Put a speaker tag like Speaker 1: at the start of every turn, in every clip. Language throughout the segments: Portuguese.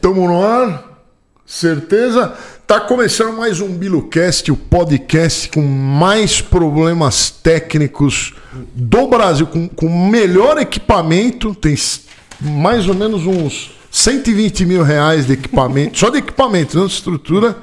Speaker 1: Tamo no ar? Certeza? Tá começando mais um BiloCast, o podcast com mais problemas técnicos do Brasil, com, com melhor equipamento, tem mais ou menos uns 120 mil reais de equipamento, só de equipamento, não de estrutura,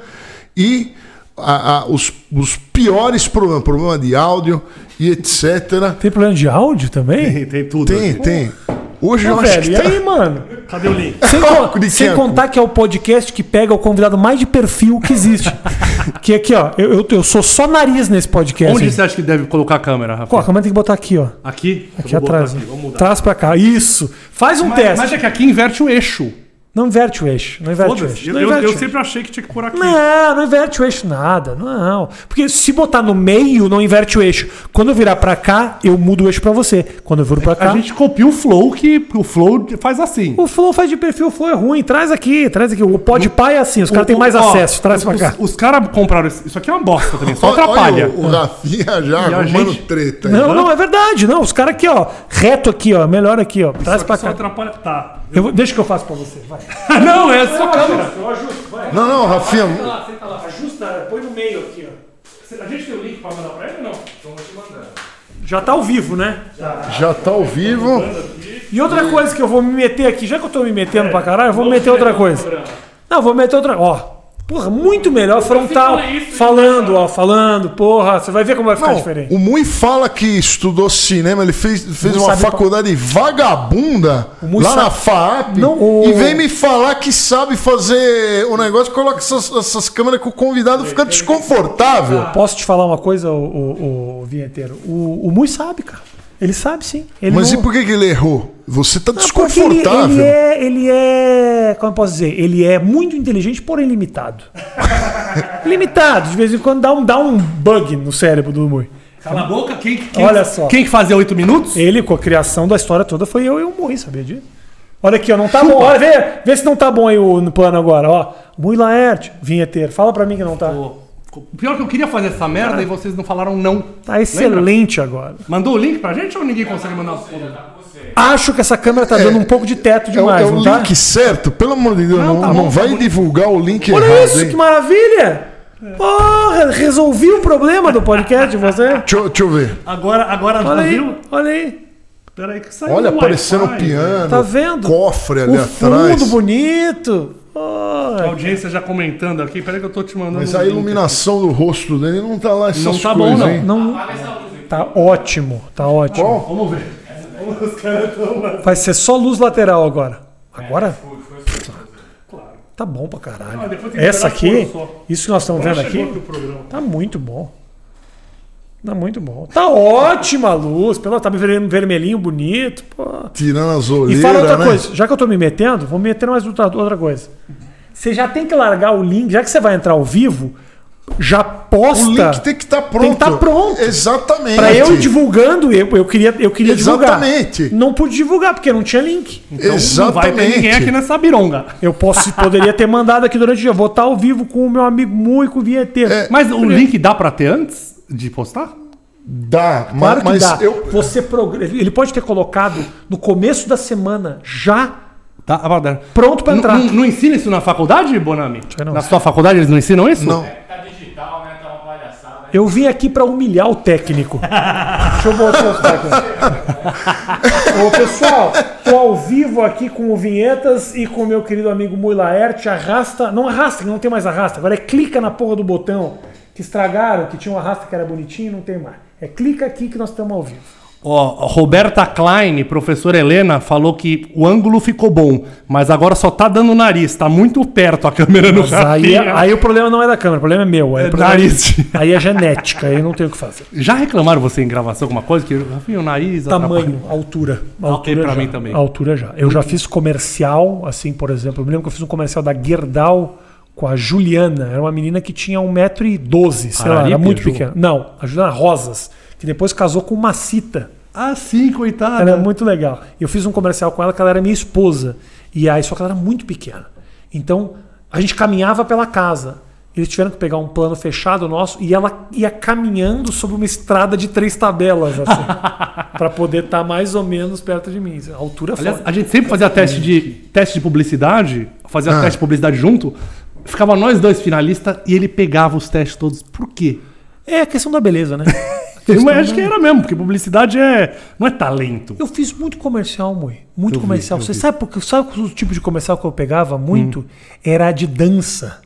Speaker 1: e a- a- os, os piores problemas, problema de áudio e etc.
Speaker 2: Tem problema de áudio também?
Speaker 3: Tem, tem tudo.
Speaker 1: Tem,
Speaker 3: aqui.
Speaker 1: tem. Hoje
Speaker 2: Pô,
Speaker 1: eu acho
Speaker 2: velho,
Speaker 1: que
Speaker 2: e
Speaker 1: tá...
Speaker 2: aí, mano?
Speaker 3: Cadê o link?
Speaker 2: Sem, co-
Speaker 1: De
Speaker 2: sem contar que é o podcast que pega o convidado mais de perfil que existe. que aqui, ó, eu, eu, eu sou só nariz nesse podcast.
Speaker 3: Onde
Speaker 2: hein?
Speaker 3: você acha que deve colocar a câmera, Rafa?
Speaker 2: Pô, a câmera tem que botar aqui, ó.
Speaker 3: Aqui?
Speaker 2: Aqui atrás.
Speaker 3: aqui. Vamos mudar.
Speaker 2: Traz pra cá. Isso. Faz um
Speaker 3: Mas,
Speaker 2: teste.
Speaker 3: mas é que aqui inverte o eixo.
Speaker 2: Não inverte o eixo. Não inverte o eixo.
Speaker 3: Eu,
Speaker 2: Não
Speaker 3: eu-
Speaker 2: inverte
Speaker 3: eu
Speaker 2: o eixo.
Speaker 3: sempre achei que tinha que pôr aqui.
Speaker 2: Não, não inverte o eixo nada. Não. Porque se botar no meio, não inverte o eixo. Quando eu virar pra cá, eu mudo o eixo pra você. Quando eu viro pra cá.
Speaker 3: A gente copia o flow, que o flow faz assim.
Speaker 2: O Flow faz de perfil, o Flow é ruim. Traz aqui, traz aqui. O Podpah é assim, os caras têm mais
Speaker 3: ó,
Speaker 2: acesso. Traz
Speaker 3: os,
Speaker 2: pra cá.
Speaker 3: Os, os caras compraram isso. Isso aqui é uma bosta também, só atrapalha.
Speaker 1: Olha o, o Rafinha já
Speaker 3: a
Speaker 1: arrumando
Speaker 3: gente-
Speaker 1: treta.
Speaker 2: Não, não, é verdade. Não, os caras aqui, ó. Reto aqui, ó. Melhor aqui, ó. Traz
Speaker 3: Só,
Speaker 2: pra
Speaker 3: só
Speaker 2: cá.
Speaker 3: atrapalha. Tá.
Speaker 2: Eu vou- deixa que eu faço pra você. Vai.
Speaker 3: não, é só câmera.
Speaker 2: Eu ajusto, vai.
Speaker 1: Não, não, Rafinha.
Speaker 2: lá, senta lá. Ajusta, põe no meio aqui, ó.
Speaker 3: A gente tem o link pra mandar pra ele ou não? Então vou te mandar.
Speaker 2: Já tá ao vivo, né?
Speaker 1: Já tá ao vivo.
Speaker 2: E outra coisa que eu vou me meter aqui, já que eu tô me metendo pra caralho, eu vou meter outra coisa. Não, vou meter outra. Ó. Porra, muito melhor frontal. Falando, ó, falando. Porra, você vai ver como vai ficar
Speaker 1: Não,
Speaker 2: diferente.
Speaker 1: o Mui fala que estudou cinema, ele fez, fez
Speaker 2: Não
Speaker 1: uma faculdade vagabunda lá
Speaker 2: sabe-
Speaker 1: na FAAP
Speaker 2: Não, o-
Speaker 1: e vem me falar que sabe fazer o negócio, coloca essas, essas câmeras que o convidado fica desconfortável.
Speaker 2: Posso te falar uma coisa, o, o, o vinheteiro? O, o Mui sabe, cara. Ele sabe sim. Ele
Speaker 1: Mas
Speaker 2: não-
Speaker 1: e por que, que ele errou? Você tá
Speaker 2: Não, porque ele,
Speaker 1: desconfortável.
Speaker 2: ele é, ele é. Como eu posso dizer? Ele é muito inteligente, porém limitado. limitado. De vez em quando dá um, dá um bug no cérebro do Mui.
Speaker 3: Cala a boca. Quem, quem,
Speaker 2: Olha só.
Speaker 3: Quem que fazia oito minutos?
Speaker 2: Ele, com a criação da história toda, foi eu e o Mui, sabia disso? Olha aqui, ó, não tá bom. Olha, vê, vê se não tá bom aí o, no plano agora, ó. Mui Laerte, vinheteiro. Fala pra mim que não tá.
Speaker 3: Pô, Pior que eu queria fazer essa merda e vocês não falaram não.
Speaker 2: Tá excelente agora.
Speaker 3: Mandou o link pra gente ou ninguém consegue mandar o
Speaker 2: Acho que essa câmera tá dando um pouco de teto
Speaker 1: É, o-
Speaker 2: demais,
Speaker 1: é o
Speaker 2: não tá?
Speaker 1: link certo? Pelo amor de Deus,
Speaker 3: Não,
Speaker 1: não,
Speaker 3: tá
Speaker 1: não
Speaker 3: bom, tá
Speaker 1: vai
Speaker 3: bonito.
Speaker 1: divulgar o link
Speaker 2: Olha
Speaker 1: errado,
Speaker 2: isso,
Speaker 1: hein?
Speaker 2: que maravilha! Porra, resolvi o problema do podcast de você.
Speaker 1: Deixa, eu- deixa eu ver.
Speaker 3: Agora, agora
Speaker 2: Olha aí,
Speaker 3: viu?
Speaker 2: olha aí.
Speaker 3: Peraí que saiu
Speaker 1: Olha,
Speaker 3: o
Speaker 1: aparecendo o piano.
Speaker 2: Tá vendo?
Speaker 1: Cofre ali
Speaker 2: O fundo
Speaker 1: atrás.
Speaker 2: bonito.
Speaker 3: A audiência já comentando aqui. Peraí que eu tô te mandando.
Speaker 1: Mas
Speaker 3: o
Speaker 1: a
Speaker 3: link.
Speaker 1: iluminação do rosto dele não tá lá essas
Speaker 3: Não tá bom,
Speaker 1: coisas,
Speaker 3: não.
Speaker 1: hein?
Speaker 2: Não, tá ótimo, tá ótimo.
Speaker 1: Qual?
Speaker 3: Vamos ver. Os caras tão...
Speaker 2: Vai ser só luz lateral agora. Agora? Tá bom pra caralho.
Speaker 3: Ah,
Speaker 2: Essa aqui, isso que nós estamos vendo aqui, tá muito bom. Tá muito bom. Tá ótima a luz, pela, tá ver- vermelhinho, bonito. Pô.
Speaker 1: Tirando as
Speaker 2: E
Speaker 1: olheiras,
Speaker 2: fala outra
Speaker 1: né?
Speaker 2: coisa, já que eu tô me metendo, vou me meter mais outra, outra coisa. Você já tem que largar o link, já que você vai entrar ao vivo, já
Speaker 1: O
Speaker 2: posta.
Speaker 1: link tem que estar pronto.
Speaker 2: Tem que tá pronto.
Speaker 1: Exatamente.
Speaker 2: Pra eu ir divulgando, eu, eu queria, eu queria
Speaker 1: Exatamente.
Speaker 2: divulgar. Não pude divulgar, porque não tinha link.
Speaker 3: Então não vai
Speaker 1: Exatamente.
Speaker 3: ter ninguém aqui nessa bironga.
Speaker 2: Eu posso, poderia ter mandado aqui durante o dia. Vou estar ao vivo com o meu amigo Mui, com o vinheteiro.
Speaker 1: É,
Speaker 3: Mas o link dá pra ter antes de postar?
Speaker 1: Dá,
Speaker 2: Claro que
Speaker 1: mas
Speaker 2: dá.
Speaker 1: eu.
Speaker 2: Você progr- Ele pode ter colocado no começo da semana, já
Speaker 3: Tá,
Speaker 2: pronto pra
Speaker 3: Não,
Speaker 2: entrar.
Speaker 3: não, não ensina isso na faculdade, Bonami?
Speaker 2: não
Speaker 3: Na sua faculdade eles não ensinam isso?
Speaker 1: Não.
Speaker 4: Tá digital, né? Tá uma palhaçada.
Speaker 2: Eu vim aqui pra humilhar o técnico. Deixa eu mostrar aqui. Ô, pessoal, tô ao vivo aqui com o Vinhetas e com o meu querido amigo Mui Laerte. Arrasta. Não arrasta, que não tem mais arrasta. Agora é clica na porra do botão que estragaram, que tinha um arrasta que era bonitinho, não tem mais. É clica aqui que nós estamos ao vivo.
Speaker 3: Ó, Roberta Klein, professora Helena, falou que o ângulo ficou bom, mas agora só tá dando nariz, tá muito perto a câmera no
Speaker 2: Mas aí,
Speaker 3: Rafinha.
Speaker 2: aí o problema não é da câmera, o problema é meu. Aí,
Speaker 3: É
Speaker 2: o problema
Speaker 3: nariz.
Speaker 2: aí é genética, aí não tem o que fazer.
Speaker 3: Já reclamaram você em gravação alguma coisa? Que o nariz...
Speaker 2: Tamanho, altura. altura
Speaker 3: pra
Speaker 2: já.
Speaker 3: mim também.
Speaker 2: Altura já. Eu já fiz comercial, assim, por exemplo. Eu me lembro que eu fiz um comercial da Gerdau com a Juliana. Era uma menina que tinha 1,12m, sei lá, era muito pequena. Não, a Juliana Rosas, que depois casou com uma cita.
Speaker 3: Ah, sim, coitada.
Speaker 2: Ela é muito legal. Eu fiz um comercial com ela que ela era minha esposa. E aí, só que ela era muito pequena. Então, a gente caminhava pela casa. Eles tiveram que pegar um plano fechado nosso e ela ia caminhando sobre uma estrada de três tabelas, assim, para poder estar mais ou menos perto de mim. A altura é
Speaker 3: Aliás, a gente sempre fazia teste de, teste de publicidade, fazia
Speaker 1: Ah.
Speaker 3: teste de publicidade junto, ficava nós dois finalistas e ele pegava os testes todos. Por quê?
Speaker 2: É a questão da beleza, né?
Speaker 3: Eu acho que era mesmo, porque publicidade é, não é talento.
Speaker 2: Eu fiz muito comercial, Mui. Muito
Speaker 3: Eu vi,
Speaker 2: comercial.
Speaker 3: eu
Speaker 2: Você
Speaker 3: vi.
Speaker 2: sabe porque sabe o tipo de comercial que eu pegava muito? Era de dança.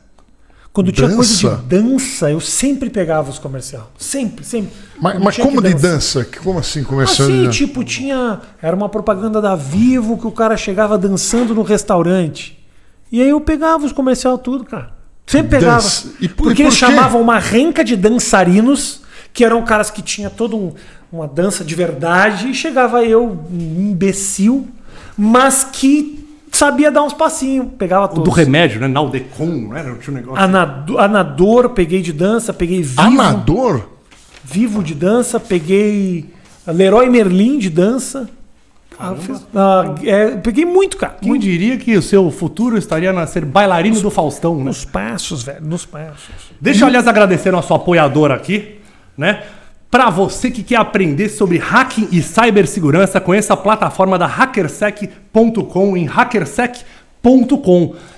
Speaker 2: Quando tinha coisa de
Speaker 1: Dança?
Speaker 2: dança, eu sempre pegava os comercial. Sempre, sempre.
Speaker 1: Mas, mas como de dança? Que- Como assim começando?
Speaker 2: Assim, tipo, tinha. Era uma propaganda da Vivo que o cara chegava dançando no restaurante. E aí eu pegava os comercial tudo, cara. Sempre pegava.
Speaker 1: Dança. E por-
Speaker 2: Porque
Speaker 1: e
Speaker 2: eles
Speaker 1: por quê?
Speaker 2: chamavam uma renca de dançarinos, que eram caras que tinha toda um- uma dança de verdade, e chegava eu, um imbecil, mas que sabia dar uns passinhos. Pegava
Speaker 3: O
Speaker 2: todos.
Speaker 3: do remédio, né? Naldecon, né? Tinha um negócio.
Speaker 2: Anado- Anador, peguei de dança, peguei vivo.
Speaker 1: Amador?
Speaker 2: Vivo de dança, peguei Leroy Merlin de dança. Ah, fiz- ah, é, peguei muito, cara.
Speaker 3: Quem
Speaker 2: Muito.
Speaker 3: diria que o seu futuro estaria na ser bailarino do Faustão, né?
Speaker 2: Nos passos, velho, nos passos.
Speaker 3: Deixa eu, aliás, agradecer nosso apoiador aqui, né? Para você que quer aprender sobre hacking e cibersegurança, conheça a plataforma da hackersec.com em hackersec.com.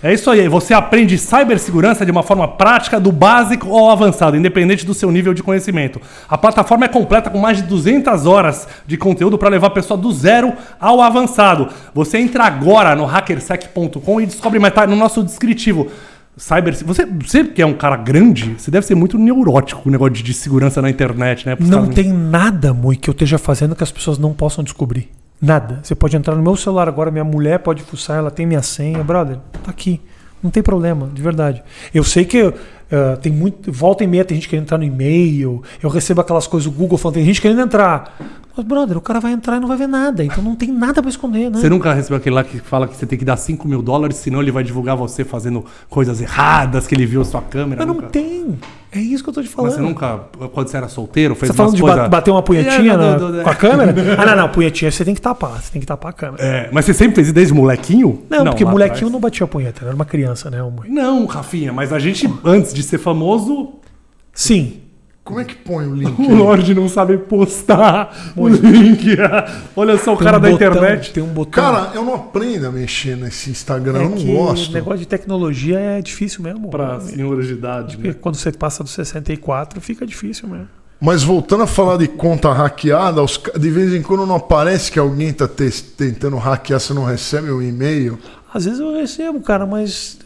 Speaker 3: É isso aí, você aprende cibersegurança de uma forma prática, do básico ao avançado, independente do seu nível de conhecimento. A plataforma é completa com mais de 200 horas de conteúdo para levar a pessoa do zero ao avançado. Você entra agora no hackersec.com e descobre mais tarde no nosso descritivo. Cyber, você, você que é um cara grande, você deve ser muito neurótico com o negócio de, de segurança na internet, né?
Speaker 2: Não tem nada, Mui, que eu esteja fazendo que as pessoas não possam descobrir. Nada. Você pode entrar no meu celular agora, minha mulher pode fuçar, ela tem minha senha, brother. Tá aqui. Não tem problema, de verdade. Eu sei que eh, tem muito. Volta e meia tem gente querendo entrar no e-mail. Eu recebo aquelas coisas do Google falando, tem gente querendo entrar. Mas, brother, o cara vai entrar e não vai ver nada. Então não tem nada pra esconder, né?
Speaker 3: Você nunca recebeu aquele lá que fala que você tem que dar 5 mil dólares, senão ele vai divulgar você fazendo coisas erradas, que ele viu sua câmera.
Speaker 2: Mas não
Speaker 3: nunca.
Speaker 2: tem. É isso que eu tô te falando.
Speaker 3: Mas você nunca, quando você era solteiro, fez
Speaker 2: Você tá falando de
Speaker 3: coisas...
Speaker 2: ba- bater uma punhetinha
Speaker 3: É,
Speaker 2: na-
Speaker 3: do- do-
Speaker 2: com a câmera? Ah, não, não. Punhetinha você tem que tapar. Você tem que tapar a câmera.
Speaker 3: É, mas você sempre fez isso desde molequinho?
Speaker 2: Não, porque
Speaker 3: lá
Speaker 2: molequinho
Speaker 3: atrás.
Speaker 2: não batia punheta, era uma criança, né? Uma...
Speaker 3: Não, Rafinha, mas a gente, antes de ser famoso,
Speaker 2: Sim.
Speaker 1: Como é que põe o link?
Speaker 3: o? Lorde não sabe postar o link. Olha só o cara
Speaker 2: um
Speaker 3: da
Speaker 2: botão,
Speaker 3: internet.
Speaker 2: Tem um botão.
Speaker 1: Cara, eu não aprendo a mexer nesse Instagram,
Speaker 2: é
Speaker 1: eu não
Speaker 2: que
Speaker 1: gosto.
Speaker 2: negócio de tecnologia é difícil mesmo.
Speaker 3: Pra senhores de idade,
Speaker 2: Porque
Speaker 3: né?
Speaker 2: quando você passa dos 64, fica difícil mesmo.
Speaker 1: Mas voltando a falar de conta hackeada, de vez em quando não aparece que alguém tá te- tentando hackear, você não recebe o e-mail.
Speaker 2: Às vezes eu recebo, cara, mas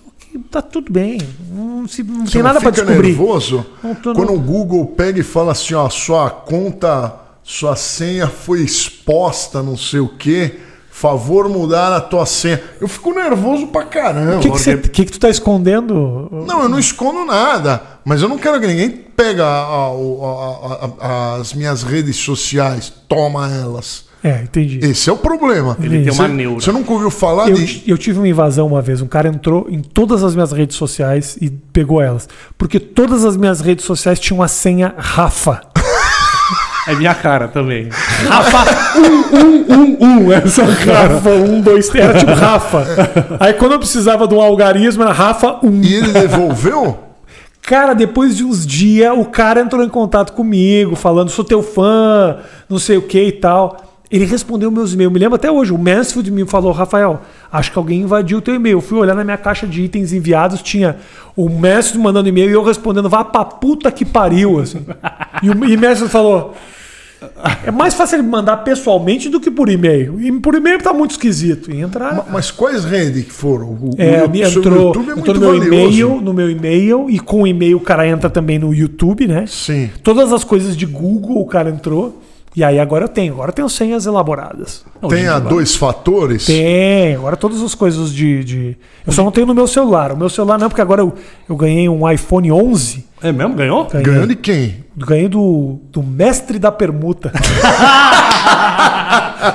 Speaker 2: tá tudo bem. Não, se- não
Speaker 1: Você
Speaker 2: tem
Speaker 1: não
Speaker 2: nada
Speaker 1: fica
Speaker 2: descobrir.
Speaker 1: nervoso
Speaker 2: tô-
Speaker 1: quando
Speaker 2: não-
Speaker 1: o Google pega e fala assim, ó, sua conta, sua senha foi exposta, não sei o quê, favor mudar a tua senha. Eu fico nervoso pra caramba.
Speaker 2: O que, que, você- que que tu tá escondendo?
Speaker 1: Não, eu não escondo nada, mas eu não quero que ninguém pegue a- a- a- a- as minhas redes sociais, toma elas.
Speaker 2: É, entendi.
Speaker 1: Esse é o problema.
Speaker 3: Ele tem
Speaker 1: Você-
Speaker 3: uma neura.
Speaker 1: Você nunca ouviu falar
Speaker 2: Eu,
Speaker 1: de.
Speaker 2: eu tive uma invasão uma vez. Um cara entrou em todas as minhas redes sociais e pegou elas. Porque todas as minhas redes sociais tinham a senha Rafa.
Speaker 3: É minha cara também. Rafa 1111, essa cara.
Speaker 2: Rafa 1, 2, 3. Era tipo Rafa. Aí quando eu precisava de um algarismo, era Rafa 1.
Speaker 1: E ele devolveu?
Speaker 2: Cara, depois de uns dias, o cara entrou em contato comigo, falando, sou teu fã, não sei o que e tal. Ele respondeu meus e-mails. Me lembro até hoje. O Mansfield me falou, Rafael, acho que alguém invadiu o teu e-mail. Eu fui olhar na minha caixa de itens enviados, tinha o Mansfield mandando e-mail e eu respondendo, vá pra puta que pariu, assim. E o e Mansfield falou, é mais fácil ele mandar pessoalmente do que por e-mail. E por e-mail tá muito esquisito. E entrar...
Speaker 1: Ma- Mas quais redes que foram? O,
Speaker 2: É,
Speaker 1: o YouTube-
Speaker 2: entrou,
Speaker 1: o YouTube é
Speaker 2: entrou
Speaker 1: muito
Speaker 2: no meu e-mail, no meu e-mail, e com o e-mail o cara entra também no YouTube, né?
Speaker 1: Sim.
Speaker 2: Todas as coisas de Google o cara entrou. E aí agora eu tenho, agora eu tenho senhas elaboradas.
Speaker 1: Tem a dois fatores?
Speaker 2: Tem, agora todas as coisas de, de- Eu só não tenho no meu celular. O meu celular não, porque agora eu, eu ganhei um iPhone 11.
Speaker 3: É mesmo? Ganhou?
Speaker 2: Ganhei,
Speaker 1: Ganhando de quem?
Speaker 2: ganhei do, do mestre da permuta.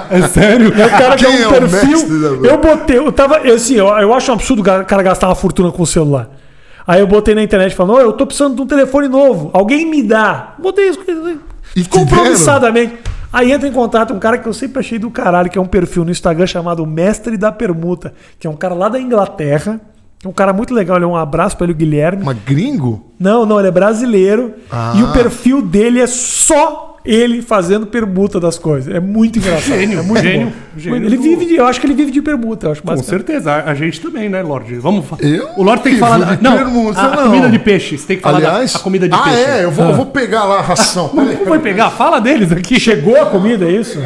Speaker 3: É sério?
Speaker 2: O cara
Speaker 1: Quem
Speaker 2: tem
Speaker 1: é
Speaker 2: um
Speaker 1: o
Speaker 2: perfil.
Speaker 1: mestre da-
Speaker 2: eu botei, eu tava. eu, Assim, eu, eu acho um absurdo o cara gastar uma fortuna com o celular. Aí eu botei na internet falando, "Ô, eu tô precisando de um telefone novo. Alguém me dá. Botei isso
Speaker 1: E te
Speaker 2: compromissadamente. Aí entra em contato um cara que eu sempre achei do caralho, que é um perfil no Instagram chamado Mestre da Permuta, que é um cara lá da Inglaterra, Um cara muito legal, ele é um abraço para ele, o Guilherme.
Speaker 1: Mas gringo?
Speaker 2: Não, não, ele é brasileiro.
Speaker 1: Ah.
Speaker 2: E o perfil dele é só ele fazendo permuta das coisas. É muito engraçado.
Speaker 3: Gênio,
Speaker 2: é muito
Speaker 3: gênio, gênio
Speaker 2: ele
Speaker 3: do-
Speaker 2: vive de, eu acho que ele vive de permuta, eu acho
Speaker 3: Com certeza. A gente também, né, Lorde? Vamos
Speaker 1: Eu
Speaker 3: O Lorde tem que falar.
Speaker 1: de
Speaker 3: não,
Speaker 1: permuta,
Speaker 3: a, a
Speaker 1: não.
Speaker 3: comida de peixe. Você tem que falar
Speaker 1: Aliás.
Speaker 3: da a comida de
Speaker 1: ah,
Speaker 3: peixe.
Speaker 1: é? Eu vou, eu vou pegar lá a ração. Peraí,
Speaker 3: Como vai pegar? Fala deles aqui.
Speaker 2: Chegou a comida, é isso?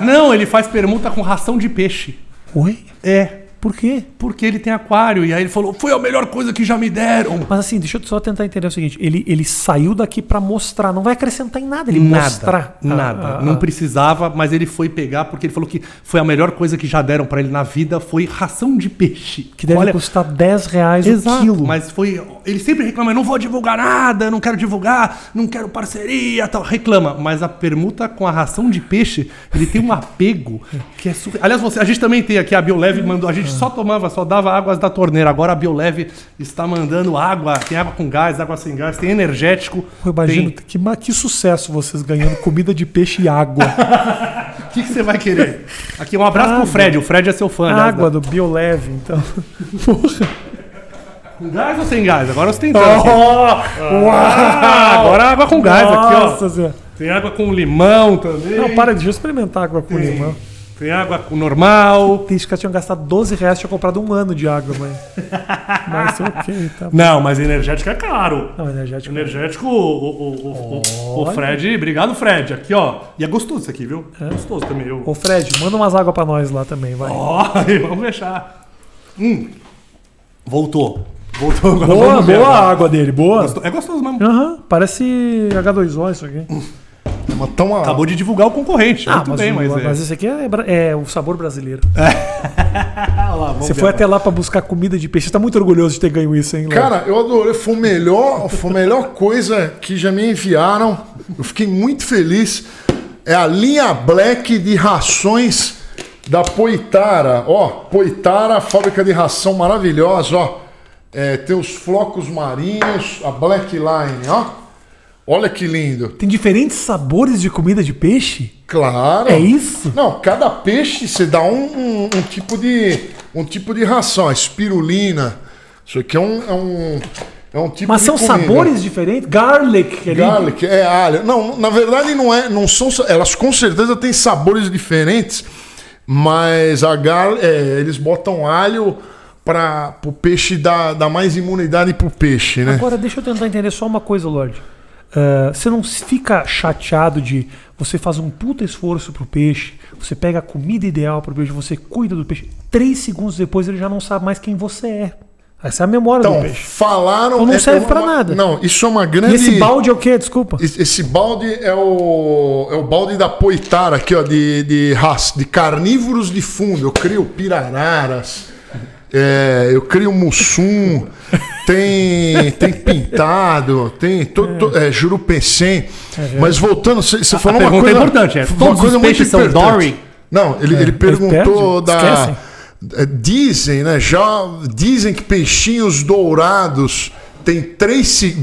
Speaker 3: Não, ele faz permuta com ração de peixe.
Speaker 2: Oi?
Speaker 3: É.
Speaker 2: Por quê?
Speaker 3: Porque ele tem aquário. E aí ele falou: foi a melhor coisa que já me deram.
Speaker 2: Mas assim, deixa eu só tentar entender o seguinte: ele, ele saiu daqui pra mostrar, não vai acrescentar em nada ele mostrar. a-
Speaker 3: Nada.
Speaker 2: a- a-
Speaker 3: não precisava, mas ele foi pegar porque ele falou que foi a melhor coisa que já deram pra ele na vida foi ração de peixe.
Speaker 2: Que deve custar 10 reais o
Speaker 3: Exato,
Speaker 2: quilo.
Speaker 3: mas foi. Ele sempre reclama, não vou divulgar nada, não quero divulgar, não quero parceria, tal. Reclama, mas a permuta com a ração de peixe, ele tem um apego que é super. Aliás, você, a gente também tem aqui, a Bioleve mandou, a gente só tomava, só dava águas da torneira. Agora a Bioleve está mandando água, tem água com gás, água sem gás, tem energético.
Speaker 2: Eu imagino
Speaker 3: tem-
Speaker 2: que, que sucesso vocês ganhando comida de peixe e água.
Speaker 3: O que, que você vai querer? Aqui, um abraço
Speaker 2: Água.
Speaker 3: pro Fred, o Fred é seu fã.
Speaker 2: água do Bioleve, então.
Speaker 3: Com gás ou sem gás? Agora você tem! Ah, agora água com gás aqui, ó.
Speaker 2: Nossa.
Speaker 3: Tem água com limão também.
Speaker 2: Não, para, eu experimentar água com limão.
Speaker 3: Tem água normal.
Speaker 2: Tem que tinham gastado 12 reais, tinha comprado um ano de água, mas. Mas ok, tá bom.
Speaker 3: Não, mas energético é caro.
Speaker 2: Não, energético.
Speaker 3: Energético, o, o, o, o, Fred. Obrigado, Fred. Aqui, ó. E é gostoso isso aqui, viu? É gostoso também. Eu...
Speaker 2: Ô Fred, manda umas águas pra nós lá também, vai.
Speaker 3: Ó, aí, vamos fechar. Hum. Voltou. Voltou agora.
Speaker 2: boa,
Speaker 3: vamos ver
Speaker 2: boa a água dele, boa.
Speaker 3: Gosto- É gostoso mesmo.
Speaker 2: Aham, parece H2O isso aqui.
Speaker 1: Mas tão a-
Speaker 3: Acabou de divulgar o concorrente.
Speaker 2: Ah,
Speaker 3: Muito
Speaker 2: mas,
Speaker 3: bem,
Speaker 2: o-
Speaker 3: mas,
Speaker 2: mas,
Speaker 3: é.
Speaker 2: esse aqui é, é o sabor brasileiro.
Speaker 3: Lá, vamos
Speaker 2: Você
Speaker 3: ver
Speaker 2: foi até lá pra buscar comida de peixe. Você tá muito orgulhoso de ter ganho isso, hein, Léo?
Speaker 1: Cara, eu adorei. Foi, o melhor, foi a melhor coisa que já me enviaram. Eu fiquei muito feliz. É a linha Black de rações da Poitara. Ó, Poitara, fábrica de ração maravilhosa, ó. É, tem os flocos marinhos, a Black Line, ó. Olha que lindo.
Speaker 2: Tem diferentes sabores de comida de peixe?
Speaker 1: Claro.
Speaker 2: É isso?
Speaker 1: Não, cada peixe você dá um, um- um tipo de um tipo de ração, a espirulina. Isso aqui é um é um, é um tipo
Speaker 2: Mas são
Speaker 1: comida.
Speaker 2: sabores diferentes? Garlic, querido.
Speaker 1: Garlic, é alho. Não, na verdade não é, não são, elas com certeza têm sabores diferentes, mas a gar, é, eles botam alho para o peixe dar, dar mais imunidade pro peixe, né?
Speaker 2: Agora, deixa eu tentar entender só uma coisa, Lorde. Ah, você não fica chateado de você faz um puta esforço pro peixe, você pega a comida ideal pro peixe, você cuida do peixe. Três segundos depois ele já não sabe mais quem você é. Essa é a memória
Speaker 1: Então,
Speaker 2: do peixe.
Speaker 1: falaram.
Speaker 2: Então não
Speaker 1: é-
Speaker 2: serve
Speaker 1: é
Speaker 2: pra
Speaker 1: uma-
Speaker 2: nada.
Speaker 1: Não, isso é uma
Speaker 2: E
Speaker 1: grande.
Speaker 2: esse balde é o quê? Desculpa.
Speaker 1: Esse balde é o, é o balde da Poitara aqui, ó, de, de, raça, de carnívoros de fundo. Eu crio pirararas, é, eu crio mussum, tem, tem pintado, tem todo, to- é, jurupecém. Mas voltando, você falou uma
Speaker 3: pergunta
Speaker 1: coisa.
Speaker 3: é importante, é,
Speaker 1: uma
Speaker 3: todos os
Speaker 1: coisa muito
Speaker 3: peixes são
Speaker 1: importante.
Speaker 3: Dory?
Speaker 1: Não, ele, ele perguntou da.
Speaker 2: esquecem.
Speaker 1: é, Dizem, né? Já dizem que peixinhos dourados tem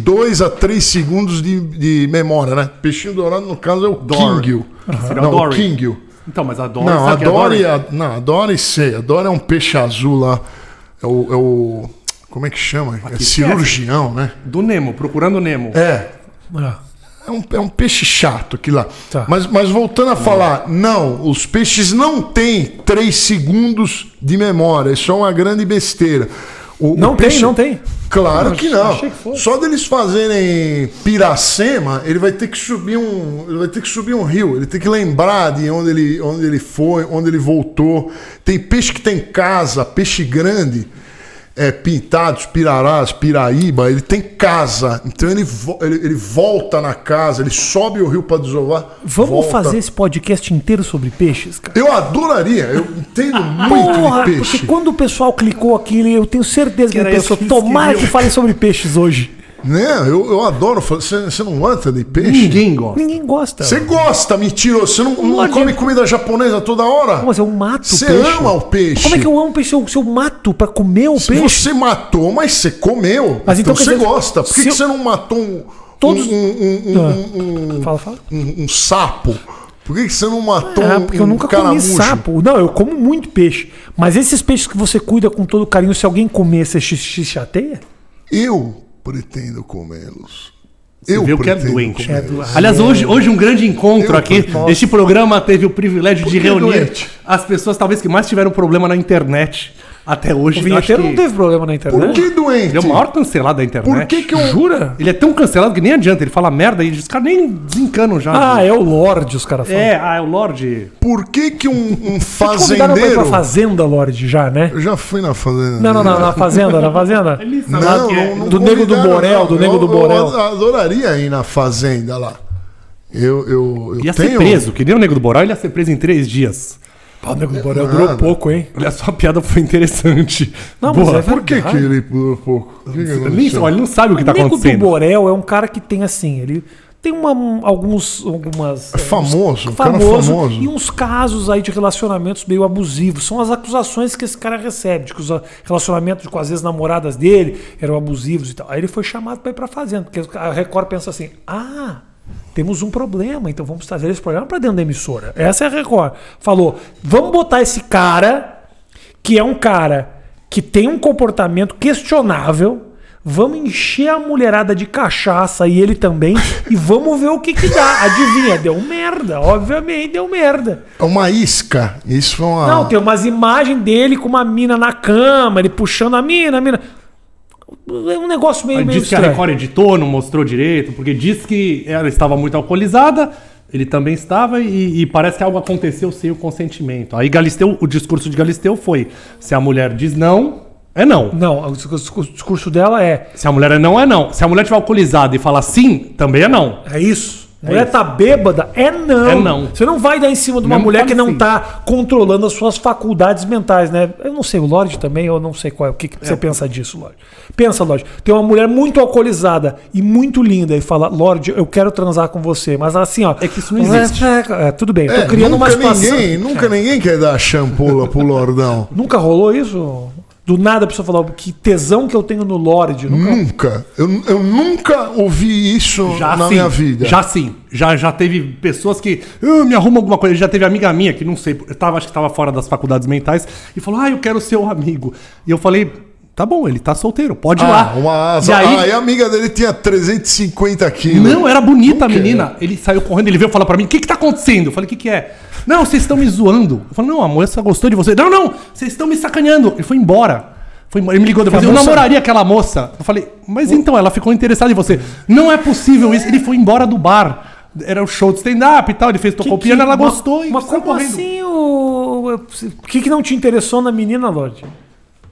Speaker 1: 2 a 3 segundos de, de memória, né? Peixinho dourado, no caso, é o
Speaker 3: Dory.
Speaker 1: Kingil.
Speaker 3: Será
Speaker 1: Não,
Speaker 3: o
Speaker 1: o
Speaker 3: Dory?
Speaker 1: Kingil.
Speaker 3: Então, mas a Dory.
Speaker 1: Não, a
Speaker 3: que é
Speaker 1: Dory, a, não, a Dory sei. A Dory é um peixe azul lá. É o. É o como é que chama? É cirurgião, né?
Speaker 3: Do Nemo, procurando o Nemo.
Speaker 1: É.
Speaker 2: Ah,
Speaker 1: É um, é um peixe chato aquilo lá.
Speaker 2: Tá.
Speaker 1: Mas, mas voltando a falar, não, os peixes não têm 3 segundos de memória. Isso é uma grande besteira. O,
Speaker 2: Não
Speaker 1: o
Speaker 2: tem, não tem.
Speaker 1: Claro que não.
Speaker 2: que.
Speaker 1: Só deles fazerem Piracema, ele vai ter que subir um, ele vai ter que subir um rio. Ele tem que lembrar de onde ele, onde ele foi, onde ele voltou. Tem peixe que tem casa, peixe grande, é, pintados, pirarás, piraíba. Ele tem casa, então ele, vo- ele, ele volta na casa, ele sobe o rio para desovar.
Speaker 2: Vamos
Speaker 1: volta.
Speaker 2: fazer esse podcast inteiro sobre peixes, cara?
Speaker 1: Eu adoraria. Eu entendo muito
Speaker 2: Porra,
Speaker 1: de
Speaker 2: porque
Speaker 1: peixe.
Speaker 2: quando o pessoal clicou aqui, eu tenho certeza que
Speaker 3: Que
Speaker 2: ele pensou,
Speaker 3: que
Speaker 2: tomara
Speaker 3: queriam."
Speaker 2: que falem sobre peixes hoje.
Speaker 1: Né? Eu, eu adoro. falar- Você você não gosta de peixe?
Speaker 3: Ninguém gosta.
Speaker 2: Ninguém gosta.
Speaker 1: Você gosta, mentiroso. Você não, não come comida japonesa toda hora?
Speaker 2: Mas eu mato
Speaker 1: Você ama o peixe.
Speaker 2: Como é que eu amo peixe se eu, se eu mato pra comer o
Speaker 1: Se
Speaker 2: peixe?
Speaker 1: Você matou, mas você comeu.
Speaker 2: Mas então,
Speaker 1: então, você
Speaker 2: dizer,
Speaker 1: gosta. Por que, você não matou um,
Speaker 2: Todos-
Speaker 1: um, um, um,
Speaker 2: Ah.
Speaker 1: um-
Speaker 2: Fala, fala.
Speaker 1: um sapo Por que, você não matou
Speaker 2: Ah,
Speaker 1: um,
Speaker 2: porque eu
Speaker 1: um
Speaker 2: nunca comi
Speaker 1: caramujo?
Speaker 2: sapo. Não, eu como muito peixe. Mas esses peixes que você cuida com todo carinho, se alguém comer, você se chateia?
Speaker 1: Eu pretendo comê-los.
Speaker 3: Você
Speaker 1: Eu
Speaker 3: viu que é
Speaker 1: pretendo
Speaker 3: doente.
Speaker 1: comê-los.
Speaker 3: Aliás, hoje, hoje um grande encontro
Speaker 1: Eu
Speaker 3: aqui.
Speaker 1: tô-
Speaker 3: Este programa teve o privilégio de reunir
Speaker 1: doente?
Speaker 3: as pessoas talvez que mais tiveram problema na internet até hoje.
Speaker 2: O vinheteiro
Speaker 3: acho
Speaker 2: não
Speaker 3: que
Speaker 2: teve problema na internet.
Speaker 1: Por que doente?
Speaker 3: Ele é o maior cancelado da internet.
Speaker 1: Por que que eu...
Speaker 2: Jura?
Speaker 3: Ele é tão cancelado que nem adianta. Ele fala merda e os caras nem desencanam já.
Speaker 2: Ah, é o Lorde, os caras falam.
Speaker 3: É, ah, é o Lorde.
Speaker 1: Por que que um, um
Speaker 2: Te convidaram pra ir
Speaker 1: fazendeiro...
Speaker 2: pra Fazenda, Lorde, já, né?
Speaker 1: Eu já fui na fazenda.
Speaker 2: Não, não, não, na Fazenda, na Fazenda.
Speaker 1: Não, não,
Speaker 3: que é.
Speaker 1: não
Speaker 2: Do Nego do Borel, do Nego do Borel.
Speaker 1: Eu adoraria ir na fazenda lá. Eu, eu, eu
Speaker 3: Ia
Speaker 1: tenho...
Speaker 3: ser preso, que nem o Nego do Borel, ele ia ser preso em três dias.
Speaker 2: Pô, o Nego do Borel durou pouco, hein?
Speaker 3: Olha só, a piada foi interessante.
Speaker 2: Não, mas
Speaker 3: Boa.
Speaker 2: é
Speaker 1: Por que, que
Speaker 2: verdade.
Speaker 1: ele pulou pouco? O que que aconteceu?
Speaker 3: ele não sabe o que tá
Speaker 2: o Nego do
Speaker 3: acontecendo.
Speaker 2: Borel é um cara que tem assim, ele tem uma, alguns, algumas...
Speaker 1: É famoso, um cara
Speaker 2: famoso,
Speaker 1: famoso.
Speaker 2: e uns casos aí de relacionamentos meio abusivos. São as acusações que esse cara recebe, de que os relacionamentos com as ex-namoradas dele eram abusivos e tal. Aí ele foi chamado para ir pra fazenda, porque a Record pensa assim: ah, temos um problema, então vamos trazer esse programa para dentro da emissora. Essa é a Record. Falou: vamos botar esse cara, que é um cara que tem um comportamento questionável. Vamos encher a mulherada de cachaça e ele também. e vamos ver o que que dá. Adivinha? Deu merda. Obviamente deu merda.
Speaker 1: É uma isca. Isso é uma...
Speaker 2: Não, tem umas imagens dele com uma mina na cama, ele puxando a mina, a mina. É um negócio meio, meio
Speaker 3: Diz que a
Speaker 2: estranho.
Speaker 3: Record editou, não mostrou direito, porque diz que ela estava muito alcoolizada, ele também estava, e, e parece que algo aconteceu sem o consentimento. Aí Galisteu, o discurso de Galisteu foi: se a mulher diz não, é não.
Speaker 2: Não, o discurso- o discurso dela é:
Speaker 3: Se a mulher é não, é não. Se a mulher estiver alcoolizada e falar sim, também é não.
Speaker 2: é isso. Mulher tá bêbada, é não.
Speaker 3: É não.
Speaker 2: Você não vai dar em cima de uma
Speaker 3: Mesmo
Speaker 2: mulher
Speaker 3: fale
Speaker 2: que não
Speaker 3: sim.
Speaker 2: tá controlando as suas faculdades mentais, né? Eu não sei, o Lorde também, eu não sei qual é. O que, que
Speaker 3: É.
Speaker 2: você pensa disso, Lorde? Pensa, Lorde. Tem uma mulher muito alcoolizada e muito linda e fala, Lorde, eu quero transar com você. Mas assim, ó.
Speaker 3: É que isso não existe.
Speaker 2: É, tudo bem, eu
Speaker 1: É,
Speaker 2: tô criando uma
Speaker 1: nunca
Speaker 2: situação.
Speaker 1: ninguém, nunca ninguém quer dar champola pro Lordão.
Speaker 2: Nunca rolou isso? Do nada a pessoa falou que tesão que eu tenho no Lorde. Nunca...
Speaker 1: Nunca. Eu, eu nunca ouvi isso
Speaker 3: Já
Speaker 1: na
Speaker 3: sim.
Speaker 1: minha vida.
Speaker 3: Já sim. Já, já teve pessoas que. "Ah, me arruma alguma coisa. Já teve amiga minha que não sei, eu tava, acho que tava fora das faculdades mentais e falou: Ah, eu quero ser o amigo. E eu falei. Tá bom, ele tá solteiro, pode ir
Speaker 1: Ah,
Speaker 3: lá.
Speaker 1: uma asa.
Speaker 3: E aí,
Speaker 1: Aí a amiga dele tinha 350 quilos.
Speaker 3: Não, era bonita a menina. Ele saiu correndo, ele veio falar pra mim: o que que tá acontecendo? Eu falei: o que que é? Não, vocês estão me zoando. Eu falei: não, a moça gostou de você. Não, não, vocês estão me sacaneando. Ele foi embora. Foi. Ele me ligou depois. Eu
Speaker 2: moça-
Speaker 3: namoraria aquela moça. Eu falei: mas então, ela ficou interessada em você. Não é possível isso. Ele foi embora do bar. Era o show de stand-up e tal. Ele fez, tocou o piano, ela
Speaker 2: mas-
Speaker 3: gostou e
Speaker 2: Mas como
Speaker 3: correndo.
Speaker 2: assim o. O que, que não te interessou na menina, Lorde?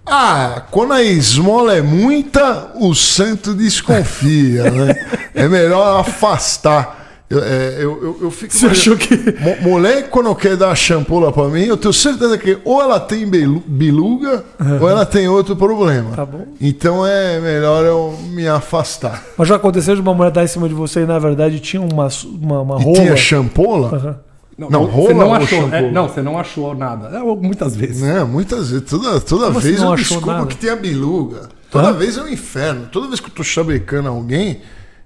Speaker 1: Ah, quando a esmola é muita, o santo desconfia, né? É melhor afastar. Eu, é, eu, eu, eu fico.
Speaker 2: Você achou que-
Speaker 1: Mulher, quando quer dar champola pra mim, eu tenho certeza que ou ela tem biluga ou ela tem outro problema.
Speaker 2: Tá bom.
Speaker 1: Então é melhor eu me afastar.
Speaker 2: Mas já aconteceu de uma mulher dar em cima de você e na verdade tinha uma, uma, uma rola.
Speaker 1: tinha champola?
Speaker 2: Aham.
Speaker 1: Não,
Speaker 3: você
Speaker 1: rola
Speaker 3: não
Speaker 1: ou
Speaker 3: achou. é, não, você não achou nada. É, muitas vezes.
Speaker 1: Né, muitas vezes, toda, toda
Speaker 2: Como
Speaker 1: vez
Speaker 2: não
Speaker 1: eu
Speaker 2: achou
Speaker 1: descubro
Speaker 2: nada?
Speaker 1: que tem a biluga. Toda
Speaker 2: Hã?
Speaker 1: vez é um inferno. Toda vez que eu tô chabecando alguém,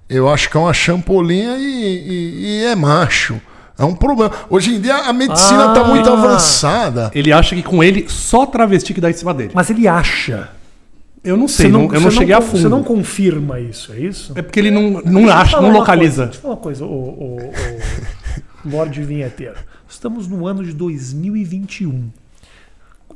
Speaker 1: eu acho que é uma champolinha e, e- e é macho. É um problema. Hoje em dia a medicina tá
Speaker 2: Ah.
Speaker 1: muito avançada.
Speaker 3: Ele acha que com ele só travesti que dá em cima dele.
Speaker 2: Mas ele acha.
Speaker 3: Eu não sei, não, eu não
Speaker 2: você
Speaker 3: cheguei a
Speaker 2: con-
Speaker 3: fundo.
Speaker 2: Você não confirma isso, é isso?
Speaker 3: É porque ele não, não acha, não localiza.
Speaker 2: Coisa, deixa eu falar uma coisa, o, o, o Lorde Vinheteiro. Estamos no ano de 2021.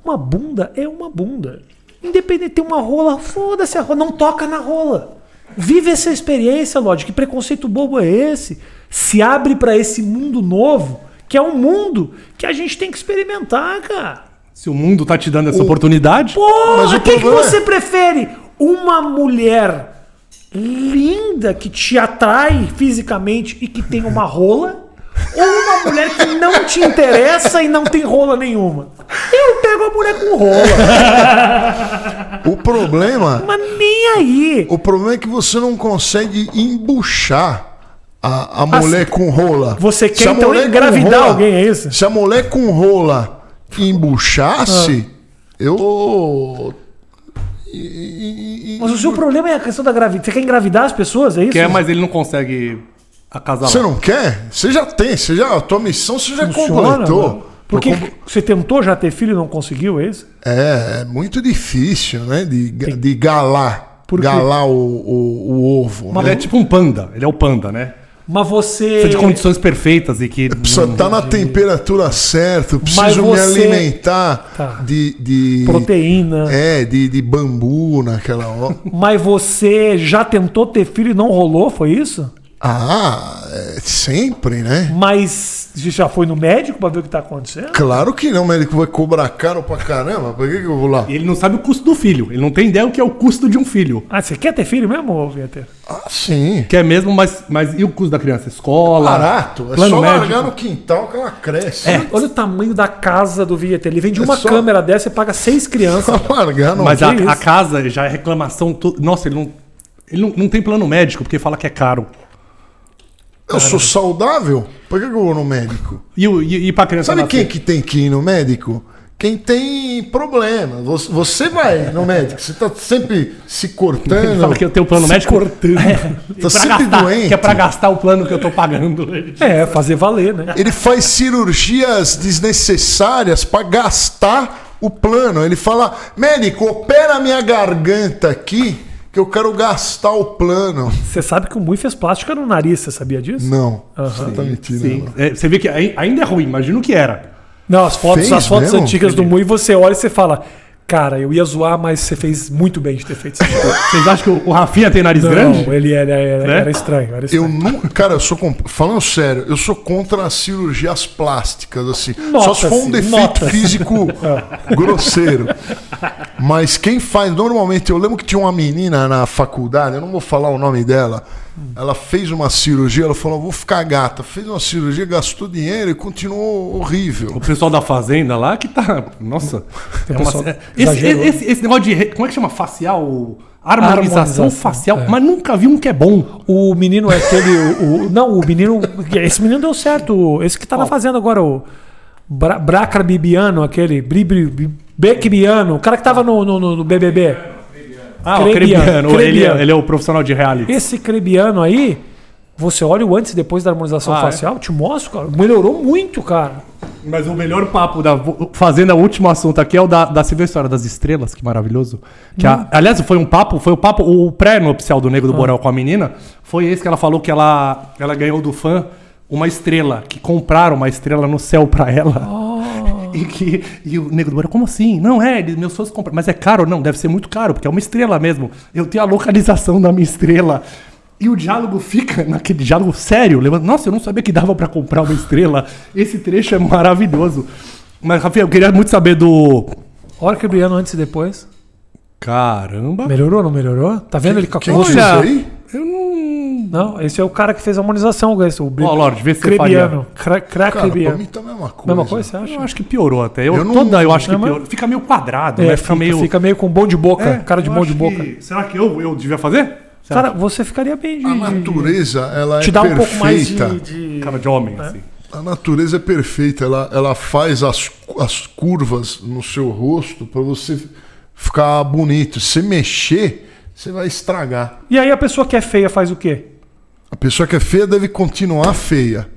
Speaker 2: Uma bunda é uma bunda. Independente, tem uma rola, foda-se a rola, não toca na rola. Vive essa experiência, Lorde. Que preconceito bobo é esse? Se abre pra esse mundo novo, que é um mundo que a gente tem que experimentar, cara.
Speaker 3: Se o mundo tá te dando essa oportunidade,
Speaker 2: Porra,
Speaker 1: o
Speaker 2: o que, que
Speaker 1: é-
Speaker 2: você prefere? Uma mulher linda que te atrai fisicamente e que tem uma rola? Ou uma mulher que não te interessa e não tem rola nenhuma? Eu pego a mulher com rola,
Speaker 1: O problema,
Speaker 2: mas nem aí.
Speaker 1: o problema é que você não consegue embuchar a, a mulher com rola.
Speaker 2: Você quer, então, engravidar alguém, é isso?
Speaker 1: Se a mulher com rola embuchasse, eu. e- e- e-
Speaker 2: Mas o seu problema é a questão da gravidez. Você quer engravidar as pessoas, é isso?
Speaker 3: quer, mas ele não consegue Acasalar.
Speaker 1: Você não quer? Você já tem, você já, a tua missão você já
Speaker 2: Funciona,
Speaker 1: completou.
Speaker 2: né? Porque você tentou já ter filho e não conseguiu, é isso?
Speaker 1: É, é muito difícil, né? De, de galar.
Speaker 2: Por quê?
Speaker 1: galar o, o, o ovo.
Speaker 3: Ele
Speaker 1: né?
Speaker 3: é tipo um panda. Ele é o panda, né?
Speaker 2: Mas você.
Speaker 3: Precisa de condições perfeitas e que.
Speaker 1: Precisa estar na temperatura certa,
Speaker 2: Mas
Speaker 1: preciso me
Speaker 2: você-
Speaker 1: alimentar
Speaker 2: Tá.
Speaker 1: de, de.
Speaker 2: Proteína.
Speaker 1: É, de, de bambu naquela hora.
Speaker 2: Mas você já tentou ter filho e não rolou, foi isso?
Speaker 1: Ah, é, sempre, né?
Speaker 2: Mas você já foi no médico pra ver o que tá acontecendo?
Speaker 1: Claro que não, o médico vai cobrar caro pra caramba. Por que, que eu vou lá?
Speaker 3: Ele não sabe o custo do filho. Ele não tem ideia o que é o custo de um filho.
Speaker 2: Ah, você quer ter filho mesmo, Vieter?
Speaker 1: Ah, sim.
Speaker 3: Que é mesmo, mas, mas e o custo da criança? Escola?
Speaker 1: Barato. É
Speaker 3: plano
Speaker 1: só
Speaker 3: médico?
Speaker 1: largar no quintal que ela cresce.
Speaker 2: Olha, olha o tamanho da casa do Vieter. Ele vende
Speaker 1: É
Speaker 2: uma
Speaker 1: só-
Speaker 2: câmera dessa e paga seis crianças.
Speaker 1: Só largar no
Speaker 3: Mas a, a casa já é reclamação. to- Nossa, ele não. Ele não, não tem plano médico, porque fala que é caro.
Speaker 1: Eu sou saudável? Por que, eu vou no médico?
Speaker 3: E, o- e, e pra criança
Speaker 1: Sabe
Speaker 3: nascer?
Speaker 1: quem que tem que ir no médico? Quem tem problema. Você, você vai no médico, você tá sempre se
Speaker 3: Ele
Speaker 1: cortando.
Speaker 3: fala que eu tenho plano médico.
Speaker 2: cortando.
Speaker 3: É,
Speaker 1: Tá
Speaker 3: pra
Speaker 1: sempre
Speaker 3: gastar,
Speaker 1: doente.
Speaker 3: Que é pra gastar o plano que eu tô pagando. Ele-
Speaker 2: É, fazer valer, né?
Speaker 1: Ele faz cirurgias desnecessárias para gastar o plano. Ele fala: médico, opera minha garganta aqui, que eu quero gastar o plano.
Speaker 2: Você sabe que o Mui fez plástica no nariz, você sabia disso?
Speaker 1: Não, você tá mentindo.
Speaker 3: Sim.
Speaker 1: não.
Speaker 3: É, você vê que ai- ainda é ruim, imagina o que era.
Speaker 2: Não, as fotos,
Speaker 1: Fez
Speaker 2: as fotos
Speaker 1: mesmo?
Speaker 2: antigas do Mui, você olha e você fala: Cara, eu ia zoar, mas você fez muito bem de ter feito isso.
Speaker 3: Vocês acham que o- Rafinha tem nariz
Speaker 2: Não,
Speaker 3: grande?
Speaker 2: ele era, era,
Speaker 3: Né?
Speaker 2: era estranho. Era
Speaker 1: Eu
Speaker 2: estranho.
Speaker 1: nunca, cara, eu sou falando sério, eu sou contra as cirurgias plásticas assim. Só se for um defeito físico grosseiro. Mas quem faz normalmente, eu lembro que tinha uma menina na faculdade, eu não vou falar o nome dela. Ela fez uma cirurgia, ela falou: "Vou ficar gata". Fez uma cirurgia, gastou dinheiro e continuou horrível.
Speaker 3: O pessoal da fazenda lá que tá. Nossa. É uma- esse, esse- esse negócio de. re- Como é que chama? Facial? Harmonização,
Speaker 2: Harmonização,
Speaker 3: facial.
Speaker 2: é.
Speaker 3: Mas nunca vi um que é bom.
Speaker 2: O menino é aquele. O, o- não, o menino. Esse menino deu certo. Esse que tá na fazenda agora, o. Bra, Bracar Bibiano, aquele. Bribri, Bi- Beckbiano, o cara que tava no, no, no BBB.
Speaker 3: Ah, o
Speaker 2: Crebiano,
Speaker 3: Crebiano. Ele,
Speaker 2: Crebiano.
Speaker 3: é- ele é o profissional de reality.
Speaker 2: Esse Crebiano aí, você olha o antes e depois da harmonização
Speaker 3: Ah, é?
Speaker 2: facial, te mostro, cara. Melhorou muito, cara.
Speaker 3: Mas o melhor papo da Fazenda, o último assunto aqui é o da, da você viu a história das estrelas, que maravilhoso. Que a- aliás, foi um papo, foi o papo, o pré-nupcial do Nego do Borel com a menina, foi esse que ela falou que ela, ela ganhou do fã uma estrela, que compraram uma estrela no céu pra ela. E, que, e o Nego do Borel, como assim? Não, é, eles- meus fãs compram. Mas é caro? Não, deve ser muito caro, porque é uma estrela mesmo. Eu tenho a localização da minha estrela. E o diálogo fica naquele diálogo sério. levando- Nossa, eu não sabia que dava pra comprar uma estrela. Esse trecho é maravilhoso. Mas, Rafael, eu queria muito saber do.
Speaker 2: Olha o Crebiano antes e depois.
Speaker 3: Caramba.
Speaker 2: Melhorou ou não melhorou? Tá vendo ele com a
Speaker 1: que
Speaker 3: Olha,
Speaker 1: isso aí?
Speaker 3: Eu não.
Speaker 2: Não, esse é o cara que fez a harmonização, o
Speaker 3: Ó, Lorde, vê se você
Speaker 2: Crebiano. Cra- Cra-
Speaker 1: Cara, pra
Speaker 2: Crebiano.
Speaker 1: mim tá a mesma coisa.
Speaker 2: Mesma coisa, você acha?
Speaker 3: Eu acho que piorou até. Eu,
Speaker 1: Eu não-
Speaker 3: toda eu acho que
Speaker 2: Não,
Speaker 3: piorou. Fica meio quadrado,
Speaker 2: É,
Speaker 3: né?
Speaker 2: fica,
Speaker 3: Fica
Speaker 2: fica,
Speaker 3: meio.
Speaker 2: meio com bom de boca,
Speaker 3: É,
Speaker 2: cara de bom de boca.
Speaker 3: que- Será que eu, eu devia fazer?
Speaker 2: Cara, você ficaria bem de.
Speaker 1: A natureza, ela
Speaker 2: te
Speaker 1: é
Speaker 2: dá um
Speaker 1: perfeita.
Speaker 2: pouco mais de. de-
Speaker 3: Cara de homem, assim.
Speaker 1: A natureza é perfeita, ela, ela faz as, as curvas no seu rosto para você ficar bonito. Se mexer, você vai estragar.
Speaker 2: E aí a pessoa que é feia faz o quê?
Speaker 1: A pessoa que é feia deve continuar feia.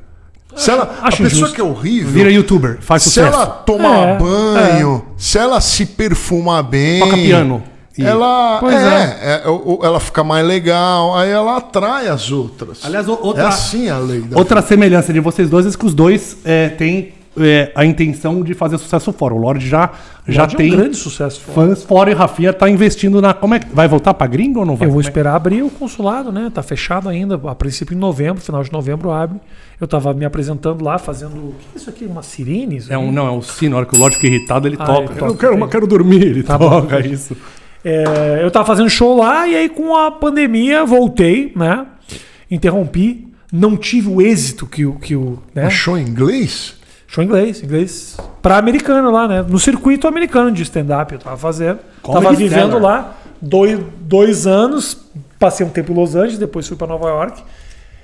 Speaker 1: Se ela, a pessoa
Speaker 2: injusto.
Speaker 1: que é horrível,
Speaker 3: Vira youtuber, faz
Speaker 1: se
Speaker 3: sucesso.
Speaker 1: ela tomar
Speaker 2: É,
Speaker 1: banho, se ela se perfumar bem,
Speaker 3: Toca piano. E-
Speaker 1: ela
Speaker 2: Pois
Speaker 1: é, é, o- o- ela fica mais legal, aí ela atrai as outras.
Speaker 3: Aliás, o-
Speaker 1: é
Speaker 3: outra,
Speaker 1: assim a lei da
Speaker 3: outra semelhança de vocês dois é que os dois é, têm é, a intenção de fazer sucesso fora. O Lorde já, já
Speaker 2: Lorde é um
Speaker 3: tem
Speaker 2: grande sucesso.
Speaker 3: fãs fora e Rafinha tá investindo na. Como é que. Vai voltar pra gringo ou não vai?
Speaker 2: Eu vou
Speaker 3: é-
Speaker 2: esperar abrir o consulado, né? Tá fechado ainda. A princípio em novembro, final de novembro abre. Eu tava me apresentando lá, fazendo. O que é isso aqui? Uma sirene?
Speaker 3: É um, não, é um sino. Na hora que o Lorde fica irritado, ele
Speaker 2: Ah,
Speaker 3: toca.
Speaker 2: ele
Speaker 3: Eu
Speaker 2: toca,
Speaker 3: não quero, mas quero dormir. Ele
Speaker 2: Tá bom,
Speaker 3: toca isso.
Speaker 2: É, eu tava fazendo show lá e aí com a pandemia voltei, né? Interrompi. Não tive o êxito que o. Que o né?
Speaker 1: Achou em inglês?
Speaker 2: Show inglês, inglês pra americano lá, né? No circuito americano de stand-up eu tava fazendo.
Speaker 3: Comedy
Speaker 2: tava vivendo lá dois, dois anos, passei um tempo em Los Angeles, depois fui pra Nova York.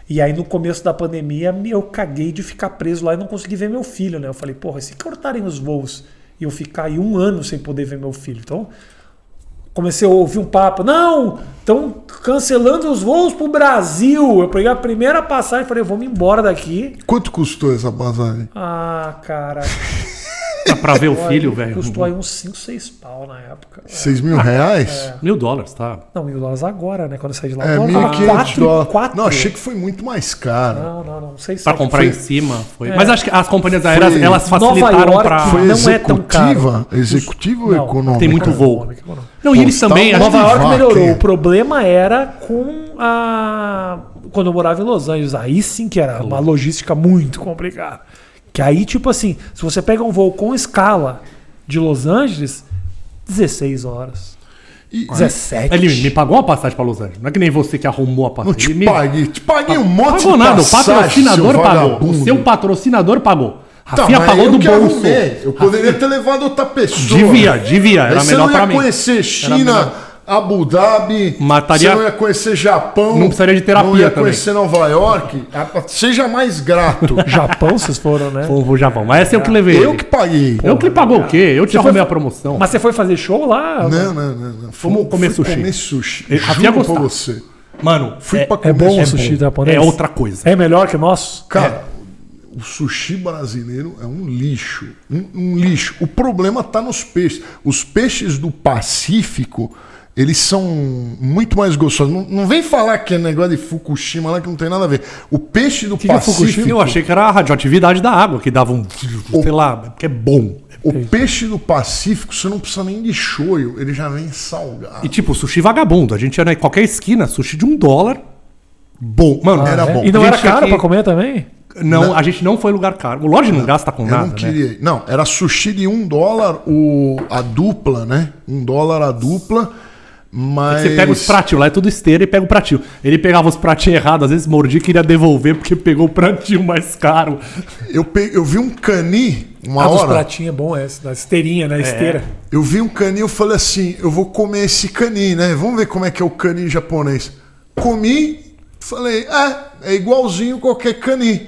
Speaker 2: E aí no começo da pandemia eu caguei de ficar preso lá e não consegui ver meu filho, né? Eu falei, porra, e se cortarem os voos e eu ficar aí um ano sem poder ver meu filho? Então, comecei a ouvir um papo. Não, estão cancelando os voos pro Brasil. Eu peguei a primeira passagem e falei, vamos embora daqui.
Speaker 1: Quanto custou essa passagem?
Speaker 2: Ah, cara.
Speaker 3: Dá pra ver o filho,
Speaker 2: aí-
Speaker 3: velho.
Speaker 2: Custou aí uns 5, 6 pau na época.
Speaker 1: 6 mil reais?
Speaker 3: Mil dólares, tá?
Speaker 2: Não, mil dólares agora, né? Quando eu saí de lá.
Speaker 1: É, mil quinhentos
Speaker 2: quatro
Speaker 1: dólares. Não, achei que foi muito mais caro.
Speaker 2: Não, não, não. Sei
Speaker 3: Pra comprar em cima. Foi. Mas acho que as companhias aéreas,
Speaker 1: Foi-
Speaker 3: elas facilitaram pra.
Speaker 1: Foi
Speaker 2: não é tão caro.
Speaker 1: executiva? Executiva ou econômica?
Speaker 3: Tem muito voo.
Speaker 2: Econômica, econômica.
Speaker 3: Não, e eles também.
Speaker 1: tá
Speaker 2: Nova York melhorou. O problema era com a. Quando eu morava em Los Angeles. Aí sim que era uma logística muito complicada. Que aí, tipo assim, se você pega um voo com escala de Los Angeles, 16 horas.
Speaker 1: E-
Speaker 2: 17.
Speaker 3: Ele me pagou uma passagem pra Los Angeles. Não é que nem você que arrumou a
Speaker 1: Não
Speaker 3: passagem.
Speaker 1: te
Speaker 3: Ele me
Speaker 1: paguei. Te paguei um monte
Speaker 3: pagou
Speaker 1: de
Speaker 3: nada. O
Speaker 1: passagem,
Speaker 3: patrocinador
Speaker 1: seu
Speaker 3: pagou. O seu patrocinador pagou.
Speaker 1: Tá,
Speaker 3: Rafinha
Speaker 1: mas
Speaker 3: pagou
Speaker 1: eu
Speaker 3: do
Speaker 1: que
Speaker 3: bolso.
Speaker 1: arrumei. Eu poderia ter levado outra pessoa.
Speaker 3: Devia, devia.
Speaker 1: Aí
Speaker 3: Era
Speaker 1: você
Speaker 3: melhor
Speaker 1: não ia
Speaker 3: pra mim.
Speaker 1: conhecer China. Abu Dhabi,
Speaker 3: Mataria-
Speaker 1: você não ia conhecer Japão,
Speaker 3: Não precisaria de terapia
Speaker 1: não ia
Speaker 3: também.
Speaker 1: conhecer Nova York. Seja mais grato.
Speaker 2: Japão, vocês foram, né?
Speaker 3: Vou, vou já vamos. Mas essa eu que levei.
Speaker 1: Eu que paguei.
Speaker 3: Eu que pagou o quê? Eu te
Speaker 2: Você
Speaker 3: arrumei
Speaker 2: foi-
Speaker 3: a promoção.
Speaker 2: Mas você foi fazer show lá?
Speaker 1: Não, não, não. não. Fui-
Speaker 3: Vamos comer
Speaker 1: fui
Speaker 3: sushi.
Speaker 1: comer sushi.
Speaker 3: Eu-
Speaker 1: Juro pra você.
Speaker 3: Mano,
Speaker 1: Fui
Speaker 3: é,
Speaker 1: pra
Speaker 2: É
Speaker 1: comer
Speaker 2: bom o
Speaker 1: sushi.
Speaker 2: sushi japonês?
Speaker 3: é outra coisa.
Speaker 2: É melhor que o nosso?
Speaker 1: Cara, o sushi brasileiro é um lixo. Um, um lixo. O problema tá nos peixes. Os peixes do Pacífico, eles são muito mais gostosos. Não, não vem falar que é negócio de Fukushima lá que não tem nada a ver. O peixe do
Speaker 3: que é
Speaker 1: Pacífico.
Speaker 3: Fukushima? Eu achei que era a radioatividade da água, que dava um. Sei lá, porque é bom.
Speaker 1: O peixe do Pacífico, você não precisa nem de shoyu, ele já vem salgado.
Speaker 3: E tipo, sushi vagabundo. A gente ia em qualquer esquina, sushi de um dólar. Bom. Mano,
Speaker 1: Era
Speaker 2: É?
Speaker 1: bom.
Speaker 2: E não era caro
Speaker 3: que-
Speaker 2: pra comer também?
Speaker 3: Não, a gente não foi em lugar caro. O loja não gasta com
Speaker 1: Eu
Speaker 3: nada,
Speaker 1: não
Speaker 3: né?
Speaker 1: queria. Não, era sushi de um dólar o, a dupla, né? Um dólar a dupla. Mas.
Speaker 3: Você pega os pratinhos, lá é tudo esteira e pega o pratinho. Ele pegava os pratinhos errados, às vezes mordia e queria devolver porque pegou o pratinho mais caro.
Speaker 1: Eu, pe- eu vi um cani uma
Speaker 2: Ah, dos
Speaker 1: hora.
Speaker 2: pratinhos é bom esse, da esteirinha, né? Esteira.
Speaker 1: Eu vi um cani eu falei assim: eu vou comer esse cani, né? Vamos ver como é que é o cani japonês. Comi, falei: é, é igualzinho qualquer cani.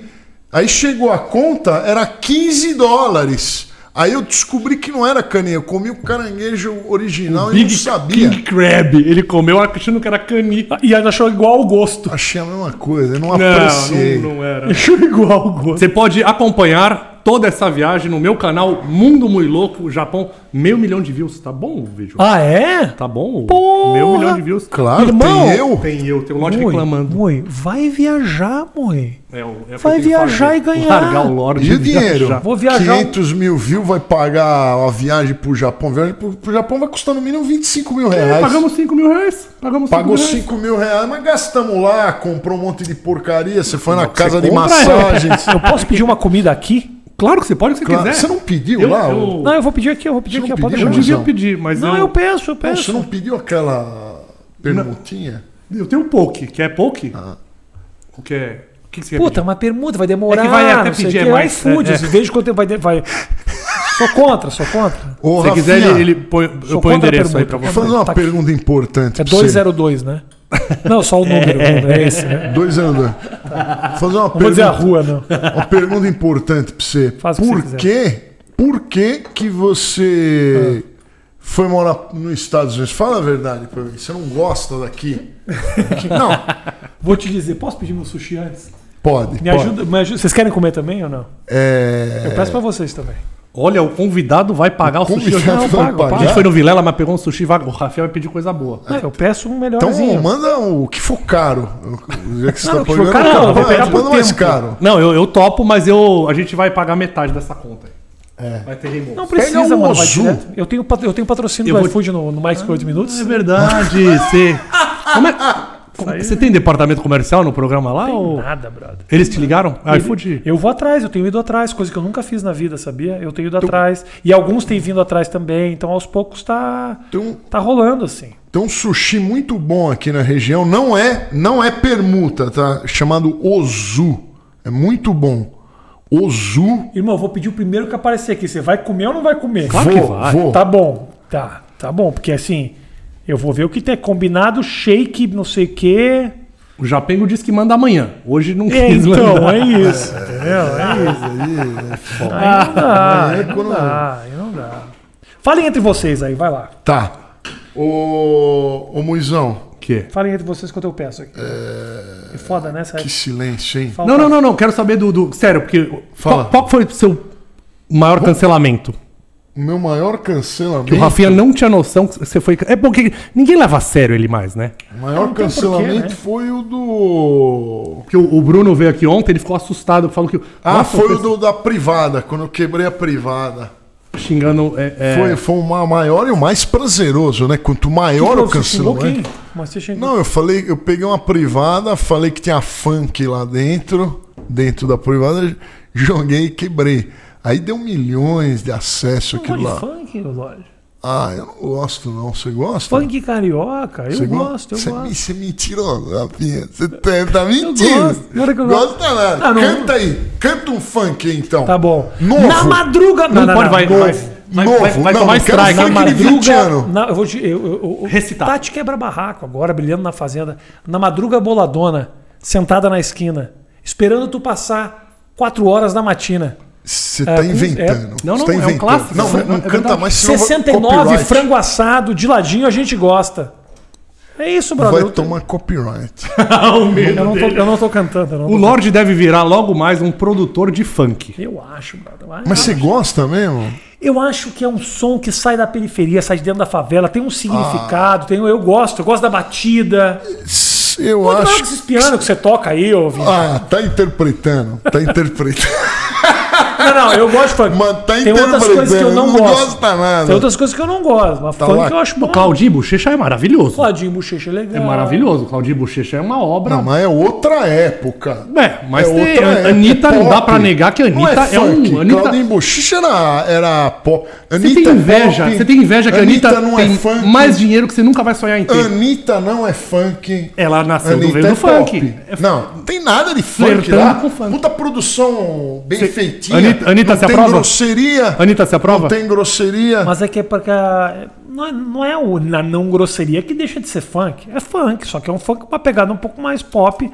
Speaker 1: Aí chegou a conta, era 15 dólares. Aí eu descobri que não era cani, eu comi o caranguejo original e não sabia.
Speaker 3: King Crab. Ele comeu achando que era cani.
Speaker 2: E achou igual o gosto.
Speaker 1: Achei a mesma coisa, eu não,
Speaker 3: Não,
Speaker 1: apreciei.
Speaker 3: não, não era.
Speaker 2: Achou igual o gosto.
Speaker 3: Você pode acompanhar toda essa viagem no meu canal Mundo Muito Louco, Japão. Meio milhão de views. Tá bom o vídeo?
Speaker 2: Ah, é?
Speaker 3: Tá bom?
Speaker 2: Porra!
Speaker 3: Meio milhão de views.
Speaker 1: Claro,
Speaker 2: Irmão,
Speaker 1: tem eu.
Speaker 3: Tem eu, tem um
Speaker 2: Mui,
Speaker 3: reclamando.
Speaker 2: Mui, vai viajar, Mui.
Speaker 3: É, o- é
Speaker 2: Vai viajar
Speaker 3: fazer.
Speaker 2: e ganhar.
Speaker 3: Largar o Lorde
Speaker 1: E o dinheiro?
Speaker 2: Vou viajar.
Speaker 1: 500 mil views vai pagar a viagem pro Japão. A viagem pro, pro Japão vai custar no mínimo 25 mil
Speaker 3: É,
Speaker 1: reais.
Speaker 3: pagamos 5 mil reais. Pagamos 5
Speaker 1: Pagou
Speaker 3: mil reais.
Speaker 1: 5 mil reais, mas gastamos lá, comprou um monte de porcaria. Você foi na casa de
Speaker 3: compra,
Speaker 1: massagens.
Speaker 2: Eu posso pedir uma comida aqui?
Speaker 3: Claro que você pode o que você
Speaker 1: Claro,
Speaker 3: quiser.
Speaker 1: Você não pediu
Speaker 3: Eu-
Speaker 1: lá?
Speaker 3: eu-
Speaker 2: Não, eu vou pedir aqui, eu vou pedir
Speaker 1: Você
Speaker 2: aqui.
Speaker 1: não
Speaker 2: Pode
Speaker 1: pediu,
Speaker 3: Eu
Speaker 2: deixar.
Speaker 3: devia
Speaker 1: Não.
Speaker 3: pedir, mas
Speaker 2: Não,
Speaker 3: eu,
Speaker 2: eu peço, eu
Speaker 1: Não,
Speaker 2: peço.
Speaker 1: você não pediu aquela permutinha?
Speaker 3: eu tenho poke. Quer poke? O que é? O que que você quer
Speaker 2: Puta, uma permuta, vai demorar.
Speaker 3: É que vai até
Speaker 2: não
Speaker 3: pedir, é mais-
Speaker 2: iFood,
Speaker 3: é, é.
Speaker 2: vejo quanto tempo vai, de- vai. Sou contra, sou contra.
Speaker 1: Ô,
Speaker 3: Se você quiser,
Speaker 1: Rafinha,
Speaker 3: ele, ele põe, eu ponho o endereço aí pra
Speaker 2: permuta.
Speaker 3: você.
Speaker 1: Vou fazer uma
Speaker 2: Tá aqui.
Speaker 1: pergunta importante.
Speaker 2: É
Speaker 1: pra você.
Speaker 2: 202, né? Não, só o número, não é esse, né?
Speaker 1: 202. Vou fazer uma
Speaker 2: Não vou dizer a
Speaker 1: pergunta,
Speaker 2: rua, não.
Speaker 1: uma pergunta importante pra você.
Speaker 2: Faz que
Speaker 1: Por que, por que que você foi morar nos Estados Unidos? Fala a verdade pra mim. Você não gosta daqui? Não,
Speaker 2: Vou te dizer, posso pedir meu sushi antes?
Speaker 1: pode.
Speaker 2: Me
Speaker 1: pode.
Speaker 2: ajuda, me ajuda. Vocês querem comer também ou não?
Speaker 1: É...
Speaker 2: Eu peço pra vocês também.
Speaker 3: Olha, o convidado vai pagar o, sushi.
Speaker 1: convidado
Speaker 3: Não,
Speaker 1: vai
Speaker 3: pago,
Speaker 1: pagar?
Speaker 3: A gente foi no Vilela, mas pegou um sushi. O Rafael vai pedir coisa boa.
Speaker 2: Não, eu peço um
Speaker 1: Então
Speaker 2: melhorzinho.
Speaker 1: manda o que for caro. Já que você
Speaker 2: Não,
Speaker 1: tá
Speaker 2: o que for
Speaker 1: pagando,
Speaker 2: caro, não, eu vou
Speaker 1: vai,
Speaker 2: pegar
Speaker 1: manda mais caro.
Speaker 3: Não, eu, eu topo, mas eu, a gente vai pagar metade dessa conta.
Speaker 1: É.
Speaker 3: Vai ter reembolso.
Speaker 2: Não precisa,
Speaker 1: Pega um
Speaker 2: mano. Eu tenho, eu tenho patrocínio
Speaker 3: Eu
Speaker 2: do
Speaker 3: vou-
Speaker 2: iFood no, no mais que 8 minutos.
Speaker 3: É verdade. Você. Como é- Você tem departamento comercial no programa lá? Ou...
Speaker 2: Nada, brother.
Speaker 3: Eles te ligaram? Ah, iFood.
Speaker 2: Eu vou atrás, eu tenho ido atrás, coisa que eu nunca fiz na vida, sabia? Eu tenho ido atrás. E alguns têm vindo atrás também, então aos poucos tá,
Speaker 1: Tem um,
Speaker 2: tá rolando assim.
Speaker 1: tem um sushi muito bom aqui na região. Não é, não é permuta, tá? Chamado Ozu. É muito bom. Ozu.
Speaker 2: Irmão, eu vou pedir o primeiro que aparecer aqui. Você vai comer ou não vai comer?
Speaker 3: Claro que
Speaker 1: vou,
Speaker 3: vai.
Speaker 1: vou.
Speaker 2: Tá bom, tá, tá bom, porque assim, eu vou ver o que tem combinado, shake, não sei o quê.
Speaker 3: O Japengo disse que manda amanhã. Hoje não
Speaker 2: É,
Speaker 3: quis
Speaker 2: então,
Speaker 3: mandar.
Speaker 2: é isso, entendeu? É isso. Aí não dá, aí não dá, aí não dá. Falem entre vocês aí, vai lá.
Speaker 1: Tá. Ô, ô Muizão,
Speaker 3: Que?
Speaker 2: Falem entre vocês quanto eu peço aqui. É foda, né? Essa-
Speaker 1: que silêncio, hein?
Speaker 2: Falta-
Speaker 3: Não, não, não, não. Quero saber do. do- sério, porque.
Speaker 1: Fala.
Speaker 3: Qual, qual foi o seu maior cancelamento?
Speaker 1: O meu maior cancelamento.
Speaker 3: Que o Rafinha não tinha noção que você foi. É porque ninguém leva a sério ele mais, né?
Speaker 1: O maior cancelamento
Speaker 2: porquê, né?
Speaker 1: foi o do.
Speaker 3: Porque o, o Bruno veio aqui ontem, ele ficou assustado, falou que.
Speaker 1: Ah,
Speaker 3: Nossa,
Speaker 1: foi o do, da privada, quando eu quebrei a privada.
Speaker 3: Xingando. É, é,
Speaker 1: Foi, foi o ma- maior e o mais prazeroso, né? Quanto
Speaker 2: Que
Speaker 1: maior o cancelamento.
Speaker 2: quem? Mas você xingou.
Speaker 1: Não, eu falei, eu peguei uma privada, falei que tinha funk lá dentro, dentro da privada, joguei e quebrei. Aí deu milhões de acesso
Speaker 2: Não
Speaker 1: aquilo lá.
Speaker 2: funk, Lodge.
Speaker 1: Ah, eu não gosto não. Você gosta?
Speaker 2: Funk carioca, eu
Speaker 1: go-
Speaker 2: gosto, eu
Speaker 1: é
Speaker 2: gosto.
Speaker 1: me- Você é mentiroso, Rafinha. Você tá, tá mentindo.
Speaker 2: gosto, claro que eu gosto.
Speaker 1: Gosta nada.
Speaker 2: Ah, não.
Speaker 1: Canta aí. Canta um funk aí, então.
Speaker 2: Tá bom.
Speaker 1: Novo.
Speaker 2: Na madruga.
Speaker 3: Não, pode, vai,
Speaker 1: novo.
Speaker 3: vai, vai,
Speaker 1: Novo.
Speaker 3: vai, vai
Speaker 1: Não,
Speaker 3: tomar
Speaker 1: não
Speaker 3: strike.
Speaker 2: Na
Speaker 1: funk de 20
Speaker 2: madruga. Na, eu vou te, eu, eu, eu,
Speaker 3: Recitar.
Speaker 2: Tati quebra barraco agora, brilhando na fazenda. Na madruga boladona, sentada na esquina, esperando tu passar quatro horas na matina.
Speaker 1: Você
Speaker 2: É,
Speaker 1: tá
Speaker 2: com-
Speaker 1: inventando.
Speaker 3: Não,
Speaker 1: Você
Speaker 3: não,
Speaker 1: tá
Speaker 3: é um
Speaker 1: inventando.
Speaker 3: clássico.
Speaker 1: Não,
Speaker 3: É
Speaker 1: não, não
Speaker 3: verdade.
Speaker 1: canta mais, senão vai-
Speaker 2: 69,
Speaker 1: copyright.
Speaker 2: frango assado, de ladinho, a gente gosta. É isso, brother.
Speaker 1: Vai tomar copyright.
Speaker 3: o medo
Speaker 2: eu, não tô, eu não tô cantando. não
Speaker 3: O
Speaker 2: tô
Speaker 3: Lorde deve virar logo mais um produtor de funk.
Speaker 2: Eu acho, brother. eu acho.
Speaker 1: Mas você gosta mesmo?
Speaker 2: Eu acho que é um som que sai da periferia, sai de dentro da favela, tem um
Speaker 1: Ah.
Speaker 2: significado, tem, eu gosto, eu gosto da batida.
Speaker 1: Eu
Speaker 2: Não é
Speaker 1: acho.
Speaker 2: esses pianos que você toca aí, ô.
Speaker 1: Ah, tá interpretando. Tá interpretando.
Speaker 2: Não, não, eu gosto de funk.
Speaker 1: Mas tá
Speaker 2: tem outras coisas que eu não,
Speaker 1: não
Speaker 2: gosto.
Speaker 1: gosta nada.
Speaker 2: Tem outras coisas que eu não gosto, mas
Speaker 1: Tá
Speaker 2: funk
Speaker 1: lá.
Speaker 2: eu acho bom.
Speaker 3: O Claudinho Bochecha é maravilhoso.
Speaker 2: Claudinho Bochecha é
Speaker 3: É
Speaker 2: legal.
Speaker 3: maravilhoso. O Claudinho Bochecha é uma obra.
Speaker 1: Não, mas é outra época.
Speaker 3: É, mas
Speaker 1: É
Speaker 3: tem,
Speaker 1: outra
Speaker 3: a
Speaker 1: época.
Speaker 3: Anitta não dá pra negar que a
Speaker 1: Não
Speaker 3: Anitta é,
Speaker 1: funk.
Speaker 3: um. Anitta,
Speaker 1: Claudinho Bochicha era, era pop.
Speaker 3: você
Speaker 1: Anitta
Speaker 3: tem
Speaker 1: é
Speaker 3: inveja,
Speaker 1: pop.
Speaker 3: você tem inveja que a Anitta,
Speaker 1: não
Speaker 3: tem
Speaker 1: é funk.
Speaker 3: mais dinheiro que você nunca vai sonhar em ter.
Speaker 1: Anitta não é funk.
Speaker 3: Ela nasceu do
Speaker 1: Anitta
Speaker 3: veio
Speaker 1: é
Speaker 3: do funk.
Speaker 1: pop.
Speaker 3: É
Speaker 1: Não, não tem nada de funk
Speaker 3: Flertando
Speaker 1: lá.
Speaker 3: com funk.
Speaker 1: Puta produção bem
Speaker 3: Cê-
Speaker 1: feitinha.
Speaker 3: Anitta- Anitta,
Speaker 1: não
Speaker 3: você
Speaker 1: tem
Speaker 3: aprova?
Speaker 1: grosseria.
Speaker 3: Anitta, você aprova?
Speaker 1: Não tem grosseria.
Speaker 2: Mas é que é porque a- não é, não é o, na não grosseria que deixa de ser funk. É funk, só que é um funk com uma pegada um pouco mais pop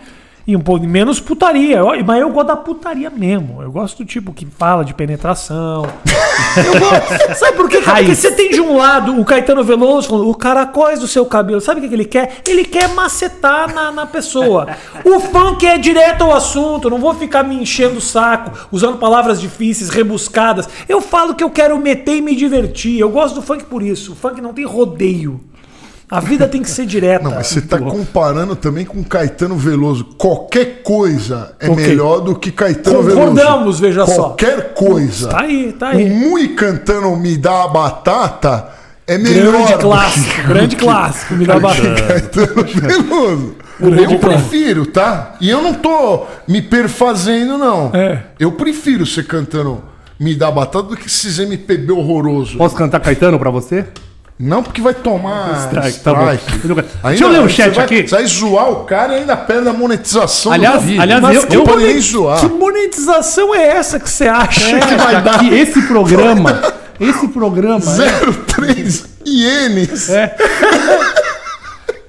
Speaker 2: e um pouco menos putaria. Eu- mas eu gosto da putaria mesmo. Eu gosto do tipo que fala de penetração. Eu gosto. Sabe por quê? cara? Porque você tem de um lado o Caetano Veloso falando, o caracóis do seu cabelo. Sabe o que ele quer? Ele quer macetar na, na pessoa. O funk é direto ao assunto. Não vou ficar me enchendo o saco, usando palavras difíceis, rebuscadas. Eu falo que eu quero meter e me divertir. Eu gosto do funk por isso. O funk não tem rodeio. A vida tem que ser direta.
Speaker 1: Não, mas você tá comparando também com Caetano Veloso. Qualquer coisa é
Speaker 2: Ok.
Speaker 1: melhor do que Caetano Veloso.
Speaker 2: Concordamos, veja só.
Speaker 1: Qualquer coisa.
Speaker 2: Tá aí, tá
Speaker 1: O
Speaker 2: aí.
Speaker 1: Mui cantando Me Dá a Batata é melhor.
Speaker 2: Grande
Speaker 1: do
Speaker 2: clássico,
Speaker 1: que-
Speaker 2: grande clássico. Me dá batata.
Speaker 1: Caetano Veloso.
Speaker 2: Grande
Speaker 1: Eu prefiro, tá? E eu não tô me perfazendo, não.
Speaker 2: É.
Speaker 1: Eu prefiro você cantando Me Dá Batata do que esses MPB horroroso.
Speaker 3: Posso cantar Caetano pra você?
Speaker 1: Não, porque vai tomar
Speaker 3: Strike,
Speaker 1: strike.
Speaker 3: tá bom.
Speaker 1: Ainda-
Speaker 3: Deixa eu ler o chat
Speaker 1: vai,
Speaker 3: aqui.
Speaker 1: Você vai zoar o cara e ainda perde a monetização
Speaker 3: Aliás-
Speaker 1: do vídeo.
Speaker 3: aliás,
Speaker 1: Mas
Speaker 3: eu- eu-
Speaker 1: nem zoar.
Speaker 2: Que monetização é essa que você acha que vai
Speaker 3: É,
Speaker 2: dar?
Speaker 3: que esse programa, esse programa, é,
Speaker 1: 03 ienes.
Speaker 3: É.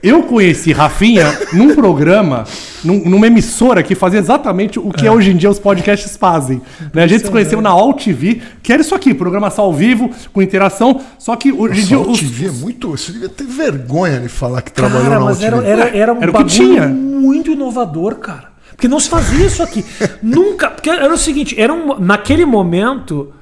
Speaker 3: Eu conheci Rafinha num programa, num- numa emissora que fazia exatamente o que hoje em dia os podcasts fazem. né? A gente se conheceu na All TV, que era isso aqui, programação ao vivo, com interação, só que hoje em dia
Speaker 1: Nossa, o
Speaker 3: os,
Speaker 1: TV é muito. Você devia ter vergonha de falar que trabalhou
Speaker 2: Cara,
Speaker 1: na
Speaker 2: mas era,
Speaker 1: UTV.
Speaker 2: era, era um
Speaker 3: Era
Speaker 2: bagulho
Speaker 3: tinha.
Speaker 2: muito inovador, cara. Porque não se fazia isso aqui. Nunca. Porque era o seguinte: era um, naquele momento,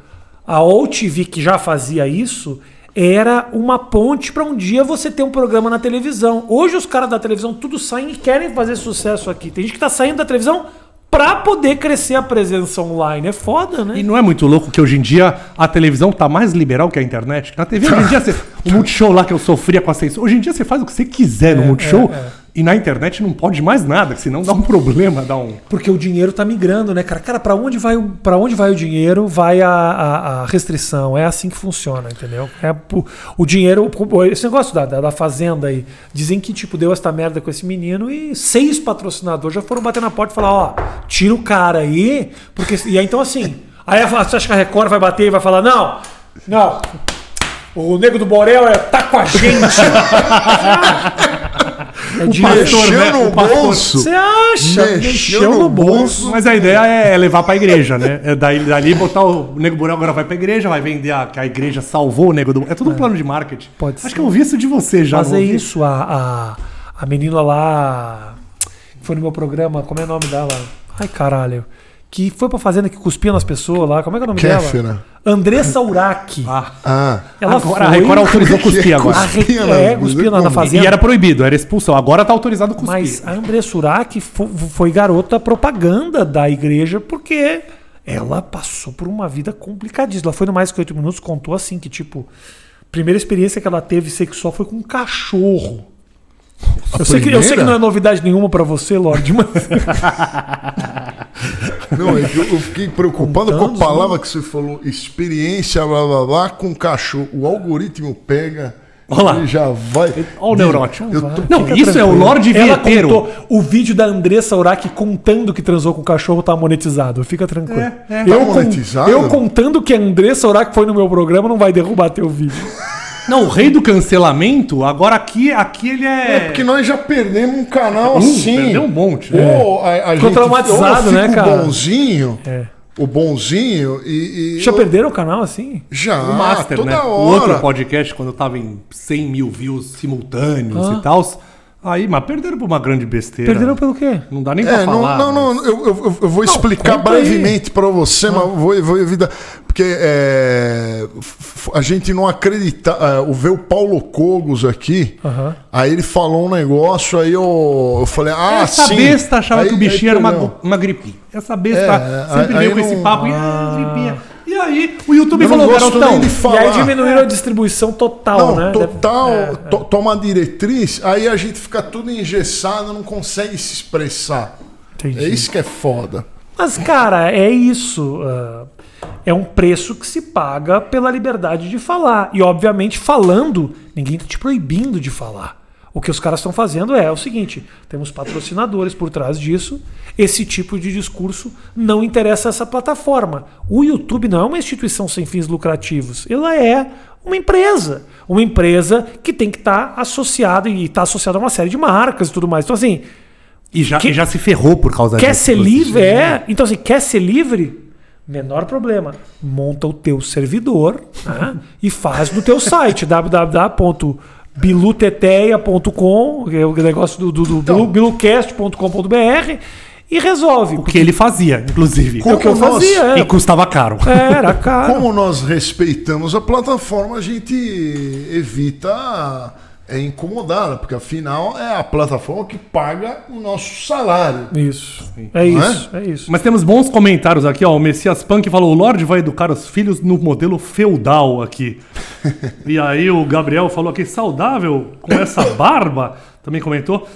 Speaker 2: a OTV que já fazia isso era uma ponte para um dia você ter um programa na televisão. Hoje os caras da televisão tudo saem e querem fazer sucesso aqui. Tem gente que tá saindo da televisão pra poder crescer a presença online. É foda, né?
Speaker 3: E não é muito louco que hoje em dia a televisão tá mais liberal que a internet? Na TV hoje em dia, você, o Multishow lá que eu sofria com a censura, hoje em dia você faz o que você quiser no Multishow e na internet não pode mais nada, senão dá um problema, dá um...
Speaker 2: Porque o dinheiro tá migrando, né, cara? Cara, pra onde vai, o- pra onde vai o dinheiro, vai a, a- a restrição. É assim que funciona, entendeu? É o, o dinheiro. Esse negócio da, da, da fazenda aí. Dizem que, tipo, deu essa merda com esse menino e seis patrocinadores já foram bater na porta e falar: ó, tira o cara aí. Porque, e aí, então, assim. Aí você acha que a Record vai bater e vai falar: não, não. O nego do Borel é, tá com a gente. É
Speaker 3: o
Speaker 2: de-
Speaker 3: pastor,
Speaker 1: Mexeu
Speaker 3: né?
Speaker 1: no bolso.
Speaker 2: Você acha?
Speaker 1: Mexeu
Speaker 2: Mexeu,
Speaker 1: no
Speaker 2: no bolso.
Speaker 3: Mas a ideia é levar pra igreja, né? É daí, dali botar o Nego Borel agora vai pra igreja, vai vender a, que a igreja salvou o Nego do É tudo um plano de marketing.
Speaker 2: Pode
Speaker 3: Acho
Speaker 2: ser.
Speaker 3: que eu ouvi isso de você já.
Speaker 2: Mas é isso, a, a, a menina lá. que Foi no meu programa, como é o nome dela? Ai, caralho. Que foi pra fazenda que cuspia nas pessoas lá. Como é que é o nome
Speaker 1: Kéfera.
Speaker 2: dela? Andressa Urach.
Speaker 3: Ah,
Speaker 1: Ah.
Speaker 2: Ela
Speaker 3: agora, a
Speaker 2: foi.
Speaker 3: Record autorizou cuspir
Speaker 2: A
Speaker 3: agora.
Speaker 2: Re-
Speaker 1: Cuspia na-
Speaker 2: é, cuspia na, na fazenda.
Speaker 3: E era proibido, era expulsão. Agora tá autorizado cuspir.
Speaker 2: Mas a Andressa Urach fo- foi garota propaganda da igreja porque ela passou por uma vida complicadíssima. Ela foi no Mais Que Oito Minutos, contou assim que, tipo, a primeira experiência que ela teve sexual foi com um cachorro. Eu sei, que, eu sei que não é novidade nenhuma pra você, Lorde, mas
Speaker 1: Não, é que eu, eu fiquei preocupado com a
Speaker 2: tantos,
Speaker 1: palavra que você falou, experiência, blá blá blá, com cachorro. O algoritmo pega
Speaker 3: Olha lá.
Speaker 1: e já vai.
Speaker 3: Olha o neurótico.
Speaker 1: Eu tô-
Speaker 3: Não,
Speaker 2: Fica
Speaker 3: isso é o
Speaker 2: tranquilo.
Speaker 3: Lorde
Speaker 2: Ela
Speaker 3: Vinheteiro.
Speaker 2: contou o vídeo da Andressa Urach contando que transou com o cachorro tá monetizado. Fica tranquilo.
Speaker 3: É, é.
Speaker 1: Tá
Speaker 2: Eu, con-
Speaker 1: monetizado?
Speaker 2: eu contando que a Andressa Urach foi no meu programa não vai derrubar teu vídeo.
Speaker 3: Não, o rei do cancelamento, agora aqui, aqui ele é.
Speaker 1: É porque nós já perdemos um canal
Speaker 3: Uh,
Speaker 1: assim.
Speaker 3: perdeu um monte. né?
Speaker 1: Ou a, a
Speaker 2: Ficou
Speaker 1: gente,
Speaker 2: traumatizado,
Speaker 1: ou
Speaker 2: né, cara?
Speaker 1: bonzinho,
Speaker 2: É.
Speaker 1: o bonzinho e... e
Speaker 2: Já
Speaker 1: eu-
Speaker 2: perderam o canal assim?
Speaker 1: Já,
Speaker 3: o Master,
Speaker 1: toda
Speaker 3: né?
Speaker 1: hora.
Speaker 3: O outro podcast, quando eu tava em 100 mil views simultâneos
Speaker 2: Ah.
Speaker 3: e tal. Aí, mas perderam por uma grande besteira.
Speaker 2: Perderam pelo quê?
Speaker 3: Não dá nem pra
Speaker 1: É, não,
Speaker 3: falar.
Speaker 1: não, não,
Speaker 3: mas-
Speaker 1: eu, eu- eu vou explicar
Speaker 2: conta aí.
Speaker 1: brevemente para você, mas vou, vou evitar. Porque é, a gente não acredita. é, o ver o Paulo Cogos aqui, aí ele falou um negócio, aí eu, eu falei, ah,
Speaker 3: Essa
Speaker 1: sim.
Speaker 3: besta achava
Speaker 1: Aí-
Speaker 3: que o
Speaker 1: aí
Speaker 3: bichinho era uma, uma gripinha. Essa besta
Speaker 1: É,
Speaker 3: sempre
Speaker 1: aí-
Speaker 3: veio com
Speaker 1: aí
Speaker 3: esse
Speaker 1: não-
Speaker 3: papo. E, ah, gripinha. Aí, o YouTube
Speaker 1: Eu não
Speaker 3: falou, garotão.
Speaker 2: E aí diminuíram a distribuição total,
Speaker 1: Não,
Speaker 2: né?
Speaker 1: total,
Speaker 2: Deve-
Speaker 1: to- toma diretriz, aí a gente fica tudo engessado, não consegue se expressar.
Speaker 2: Entendi.
Speaker 1: É isso que é foda.
Speaker 2: Mas, cara, é isso. ah, é um preço que se paga pela liberdade de falar. E, obviamente, falando, ninguém tá te proibindo de falar. O que os caras estão fazendo é o seguinte: temos patrocinadores por trás disso. Esse tipo de discurso não interessa essa plataforma. O YouTube não é uma instituição sem fins lucrativos. Ela é uma empresa. Uma empresa que tem que estar associada e está associada a uma série de marcas e tudo mais. Então, assim,
Speaker 3: E já,
Speaker 2: Que-
Speaker 3: já se ferrou por causa
Speaker 2: Quer
Speaker 3: disso.
Speaker 2: ser livre? É. Então, assim, quer ser livre? Menor problema. Monta o teu servidor né, e faz no teu site www.biluteteia.com, que é o negócio do, do, do
Speaker 1: Então.
Speaker 2: bilucast.com.br e resolve.
Speaker 3: O que ele fazia, inclusive.
Speaker 2: É o que eu
Speaker 1: Como nós-
Speaker 2: fazia.
Speaker 3: E
Speaker 2: É,
Speaker 3: custava caro.
Speaker 2: É, era caro.
Speaker 1: Como nós respeitamos a plataforma, a gente evita é, incomodá-la, porque afinal é a plataforma que paga o nosso salário.
Speaker 2: Isso. É
Speaker 1: é?
Speaker 2: isso. É isso.
Speaker 3: Mas temos bons comentários aqui, ó. O Messias Punk falou: o Lorde vai educar os filhos no modelo feudal aqui. e aí o Gabriel falou aqui: saudável com essa barba. Também comentou.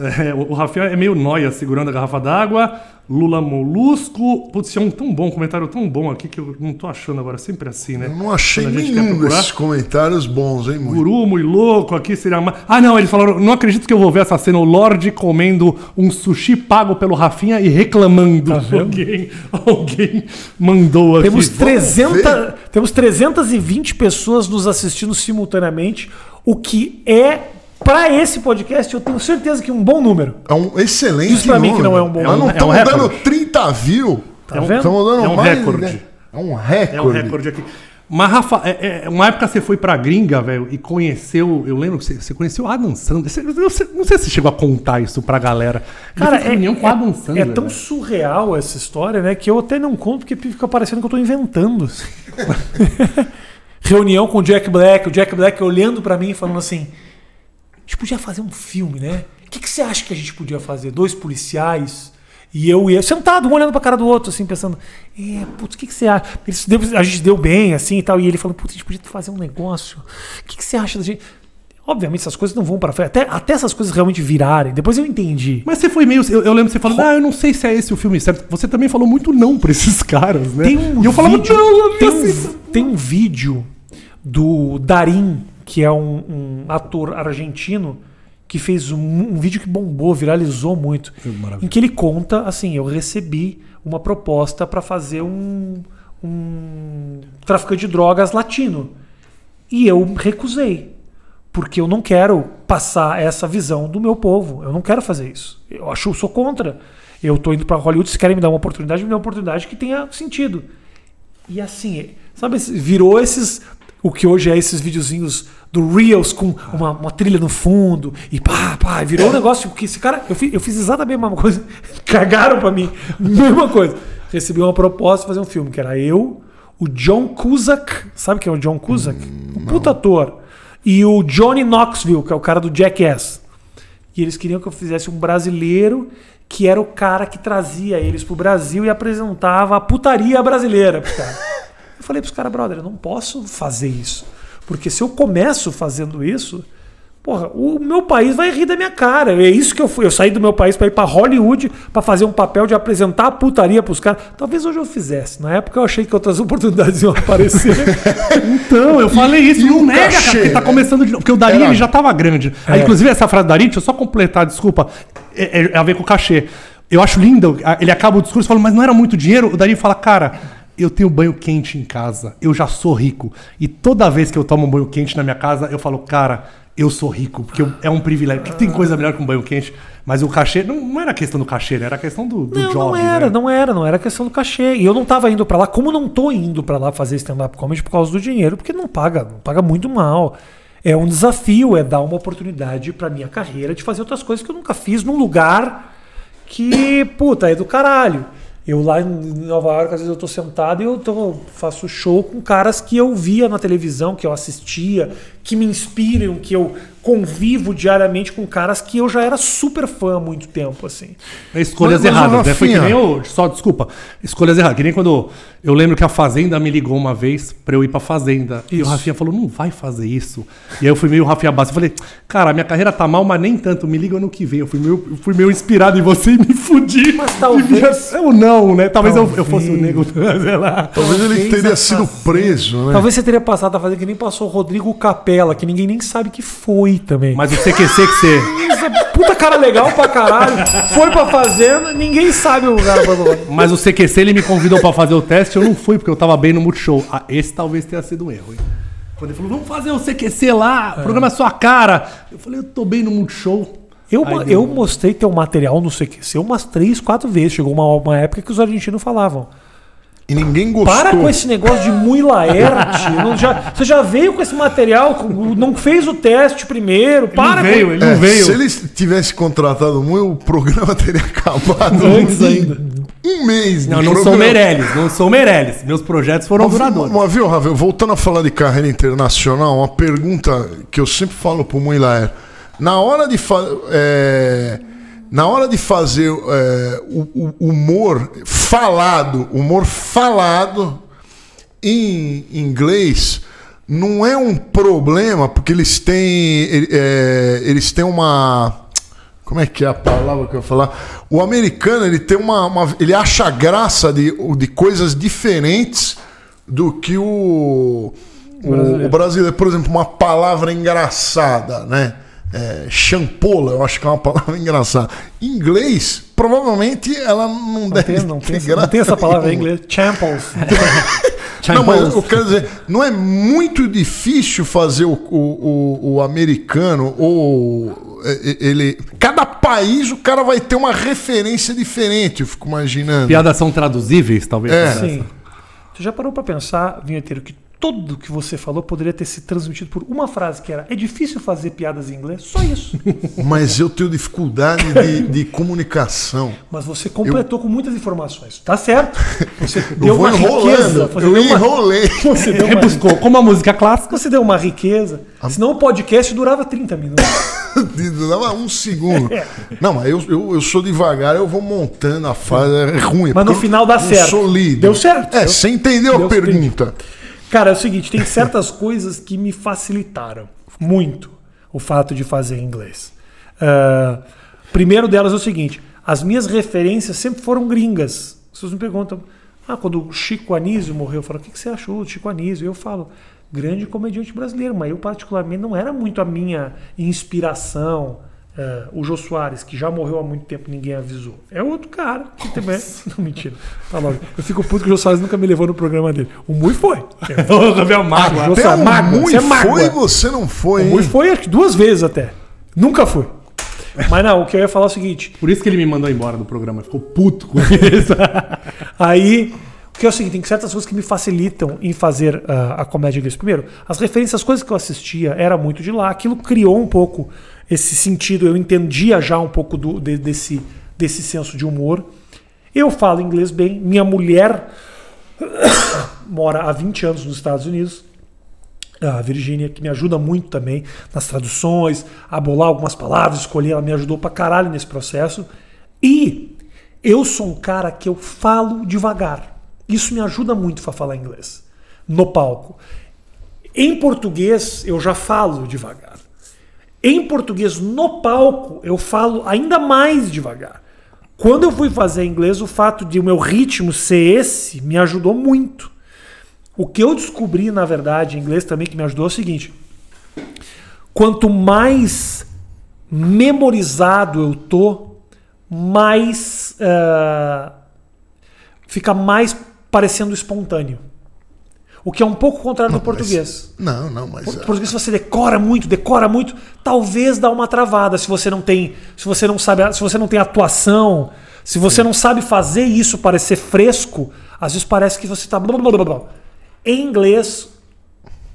Speaker 3: É, o Rafael é meio noia segurando a garrafa d'água. Lula Molusco. Putz, é um tão bom comentário, tão bom aqui que eu não tô achando agora. Sempre assim, né?
Speaker 1: Eu não achei nenhum desses comentários bons, hein, muito.
Speaker 3: Guru, muito louco, aqui seria. Ah, não, eles falaram. Não acredito que eu vou ver essa cena. O Lorde comendo um sushi pago pelo Rafinha e reclamando. alguém, alguém mandou aqui.
Speaker 2: Temos,
Speaker 1: vamos
Speaker 2: 300,
Speaker 1: ver.
Speaker 2: temos 320 pessoas nos assistindo simultaneamente, o que é, para esse podcast, eu tenho certeza que é um bom número.
Speaker 1: É um excelente
Speaker 2: Diz pra mim que
Speaker 1: número.
Speaker 2: não é um bom
Speaker 1: Nós não
Speaker 3: número. É um
Speaker 1: estamos dando
Speaker 3: recorde.
Speaker 1: 30 view.
Speaker 2: Tá vendo?
Speaker 1: Estamos dando
Speaker 3: É um
Speaker 1: mais,
Speaker 3: recorde.
Speaker 1: né? É um
Speaker 3: É
Speaker 1: recorde.
Speaker 3: um recorde aqui. Mas, Rafa, é, é, uma época você foi pra gringa, velho, e conheceu. Eu lembro que você, você conheceu o Adam Sandler. Você- você- não sei se você chegou a contar isso pra galera.
Speaker 2: Cara,
Speaker 3: fiz reunião com o Adam Sandler.
Speaker 2: é tão
Speaker 3: velho.
Speaker 2: surreal essa história, né? Que eu até não conto porque fica parecendo que eu tô inventando. assim. Reunião com o Jack Black, o Jack Black olhando pra mim e falando assim: gente podia fazer um filme, né? O que, que você acha que a gente podia fazer? Dois policiais e eu ele, sentado, um olhando pra cara do outro, assim, pensando: é, putz, o que, que você acha? A gente deu bem, assim e tal. E ele falando: putz, a gente podia fazer um negócio. O que, que você acha da gente? Obviamente, essas coisas não vão pra frente. Até, até essas coisas realmente virarem. Depois eu entendi.
Speaker 3: Mas você foi meio. Eu, eu lembro que você falando, ah, eu não sei se é esse o filme certo. Você também falou muito não pra esses caras, né?
Speaker 2: Tem um
Speaker 3: e eu falava,
Speaker 2: vídeo,
Speaker 3: não, eu
Speaker 2: tem, um, tem um vídeo do Darim, que é um, um ator argentino, que fez um, um vídeo que bombou, viralizou muito.
Speaker 3: maravilha.
Speaker 2: Em que ele conta assim: eu recebi uma proposta para fazer um, um traficante de drogas latino. E eu recusei. Porque eu não quero passar essa visão do meu povo. Eu não quero fazer isso. Eu acho, eu sou contra. Eu tô indo para Hollywood, se querem me dar uma oportunidade, me dá uma oportunidade que tenha sentido. E assim, sabe, virou esses. O que hoje é esses videozinhos do Reels com uma, uma trilha no fundo e pá, pá, virou um negócio que esse cara. Eu fiz, eu fiz exatamente a mesma coisa. Cagaram pra mim. Mesma coisa. Recebi uma proposta de fazer um filme, que era eu, o John Cusack, sabe quem é o John Cusack? um puta ator. E o Johnny Knoxville, que é o cara do Jackass. E eles queriam que eu fizesse um brasileiro que era o cara que trazia eles pro Brasil e apresentava a putaria brasileira pros caras. Eu falei pros caras, brother, eu não posso fazer isso. Porque se eu começo fazendo isso, porra, o meu país vai rir da minha cara. É isso que eu fui. Eu saí do meu país para ir para Hollywood para fazer um papel de apresentar a putaria pros caras. Talvez hoje eu fizesse. Na época eu achei que outras oportunidades iam aparecer.
Speaker 3: Então, eu falei isso,
Speaker 1: e
Speaker 3: não
Speaker 1: o
Speaker 3: nega, cara, porque tá começando de novo. Porque o Dari ele já tava grande. Aí,
Speaker 2: É.
Speaker 3: inclusive, essa frase do Dari, deixa eu só completar, desculpa, é, é a ver com o cachê. Eu acho lindo, ele acaba o discurso falando, mas não era muito dinheiro. O Dari fala, cara, eu tenho banho quente em casa, eu já sou rico. E toda vez que eu tomo um banho quente na minha casa, eu falo, cara, eu sou rico, porque eu- é um privilégio. Que tem coisa melhor que um banho quente. Mas o cachê, não, não era questão do cachê, né? era questão do, do
Speaker 2: Não,
Speaker 3: job.
Speaker 2: não era,
Speaker 3: né?
Speaker 2: não era, não era questão do cachê. E eu não tava indo pra lá, como não tô indo pra lá fazer stand-up comedy por causa do dinheiro, porque não paga, não paga muito mal. É um desafio, é dar uma oportunidade pra minha carreira de fazer outras coisas que eu nunca fiz num lugar que, puta, é do caralho. Eu lá em Nova York, às vezes eu tô sentado e eu tô, faço show com caras que eu via na televisão, que eu assistia, que me inspiram, que eu convivo diariamente com caras que eu já era super fã há muito tempo, assim.
Speaker 3: Escolhas
Speaker 1: Mas- mas,
Speaker 3: erradas, né? Foi que nem o. Só, desculpa. Escolhas erradas. Que nem quando. Eu lembro que a Fazenda me ligou uma vez pra eu ir pra Fazenda. E o
Speaker 2: Isso.
Speaker 3: Rafinha falou: não vai fazer isso. E aí eu fui meio Rafinha Bastos. Eu falei: cara, minha carreira tá mal, mas nem tanto. Me liga ano que vem. Eu fui meio, eu fui meio inspirado em você e me fudi.
Speaker 2: Mas talvez-
Speaker 3: Eu não, né? Talvez eu, eu fosse o
Speaker 2: Talvez.
Speaker 3: nego. Sei lá.
Speaker 1: Talvez ele
Speaker 2: Talvez
Speaker 1: teria sido
Speaker 2: Fazenda-
Speaker 1: preso, né?
Speaker 2: Talvez você teria passado a fazer que nem passou o Rodrigo Capella, que ninguém nem sabe que foi também.
Speaker 3: Mas o CQC que você.
Speaker 2: Essa puta cara legal pra caralho. Foi pra fazenda, ninguém sabe o cara pra
Speaker 3: Mas o CQC ele me convidou pra fazer o teste, eu não fui porque eu tava bem no Multishow. Ah, esse talvez tenha sido um erro, hein? Quando ele falou, vamos fazer o CQC lá, o programa é sua cara. Eu falei, eu tô bem no Multishow.
Speaker 2: Eu,
Speaker 3: Aí
Speaker 2: eu
Speaker 3: deu-
Speaker 2: mostrei teu material no CQC umas três, quatro vezes. Chegou uma, uma época que os argentinos falavam.
Speaker 1: E ninguém gostou.
Speaker 2: Para com esse negócio de Mui Laerte. não já, você já veio com esse material, não fez o teste primeiro. Para
Speaker 3: não veio,
Speaker 2: com...
Speaker 3: ele
Speaker 1: É,
Speaker 3: não veio.
Speaker 1: Se eles tivessem contratado muito, o programa teria acabado
Speaker 2: Antes ainda.
Speaker 1: Um mês.
Speaker 3: Não, não sou. Meirelles, não sou Meirelles. Meus projetos foram
Speaker 1: Mas,
Speaker 3: duradouros.
Speaker 1: mas viu, Ravel, voltando a falar de carreira internacional, uma pergunta que eu sempre falo pro Muilaer. Na hora de fazer. Na hora de fazer é, o, o humor falado, humor falado em inglês, não é um problema, porque eles têm. é, eles têm uma. Como é que é a palavra que eu ia falar? O americano, ele tem uma. uma- ele acha graça de, de coisas diferentes do que o. O brasileiro. o brasileiro. Por exemplo, uma palavra engraçada, né? É, champola, eu acho que é uma palavra engraçada. Em inglês, provavelmente ela não,
Speaker 2: Não
Speaker 1: deve
Speaker 2: tem, não,
Speaker 1: ter
Speaker 2: tem,
Speaker 1: graça
Speaker 2: não tem essa palavra em inglês. Champles.
Speaker 1: Não, mas eu quero dizer, não é muito difícil fazer o, o, o, o americano ou é, é, ele. Cada país o cara vai ter uma referência diferente, eu fico imaginando.
Speaker 3: Piadas são traduzíveis, talvez.
Speaker 1: É.
Speaker 2: Sim.
Speaker 3: essa.
Speaker 2: Você já parou pra pensar, vinheteiro, que tudo que você falou poderia ter sido transmitido por uma frase que era é difícil fazer piadas em inglês? Só isso.
Speaker 1: Mas eu tenho dificuldade de, de comunicação.
Speaker 2: Mas você completou com muitas informações. Tá certo. Você
Speaker 1: Eu
Speaker 2: deu
Speaker 1: vou
Speaker 2: uma riqueza. Você
Speaker 1: Eu
Speaker 2: deu uma,
Speaker 1: enrolei.
Speaker 2: você deu uma,
Speaker 3: Rebuscou. Como a música clássica.
Speaker 2: você deu uma riqueza. Senão o podcast durava 30 minutos.
Speaker 1: Dava um segundo.
Speaker 2: É.
Speaker 1: Não, mas eu, eu, eu sou devagar, eu vou montando a frase. É ruim.
Speaker 2: Mas no final dá
Speaker 1: eu
Speaker 2: certo.
Speaker 1: Sou líder.
Speaker 2: Deu certo.
Speaker 1: É,
Speaker 2: Deu-
Speaker 1: você entendeu a pergunta.
Speaker 2: Cara, é o seguinte, tem certas coisas que me facilitaram muito o fato de fazer inglês. Ah, primeiro delas é o seguinte, as minhas referências sempre foram gringas. As pessoas me perguntam, ah, quando o Chico Anísio morreu, eu falo, o que que você achou do Chico Anísio? Eu falo, grande comediante brasileiro, mas eu particularmente não era muito a minha inspiração. Ah, o Jô Soares, que já morreu há muito tempo, ninguém avisou. É outro cara que também. Não, mentira. Tá logo. Eu fico puto que o Jô Soares nunca me levou no programa dele. O Mui foi.
Speaker 3: Gabriel Mago.
Speaker 2: Jô
Speaker 1: Até
Speaker 2: Soares,
Speaker 1: o
Speaker 2: mágoa,
Speaker 1: Mui
Speaker 2: você é mágoa.
Speaker 1: foi você não foi,
Speaker 2: O? Mui foi duas vezes até. Nunca foi. Mas não, o que eu ia falar é o seguinte.
Speaker 3: Por isso que ele me mandou embora do programa. Ficou puto com isso.
Speaker 2: Aí, o que é o seguinte, tem certas coisas que me facilitam em fazer ah, a comédia inglesa. Primeiro, as referências, as coisas que eu assistia era muito de lá. Aquilo criou um pouco esse sentido. Eu entendia já um pouco do- de- desse, desse senso de humor. Eu falo inglês bem. Minha mulher mora há 20 anos nos Estados Unidos. A Virgínia, que me ajuda muito também nas traduções, a bolar algumas palavras, escolher, ela me ajudou pra caralho nesse processo. E eu sou um cara que eu falo devagar. Isso me ajuda muito a falar inglês no palco. Em português, eu já falo devagar. Em português, no palco, eu falo ainda mais devagar. Quando eu fui fazer inglês, o fato de o meu ritmo ser esse me ajudou muito. O que eu descobri, na verdade, em inglês também que me ajudou é o seguinte: quanto mais memorizado eu tô, mais ah, fica mais parecendo espontâneo. O que é um pouco contrário do português.
Speaker 1: Não, não, mas.
Speaker 2: Por-
Speaker 1: é,
Speaker 2: Português, se você decora muito, decora muito, talvez dá uma travada se você não tem, se você não sabe, se você não tem atuação, se você não sabe fazer isso parecer fresco, às vezes parece que você está blá, blá, blá, blá. Em inglês,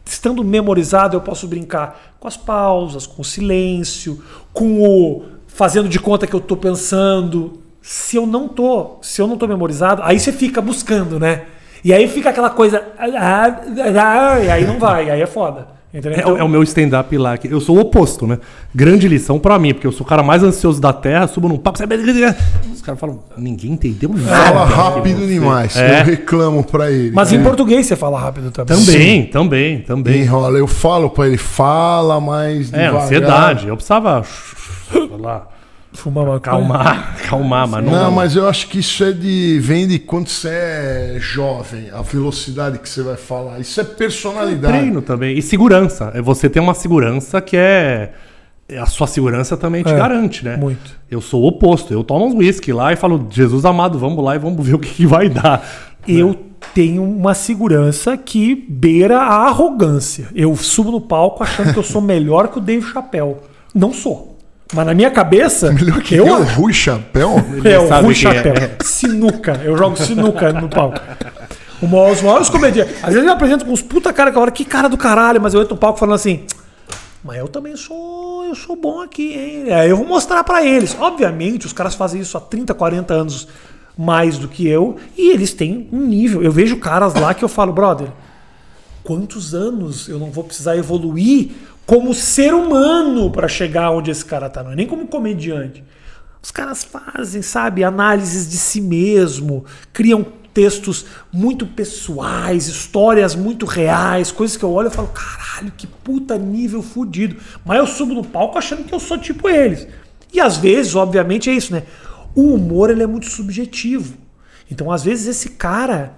Speaker 2: estando memorizado, eu posso brincar com as pausas, com o silêncio, com o fazendo de conta que eu tô pensando. Se eu não tô, se eu não tô memorizado, aí você fica buscando, né? E aí fica aquela coisa, e aí não vai, aí é foda. Entendeu?
Speaker 3: É, o- é o meu stand-up lá. que Eu sou o oposto, né? Grande lição pra mim, porque eu sou o cara mais ansioso da Terra, subo num papo. Os caras falam, ninguém entendeu nada.
Speaker 1: Fala rápido
Speaker 3: você-"
Speaker 1: demais.
Speaker 3: É.
Speaker 1: Eu reclamo pra ele.
Speaker 2: Mas em português você fala rápido também.
Speaker 3: Também, também, também.
Speaker 1: Enrola. Eu falo pra ele, fala mais
Speaker 3: É,
Speaker 1: devagar.
Speaker 3: ansiedade. Eu precisava. lá,
Speaker 2: Fumar uma
Speaker 3: calmar, calmar, mas não.
Speaker 1: Não, mas eu acho que isso é de. vem de quando você é jovem, a velocidade que você vai falar. Isso é personalidade.
Speaker 3: treino também. E segurança. É Você tem uma segurança que é. é A sua segurança também te
Speaker 2: É,
Speaker 3: garante, né?
Speaker 2: muito.
Speaker 3: Eu sou o oposto. Eu tomo uns whisky lá e falo, Jesus amado, vamos lá e vamos ver o que, que vai dar.
Speaker 2: Eu tenho uma segurança que beira a arrogância. Eu subo no palco achando que eu sou melhor que o Dave Chappelle. Não sou. Mas na minha cabeça,
Speaker 1: Melhor que
Speaker 2: eu
Speaker 1: eu, o Rui Chapéu.
Speaker 2: É, o Rui
Speaker 3: é.
Speaker 2: Chapéu. Sinuca. Eu jogo sinuca no palco. Os maiores comediantes. Às vezes eu apresento com uns puta cara que hora, que cara do caralho, mas eu entro no palco falando assim. Mas eu também sou, eu sou bom aqui, hein? Aí eu vou mostrar pra eles. Obviamente, os caras fazem isso há 30, 40 anos mais do que eu, e eles têm um nível. Eu vejo caras lá que eu falo, brother, quantos anos eu não vou precisar evoluir como ser humano para chegar onde esse cara tá, não é nem como comediante. Os caras fazem, sabe, análises de si mesmo, criam textos muito pessoais, histórias muito reais, coisas que eu olho e falo, caralho, que puta nível fudido. Mas eu subo no palco achando que eu sou tipo eles. E às vezes, obviamente, é isso, né? O humor ele é muito subjetivo. Então, às vezes, esse cara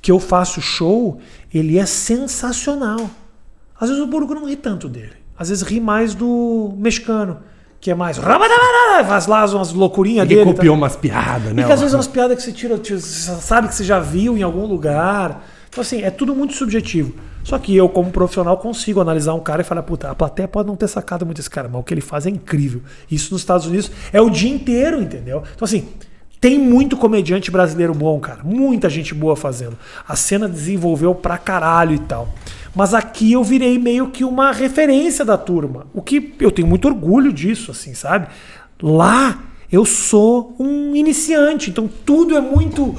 Speaker 2: que eu faço show, ele é sensacional. Às vezes o público não ri tanto dele. Às vezes ri mais do mexicano, que é mais. Faz lá umas loucurinhas
Speaker 3: Ele
Speaker 2: dele.
Speaker 3: copiou
Speaker 2: tá?
Speaker 3: umas piadas, né?
Speaker 2: E que às vezes umas piadas que você tira, tira- você sabe que você já viu em algum lugar. Então, assim, é tudo muito subjetivo. Só que eu, como profissional, consigo analisar um cara e falar, puta, a plateia pode não ter sacado muito esse cara, mas o que ele faz é incrível. Isso nos Estados Unidos é o dia inteiro, entendeu? Então, assim, tem muito comediante brasileiro bom, cara. Muita gente boa fazendo. A cena desenvolveu pra caralho e tal. Mas aqui eu virei meio que uma referência da turma. O que eu tenho muito orgulho disso, assim, sabe? Lá eu sou um iniciante, então tudo é muito.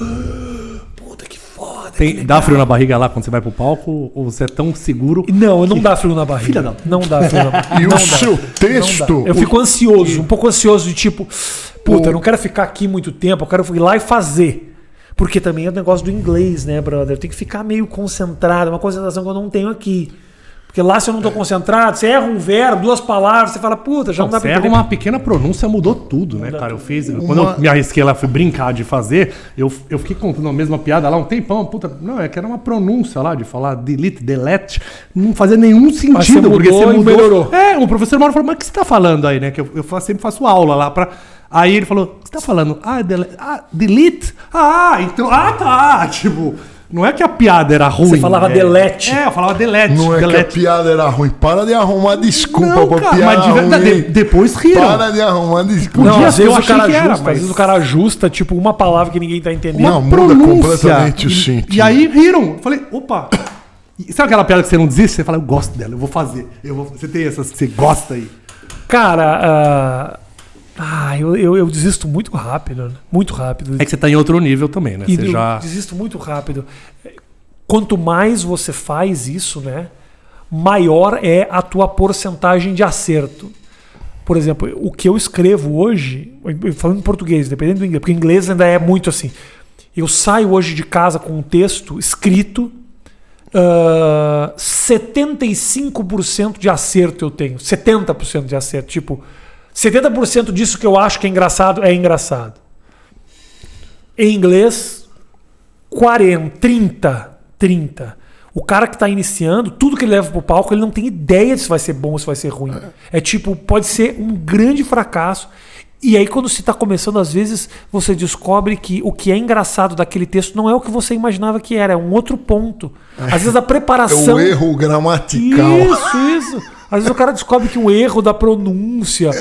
Speaker 2: Foda.
Speaker 3: Tem, dá frio na barriga lá quando você vai pro palco? Ou você é tão seguro?
Speaker 2: Não, não dá frio na barriga.
Speaker 3: Filha da-
Speaker 2: Não dá frio na barriga.
Speaker 1: E
Speaker 2: Não
Speaker 1: o
Speaker 2: dá.
Speaker 1: seu texto.
Speaker 2: Não. Eu fico ansioso, um pouco ansioso de tipo, puta,
Speaker 1: O-
Speaker 2: eu não quero ficar aqui muito tempo, eu quero ir lá e fazer. Porque também é o negócio do inglês, né, brother? Eu tenho que ficar meio concentrado, é uma concentração que eu não tenho aqui. Porque lá se eu não tô concentrado, você erra um verbo, duas palavras, você fala, puta, já não,
Speaker 3: Não,
Speaker 2: dá
Speaker 3: você
Speaker 2: pra
Speaker 3: erra
Speaker 2: entender.
Speaker 3: uma pequena pronúncia mudou tudo, né, cara? Eu fiz. Quando eu me arrisquei lá, fui brincar de fazer, eu, eu fiquei contando a mesma piada lá um tempão. Puta, não, é que era uma pronúncia lá de falar delete, delete. Não fazia nenhum sentido,
Speaker 2: você
Speaker 3: porque
Speaker 2: mudou
Speaker 3: você
Speaker 2: e
Speaker 3: mudou.
Speaker 2: melhorou.
Speaker 3: É, o professor Mauro falou, mas o que você tá falando aí, né? Que eu, eu sempre faço aula lá pra. Aí ele falou, o que você tá falando? Ah, dele, ah, delete? Ah, então. Ah, tá. Tipo. Não é que a piada era ruim.
Speaker 2: Você falava
Speaker 3: é,
Speaker 2: delete.
Speaker 3: É, eu falava delete.
Speaker 1: Não é que a
Speaker 3: delete.
Speaker 1: piada era ruim. Para de arrumar desculpa
Speaker 3: Não,
Speaker 1: pra
Speaker 3: cara,
Speaker 1: piada
Speaker 3: mas de verdade,
Speaker 1: ruim.
Speaker 3: de- depois riram.
Speaker 1: Para de arrumar desculpa.
Speaker 2: Não, às vezes
Speaker 3: eu
Speaker 2: o cara
Speaker 3: que era,
Speaker 2: ajusta,
Speaker 3: mas-
Speaker 2: às vezes o cara ajusta, tipo, uma palavra que ninguém tá entendendo.
Speaker 1: Não, muda completamente o sentido.
Speaker 3: E aí riram. Eu falei, opa. E sabe aquela piada que você não desiste? Você fala, eu gosto dela, eu vou fazer. Eu vou... Você tem essas que você gosta aí.
Speaker 2: Cara, ah, eu, eu, eu desisto muito rápido, muito rápido.
Speaker 3: É que você tá em outro nível também, né?
Speaker 2: E
Speaker 3: Você
Speaker 2: eu
Speaker 3: já.
Speaker 2: desisto muito rápido. Quanto mais você faz isso, né, maior é a tua porcentagem de acerto. Por exemplo, o que eu escrevo hoje, falando em português, dependendo do inglês, porque inglês ainda é muito assim. Eu saio hoje de casa com um texto escrito, ah, 75% de acerto eu tenho, 70% de acerto. Tipo, 70% disso que eu acho que é engraçado é engraçado. Em inglês, 40, 30, 30. O cara que tá iniciando, tudo que ele leva pro palco, ele não tem ideia se vai ser bom ou se vai ser ruim. É tipo, pode ser um grande fracasso. E aí, quando se tá começando, às vezes você descobre que o que é engraçado daquele texto não é o que você imaginava que era, é um outro ponto. Às vezes a
Speaker 1: É
Speaker 2: preparação.
Speaker 1: o erro gramatical.
Speaker 2: Isso, isso. Às vezes o cara descobre que um erro da pronúncia,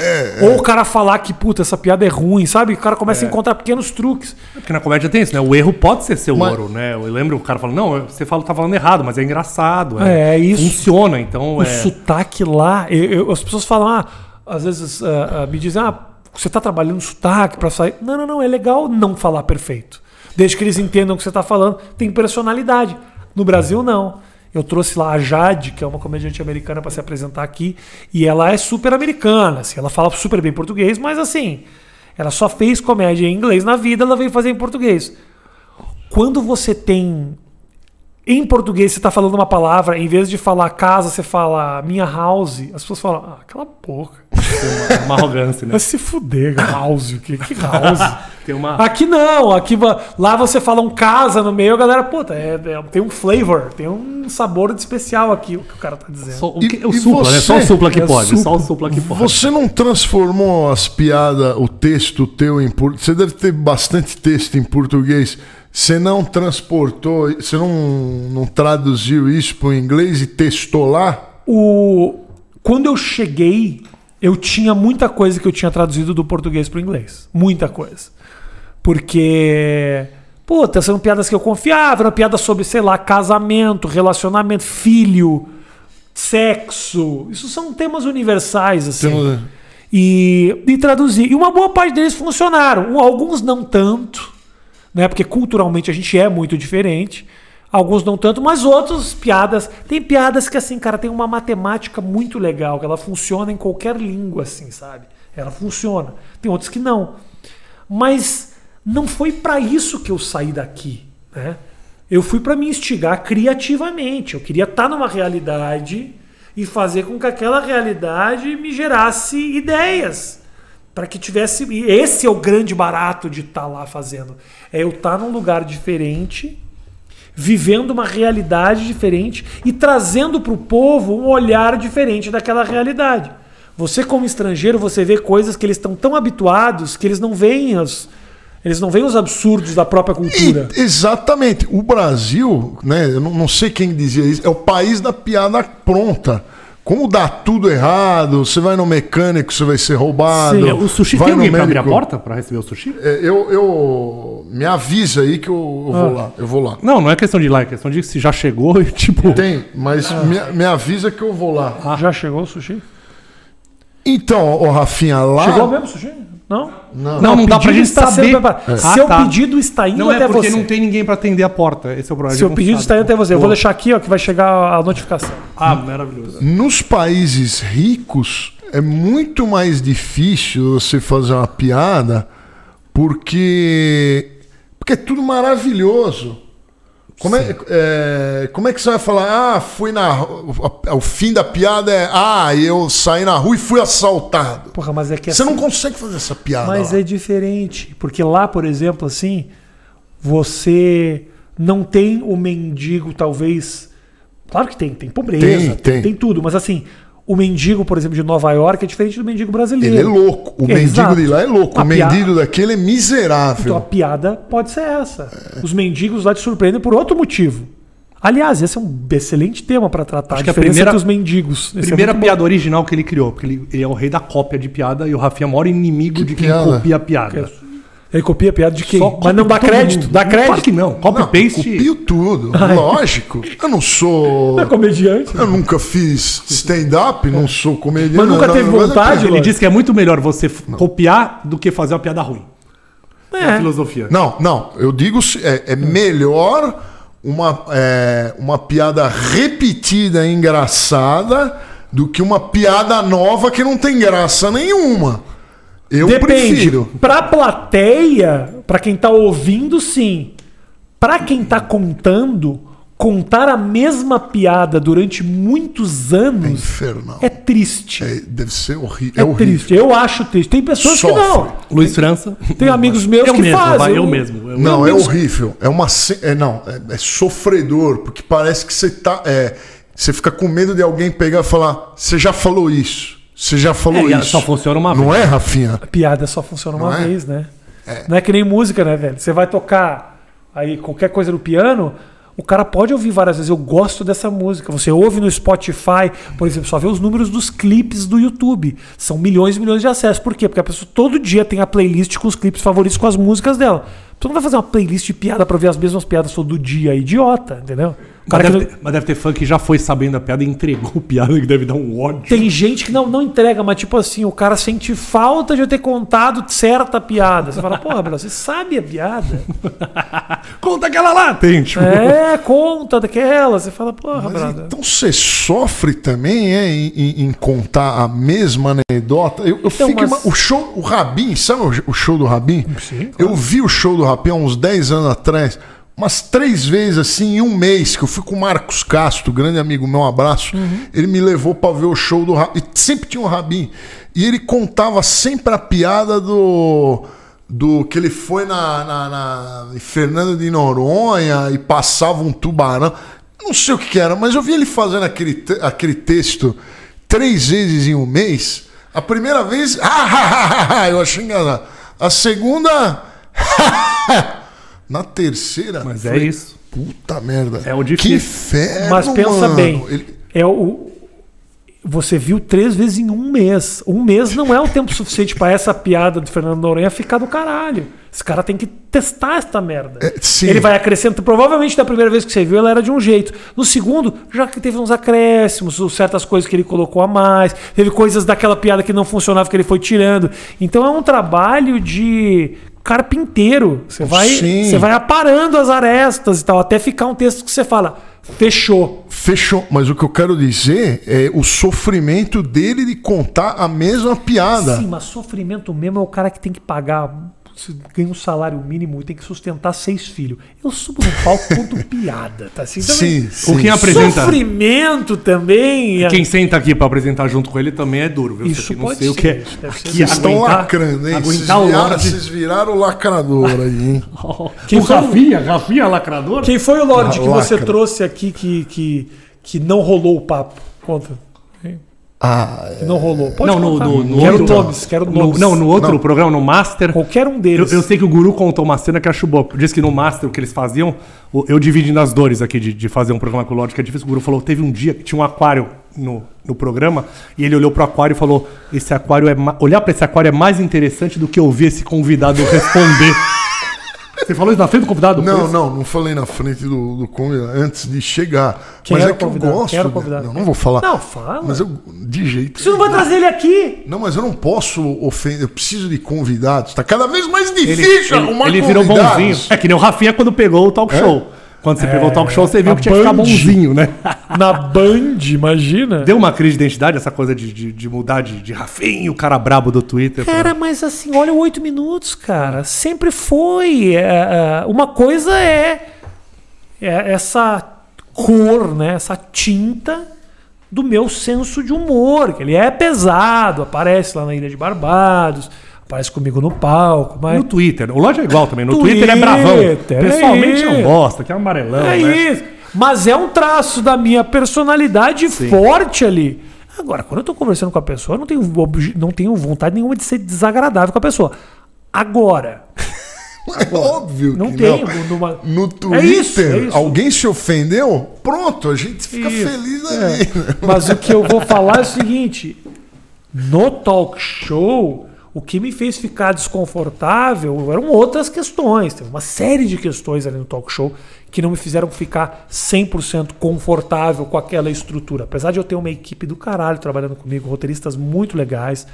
Speaker 2: ou o cara falar que, puta, essa piada é ruim, sabe? O cara começa a encontrar pequenos truques.
Speaker 3: Porque na comédia tem isso, né? O erro pode ser seu
Speaker 1: Mas-
Speaker 3: ouro, né? Eu lembro o cara falando, não, você fala, tá falando errado, mas é engraçado.
Speaker 2: É, isso.
Speaker 3: Funciona, então.
Speaker 2: O
Speaker 3: é...
Speaker 2: sotaque lá, eu- eu- as pessoas falam, ah, às vezes ah, ah, me dizem, ah, você tá trabalhando sotaque pra sair. Não, não, não, é legal não falar perfeito. Desde que eles entendam o que você tá falando, tem personalidade. No Brasil, não. Eu trouxe lá a Jade, que é uma comediante americana, para se apresentar aqui, e ela é super americana, assim, ela fala super bem português, mas assim, ela só fez comédia em inglês na vida, ela veio fazer em português. Quando você tem em português, você está falando uma palavra, em vez de falar casa, você fala minha house. As pessoas falam, ah, cala a boca.
Speaker 3: Uma, uma arrogância, né?
Speaker 2: Vai se fuder, house. Que, que house?
Speaker 3: Tem uma.
Speaker 2: Aqui não, aqui lá você fala um casa no meio, a galera, puta, é- é- tem um flavor, tem um sabor de especial aqui, o que o cara tá dizendo.
Speaker 3: Só, o,
Speaker 1: E-
Speaker 3: que, o
Speaker 1: e
Speaker 3: supla, né? Só o
Speaker 1: você?
Speaker 3: supla que
Speaker 2: É
Speaker 3: pode.
Speaker 2: supla.
Speaker 3: Só o supla que pode.
Speaker 1: Você não transformou as piadas, o texto teu em português? Você deve ter bastante texto em português. Você não transportou, você não, não traduziu isso para o inglês e testou lá?
Speaker 2: O, quando eu cheguei, eu tinha muita coisa que eu tinha traduzido do português para o inglês. Muita coisa. Porque, puta, são piadas que eu confiava, eram piadas sobre, sei lá, casamento, relacionamento, filho, sexo. Isso são temas universais, assim.
Speaker 1: Temos-
Speaker 2: E, e traduzir. E uma boa parte deles funcionaram. Alguns não tanto, né? Porque culturalmente a gente é muito diferente. Alguns não tanto, mas outros piadas. Tem piadas que, assim, cara, tem uma matemática muito legal, que ela funciona em qualquer língua, assim, sabe? Ela funciona. Tem outros que não. Mas não foi pra isso que eu saí daqui, né? Eu fui pra me instigar criativamente. Eu queria estar numa realidade e fazer com que aquela realidade me gerasse ideias para que tivesse. E esse é o grande barato de estar lá fazendo. É eu estar num lugar diferente, vivendo uma realidade diferente e trazendo para o povo um olhar diferente daquela realidade. Você, como estrangeiro, você vê coisas que eles estão tão habituados que eles não veem os, eles não veem os absurdos da própria cultura.
Speaker 1: E- exatamente. O Brasil, né? Eu não, não sei quem dizia isso, é o país da piada pronta. Como dá tudo errado, você vai no mecânico, você vai ser roubado.
Speaker 2: Sim,
Speaker 3: É, o sushi
Speaker 1: vai
Speaker 3: tem alguém pra abrir a porta pra receber o sushi?
Speaker 1: É, eu, eu. Me avisa aí que eu, eu
Speaker 2: Ah.
Speaker 1: vou lá. Eu vou lá.
Speaker 3: Não, não é questão de ir lá, é questão de se já chegou e tipo.
Speaker 1: Tem, mas
Speaker 2: Ah.
Speaker 1: me, me avisa que eu vou lá.
Speaker 2: Já chegou o sushi?
Speaker 1: Então, ô Rafinha, lá.
Speaker 2: Chegou mesmo o sushi? Não?
Speaker 1: Não.
Speaker 3: Não, não
Speaker 2: o
Speaker 3: dá pra
Speaker 2: pedido
Speaker 3: gente
Speaker 2: está sendo
Speaker 3: saber.
Speaker 2: preparado.
Speaker 3: Ah,
Speaker 2: Seu
Speaker 3: tá.
Speaker 2: pedido está indo
Speaker 3: Não
Speaker 2: até
Speaker 3: é porque
Speaker 2: você.
Speaker 3: não tem ninguém pra atender a porta. Esse é o problema.
Speaker 2: Seu pedido
Speaker 3: sabe.
Speaker 2: está indo até você. Eu vou deixar aqui, ó, que vai chegar a notificação.
Speaker 3: Ah, maravilhoso.
Speaker 1: Nos países ricos é muito mais difícil você fazer uma piada porque porque é tudo maravilhoso. Como é, é, como é que você vai falar? Ah, fui na. O, o fim da piada é. Ah, eu saí na rua e fui assaltado.
Speaker 2: Porra, mas é que
Speaker 1: Você
Speaker 2: assim-
Speaker 1: não consegue fazer essa piada.
Speaker 2: Mas
Speaker 1: lá.
Speaker 2: é diferente. Porque lá, por exemplo, assim, você não tem o mendigo, talvez. Claro que tem, tem pobreza,
Speaker 1: Tem,
Speaker 2: tem,
Speaker 1: tem.
Speaker 2: tudo, mas assim, o mendigo, por exemplo, de Nova York é diferente do mendigo brasileiro.
Speaker 1: Ele é louco. O
Speaker 2: É,
Speaker 1: mendigo
Speaker 2: exato.
Speaker 1: de lá é louco.
Speaker 2: A
Speaker 1: o
Speaker 2: piada-
Speaker 1: mendigo daquele é miserável.
Speaker 2: Então a piada pode ser essa. Os mendigos lá te surpreendem por outro motivo. Aliás, esse é um excelente tema para tratar.
Speaker 3: Acho que a primeira-
Speaker 2: entre os mendigos. Esse é
Speaker 3: Primeira
Speaker 2: muito
Speaker 3: piada original que ele criou, porque ele, ele é o rei da cópia de piada e o Rafinha é o maior inimigo de quem
Speaker 1: piada?
Speaker 3: copia a piada.
Speaker 2: bom. Ele copia a piada de quem? Mas não dá crédito.
Speaker 3: mundo.
Speaker 2: Dá crédito.
Speaker 3: Claro que não. Copy
Speaker 1: Não,
Speaker 3: paste.
Speaker 1: Copio tudo. Lógico. Eu não sou.
Speaker 2: É comediante.
Speaker 1: Eu nunca fiz stand-up, não sou comediante.
Speaker 2: Mas nunca
Speaker 1: não,
Speaker 2: teve
Speaker 1: não,
Speaker 2: vontade,
Speaker 3: Ele disse que é muito melhor você f- copiar do que fazer uma piada ruim. É a
Speaker 2: É.
Speaker 3: filosofia.
Speaker 1: Não, não. Eu digo é, é melhor uma, é, uma piada repetida e engraçada do que uma piada nova que não tem graça nenhuma. Eu
Speaker 2: Depende.
Speaker 1: prefiro.
Speaker 2: Pra plateia, pra quem tá ouvindo, sim. Pra quem tá contando, contar a mesma piada durante muitos anos
Speaker 1: Infernal.
Speaker 2: é triste.
Speaker 1: É, deve ser horri
Speaker 2: É,
Speaker 1: é horrível.
Speaker 2: triste. Eu acho triste. Tem pessoas
Speaker 1: Sofre.
Speaker 2: que não.
Speaker 3: Luiz França.
Speaker 2: Tem amigos meus
Speaker 3: eu
Speaker 2: que
Speaker 3: mesmo,
Speaker 2: fazem.
Speaker 3: vai, eu mesmo. Eu-
Speaker 1: Não, é horrível. É uma. É, não, é, é sofredor, porque parece que você tá. É, você fica com medo de alguém pegar e falar: Você já falou isso. Você já falou
Speaker 3: É,
Speaker 1: isso.
Speaker 3: só funciona uma
Speaker 1: Não
Speaker 3: vez.
Speaker 1: é, Rafinha?
Speaker 2: A piada só funciona uma
Speaker 1: Não é?
Speaker 2: vez, né? Não é que nem música, né, velho? Você vai tocar aí qualquer coisa no piano, o cara pode ouvir várias vezes. Eu gosto dessa música. Você ouve no Spotify, por exemplo, só vê os números dos clipes do YouTube. São milhões e milhões de acessos. Por quê? Porque a pessoa todo dia tem a playlist com os clipes favoritos com as músicas dela. Tu não vai fazer uma playlist de piada pra ver as mesmas piadas todo dia, idiota, entendeu?
Speaker 3: Mas
Speaker 2: cara que
Speaker 3: deve,
Speaker 2: não-
Speaker 3: ter, mas deve ter fã que já foi sabendo a piada e entregou piada que deve dar um ódio.
Speaker 2: Tem gente que não, não entrega, mas tipo assim, o cara sente falta de eu ter contado certa piada. Você fala, porra, Bruno, você sabe a piada?
Speaker 3: Conta aquela lá! Tem, tipo.
Speaker 2: É, conta daquela. Você fala, porra,
Speaker 1: Mas
Speaker 2: brother.
Speaker 1: então você sofre também é, em, em- em contar a mesma anedota? Eu, eu
Speaker 2: Então,
Speaker 1: fico
Speaker 2: mas-
Speaker 1: O show, o Rabin, sabe o, o show do Rabin?
Speaker 2: Sim,
Speaker 1: Eu vi o show do Há uns 10 anos atrás, umas três vezes assim, em um mês, que eu fui com o Marcos Castro, grande amigo meu, um abraço.
Speaker 2: Uhum.
Speaker 1: Ele me levou pra ver o show do Rabin. E sempre tinha o Rabin. E ele contava sempre a piada do. Do que ele foi na, na, na- Fernando de Noronha e passava um tubarão. Não sei o que, que era, mas eu vi ele fazendo aquele, aquele texto três vezes em um mês. A primeira vez, eu achei engraçado. A segunda, na terceira,
Speaker 3: Mas é isso.
Speaker 1: Puta merda.
Speaker 3: É o
Speaker 1: Que
Speaker 3: difícil.
Speaker 1: inferno,
Speaker 2: Mas pensa
Speaker 1: mano.
Speaker 2: bem.
Speaker 1: Ele-
Speaker 2: É o. Você viu três vezes em um mês. Um mês não é o tempo suficiente pra essa piada do Fernando Noronha ficar do caralho. Esse cara tem que testar esta merda.
Speaker 1: É.
Speaker 2: Ele vai acrescentando. Provavelmente da primeira vez que você viu, ela era de um jeito. No segundo, já que teve uns acréscimos, certas coisas que ele colocou a mais. Teve coisas daquela piada que não funcionava que ele foi tirando. Então é um trabalho de carpinteiro. Você vai,
Speaker 1: Sim.
Speaker 2: você vai aparando as arestas e tal, até ficar um texto que você fala, fechou.
Speaker 1: Fechou. Mas o que eu quero dizer é o sofrimento dele de contar a mesma piada.
Speaker 2: Sim, mas sofrimento mesmo é o cara que tem que pagar. Você ganha um salário mínimo e tem que sustentar seis filhos. Eu subo no palco conto piada, tá assim também.
Speaker 1: Sim, sim.
Speaker 3: Com quem apresenta.
Speaker 2: Sofrimento também.
Speaker 3: Quem senta aqui pra apresentar junto com ele também é duro, viu?
Speaker 2: Isso
Speaker 3: Você não
Speaker 2: pode
Speaker 3: sei o
Speaker 2: ser,
Speaker 3: que é. Aqui,
Speaker 1: Vocês estão
Speaker 3: aguentar-
Speaker 1: lacrando, hein? Vocês
Speaker 3: Aguentar o
Speaker 1: viraram,
Speaker 3: Lorde.
Speaker 1: vocês viraram lacrador aí, hein?
Speaker 2: Quem
Speaker 3: o
Speaker 2: foi o-
Speaker 3: Rafinha, Rafinha lacrador?
Speaker 2: Quem foi o Lorde que
Speaker 1: Lacra.
Speaker 2: você trouxe aqui que, que, que não rolou o papo? Conta.
Speaker 1: Ah,
Speaker 2: Que não rolou. Pode
Speaker 3: não, no, no, no
Speaker 2: quero
Speaker 3: outro,
Speaker 2: nomes, quero
Speaker 3: no- não, no outro
Speaker 1: Não.
Speaker 3: programa, no Master.
Speaker 2: Qualquer um
Speaker 3: Eu,
Speaker 2: deles.
Speaker 3: eu sei que o Guru contou uma cena que achou boa. Disse que no Master, o que eles faziam, eu dividindo as dores aqui de, de fazer um programa com que é difícil. O Guru falou: teve um dia que tinha um aquário no, no programa, e ele olhou pro aquário e falou: Esse aquário é. Olhar pra esse aquário é mais interessante do que ouvir esse convidado responder. Você falou isso na frente do convidado?
Speaker 1: Não, não, não falei na frente do, do convidado antes de chegar.
Speaker 2: Quem
Speaker 1: mas é que eu gosto.
Speaker 2: Quem convidado?
Speaker 1: Não, não vou falar.
Speaker 2: Não, fala.
Speaker 1: Mas eu, de jeito.
Speaker 2: Você não vai trazer ele aqui?
Speaker 1: Não, mas eu não posso ofender. Eu preciso de convidados. Tá cada vez mais
Speaker 3: Ele,
Speaker 1: difícil
Speaker 3: ele-
Speaker 1: arrumar
Speaker 3: ele virou
Speaker 1: convidados.
Speaker 3: bonzinho. É que nem o Rafinha quando pegou o talk show. Quando você pegou o talk show, você viu que tinha que ficar bonzinho, né?
Speaker 2: Na Band, imagina.
Speaker 3: Deu uma crise de identidade, essa coisa de, de, de mudar de, de Rafinha, o cara brabo do Twitter. pra-
Speaker 2: Cara, mas assim, olha o oito minutos, cara. Sempre foi. É, é, uma coisa é. é essa cor, né? Essa tinta do meu senso de humor, que ele é pesado, aparece lá na Ilha de Barbados, aparece comigo no palco, mas
Speaker 3: No Twitter. O Lodge é igual também. No
Speaker 2: Twitter,
Speaker 3: Twitter, é bravão.
Speaker 2: é
Speaker 3: Pessoalmente é um bosta, que é um amarelão.
Speaker 2: é
Speaker 3: né?
Speaker 2: isso. Mas é um traço da minha personalidade forte ali. Agora, quando eu tô conversando com a pessoa, eu não tenho, não tenho vontade nenhuma de ser desagradável com a pessoa. Agora,
Speaker 1: É óbvio
Speaker 2: não
Speaker 1: que
Speaker 2: tenho.
Speaker 1: não.
Speaker 2: numa-
Speaker 1: No
Speaker 2: É
Speaker 1: Twitter,
Speaker 2: isso, é isso.
Speaker 1: alguém se ofendeu? Pronto, a gente fica
Speaker 2: Isso,
Speaker 1: feliz
Speaker 2: é.
Speaker 1: ali. né?
Speaker 2: Mas o que eu vou falar é o seguinte: no talk show, o que me fez ficar desconfortável eram outras questões. Teve uma série de questões ali no talk show que não me fizeram ficar 100% confortável com aquela estrutura. Apesar de eu ter uma equipe do caralho trabalhando comigo, roteiristas muito legais.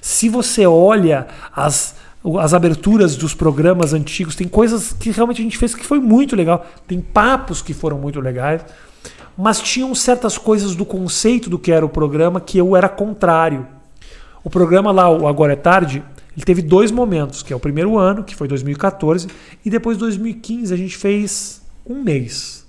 Speaker 2: Se você olha as as aberturas dos programas antigos, tem coisas que realmente a gente fez que foi muito legal. Tem papos que foram muito legais mas tinham certas coisas do conceito do que era o programa que eu era contrário. O programa lá, o Agora é Tarde, ele teve dois momentos, que é o primeiro ano, que foi 2014, e depois 2015 a gente fez um mês.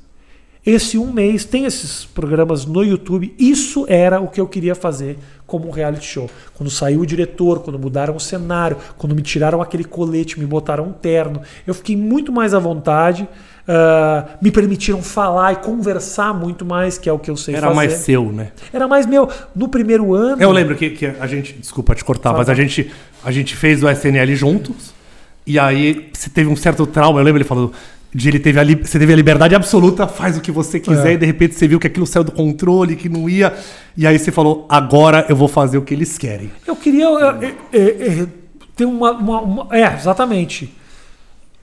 Speaker 2: Esse um mês tem esses programas no YouTube. Isso era o que eu queria fazer como um reality show. Quando saiu o diretor, quando mudaram o cenário, quando me tiraram aquele colete, me botaram um terno, eu fiquei muito mais à vontade. Ah, me permitiram falar e conversar muito mais, que é o que eu sei
Speaker 3: Era
Speaker 2: fazer.
Speaker 3: mais seu, né?
Speaker 2: Era mais meu. No primeiro ano.
Speaker 3: Eu lembro que, que a gente. Desculpa te cortar,
Speaker 2: Fala.
Speaker 3: mas a gente, a gente fez o SNL juntos. E aí você teve um certo trauma. Eu lembro ele falando. De ele teve a, você teve a liberdade absoluta, faz o que você quiser,
Speaker 2: É.
Speaker 3: e de repente você viu que aquilo saiu do controle, que não ia. E aí você falou, agora eu vou fazer o que eles querem.
Speaker 2: Eu queria é, é, é, ter uma, uma- uma- É, exatamente.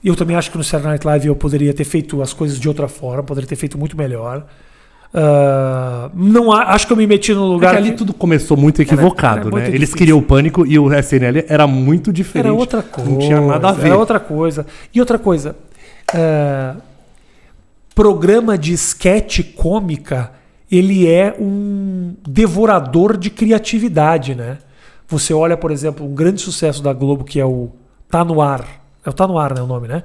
Speaker 2: Eu também acho que no Saturday Night Live eu poderia ter feito as coisas de outra forma, poderia ter feito muito melhor. Ah, não acho que eu me meti no lugar.
Speaker 3: Porque ali
Speaker 2: que-
Speaker 3: tudo começou muito equivocado,
Speaker 2: era muito
Speaker 3: né? Eles queriam o pânico e o SNL era muito diferente.
Speaker 2: Era outra coisa.
Speaker 3: Não tinha nada a ver.
Speaker 2: Era outra coisa. E outra coisa. ah, programa de sketch cômica, ele é um devorador de criatividade, né? Você olha, por exemplo, um grande sucesso da Globo que é o Tá No Ar. É o Tá No Ar, né? O nome, né?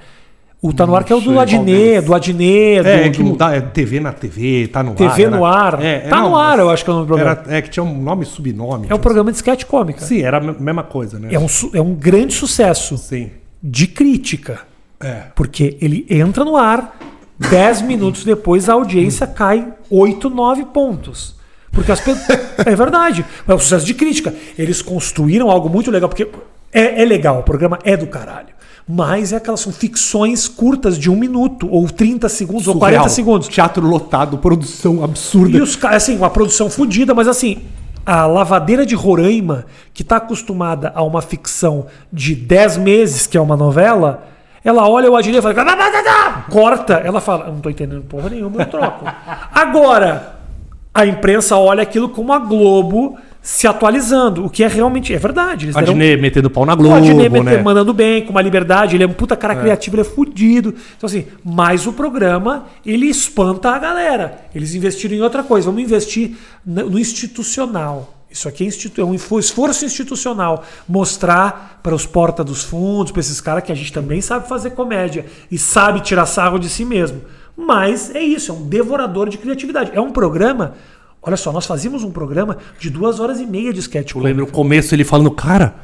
Speaker 2: O Tá No Ar que é o do. Adnet, do Adnet, do,
Speaker 3: É, é que mudar, é TV na TV, tá no ar.
Speaker 2: TV
Speaker 3: era-
Speaker 2: no ar.
Speaker 3: É,
Speaker 2: tá
Speaker 3: não,
Speaker 2: no ar, eu acho que é o nome do programa.
Speaker 3: Era, é que tinha um nome e subnome.
Speaker 2: É um programa de sketch cômica.
Speaker 3: Sim, era a me- mesma coisa, né?
Speaker 2: É um, é um grande sucesso
Speaker 3: Sim.
Speaker 2: de crítica.
Speaker 3: É.
Speaker 2: Porque ele entra no ar, 10 minutos depois a audiência cai 8, 9 pontos. Porque as pessoas. é verdade. É um sucesso de crítica. Eles construíram algo muito legal, porque é, é legal, o programa é do caralho. Mas é aquelas são ficções curtas de um minuto, ou 30 segundos, ou 40
Speaker 3: Surreal.
Speaker 2: segundos.
Speaker 3: Teatro lotado, produção absurda.
Speaker 2: E os caras, assim, uma produção fodida, mas assim, a lavadeira de Roraima, que está acostumada a uma ficção de 10 meses, que é uma novela, ela olha o Adilha e fala. Corta, ela fala, não tô entendendo porra nenhuma, eu troco. Agora, a imprensa olha aquilo como a Globo se atualizando, o que é realmente. É verdade. Eles deram-
Speaker 3: Adnet metendo pau na
Speaker 2: o
Speaker 3: Globo,
Speaker 2: Adnet meter-
Speaker 3: né?
Speaker 2: mandando bem, com uma liberdade, ele é um puta cara criativo, ele é fudido. Então, assim, mas o programa, ele espanta a galera. Eles investiram em outra coisa. Vamos investir no institucional. Isso aqui é, institu é um esforço institucional. Mostrar para os porta dos fundos, para esses caras que a gente também sabe fazer comédia e sabe tirar sarro de si mesmo. Mas é isso, é um devorador de criatividade. É um programa. Olha só, nós fazíamos um programa de duas horas e meia de sketch.
Speaker 3: Eu lembro o começo ele falando, cara,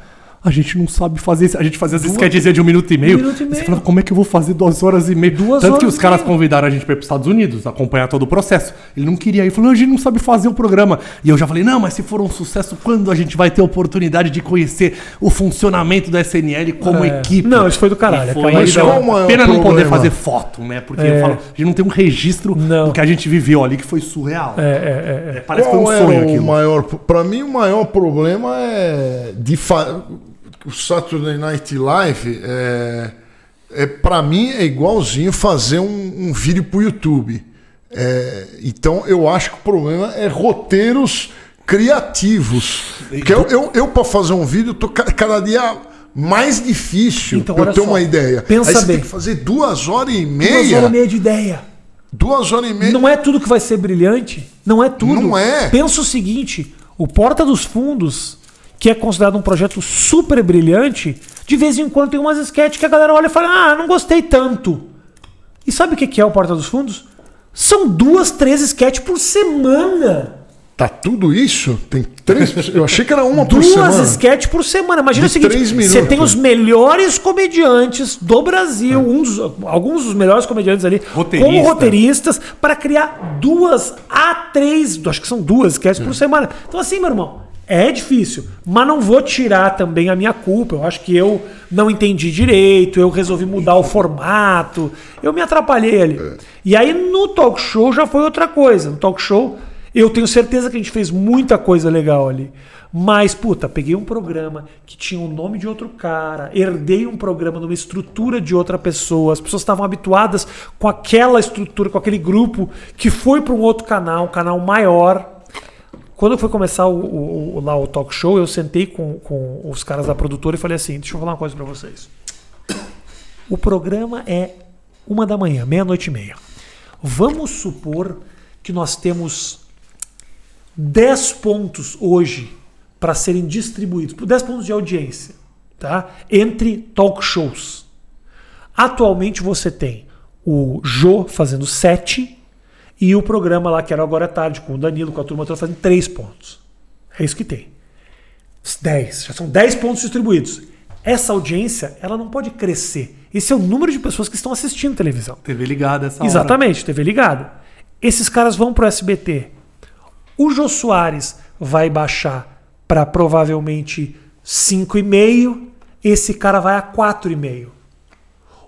Speaker 3: a gente não sabe fazer isso. A gente fazia as sketches de um minuto e meio.
Speaker 2: Um minuto e
Speaker 3: Você
Speaker 2: meio.
Speaker 3: falava, como é que eu vou fazer duas horas e meia?
Speaker 2: Duas
Speaker 3: Tanto que os caras
Speaker 2: meia.
Speaker 3: convidaram a gente para ir para os Estados Unidos, acompanhar todo o processo. Ele não queria ir. Ele falou, a gente não sabe fazer o programa. E eu já falei, não, mas se for um sucesso, quando a gente vai ter a oportunidade de conhecer o funcionamento da SNL como
Speaker 2: É.
Speaker 3: equipe?
Speaker 2: Não, isso foi do caralho,
Speaker 3: E
Speaker 2: aquela
Speaker 3: Foi,
Speaker 1: ida-
Speaker 3: então,
Speaker 1: Qual o maior
Speaker 3: pena não poder
Speaker 1: problema?
Speaker 3: fazer foto, né? Porque
Speaker 2: É.
Speaker 3: eu falo, a gente não tem um registro
Speaker 2: Não.
Speaker 3: do que a gente viveu ali, que foi surreal.
Speaker 2: É, é, é, é.
Speaker 3: Parece que foi um
Speaker 1: Qual
Speaker 3: sonho
Speaker 1: maior. Para mim, o maior problema é de fa... o Saturday Night Live é, é para mim é igualzinho fazer um, um vídeo pro YouTube. É, então eu acho que o problema é roteiros criativos. Porque eu, eu, eu para fazer um vídeo tô ca- cada dia mais difícil
Speaker 2: Então,
Speaker 1: eu ter
Speaker 2: só,
Speaker 1: uma ideia.
Speaker 2: pensa
Speaker 1: Aí você
Speaker 2: bem.
Speaker 1: tem que fazer duas horas e
Speaker 2: Duas
Speaker 1: meia.
Speaker 2: horas e meia de ideia.
Speaker 1: Duas horas e meia.
Speaker 2: Não é tudo que vai ser brilhante. Não é tudo.
Speaker 1: Não é.
Speaker 2: Pensa o seguinte: o Porta dos Fundos, que é considerado um projeto super brilhante, de vez em quando tem umas sketches que a galera olha e fala: Ah, não gostei tanto. E sabe o que que é o Porta dos Fundos? São duas, três sketches por semana.
Speaker 1: Tá tudo isso? Tem três. Eu achei que era uma por
Speaker 2: Duas
Speaker 1: semana.
Speaker 2: sketches por semana. Imagina
Speaker 1: De
Speaker 2: o seguinte: você tem os melhores comediantes do Brasil, um dos- alguns dos melhores comediantes ali,
Speaker 3: Roteirista.
Speaker 2: como roteiristas, para criar duas a três, acho que são duas sketches por semana. Então, assim, meu irmão, é difícil, mas não vou tirar também a minha culpa. Eu acho que eu não entendi direito, eu resolvi mudar o formato, eu me atrapalhei ali. E aí no talk show já foi outra coisa. No talk show, eu tenho certeza que a gente fez muita coisa legal ali. Mas, puta, peguei um programa que tinha o nome de outro cara, herdei um programa numa estrutura de outra pessoa, as pessoas estavam habituadas com aquela estrutura, com aquele grupo, que foi para um outro canal, um canal maior. Quando foi começar o, o- o- lá o talk show, eu sentei com, com os caras da produtora e falei assim: deixa eu falar uma coisa para vocês. O programa é uma da manhã, meia-noite e meia. Vamos supor que nós temos 10 pontos hoje para serem distribuídos, por 10 pontos de audiência, tá? Entre talk shows. Atualmente você tem o Jô fazendo 7 e o programa lá que era agora à tarde com o Danilo, com a turma toda fazendo 3 pontos. É isso que tem. 10, já são 10 pontos distribuídos. Essa audiência, ela não pode crescer. Esse é o número de pessoas que estão assistindo televisão.
Speaker 3: TV ligada essa hora.
Speaker 2: Exatamente, TV ligada. Esses caras vão pro SBT. O Jô Soares vai baixar para provavelmente 5,5. Esse cara vai a 4,5.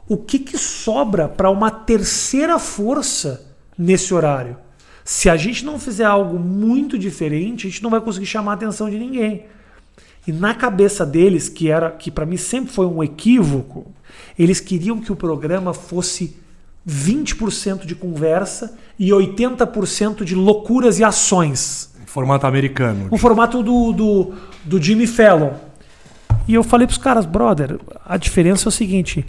Speaker 2: O que, que sobra para uma terceira força nesse horário? Se a gente não fizer algo muito diferente, a gente não vai conseguir chamar a atenção de ninguém. E na cabeça deles, que era que para mim sempre foi um equívoco, eles queriam que o programa fosse 20% de conversa e 80% de loucuras e ações.
Speaker 3: Formato americano.
Speaker 2: O formato do, do, do Jimmy Fallon. E eu falei pros caras, brother, a diferença é o seguinte: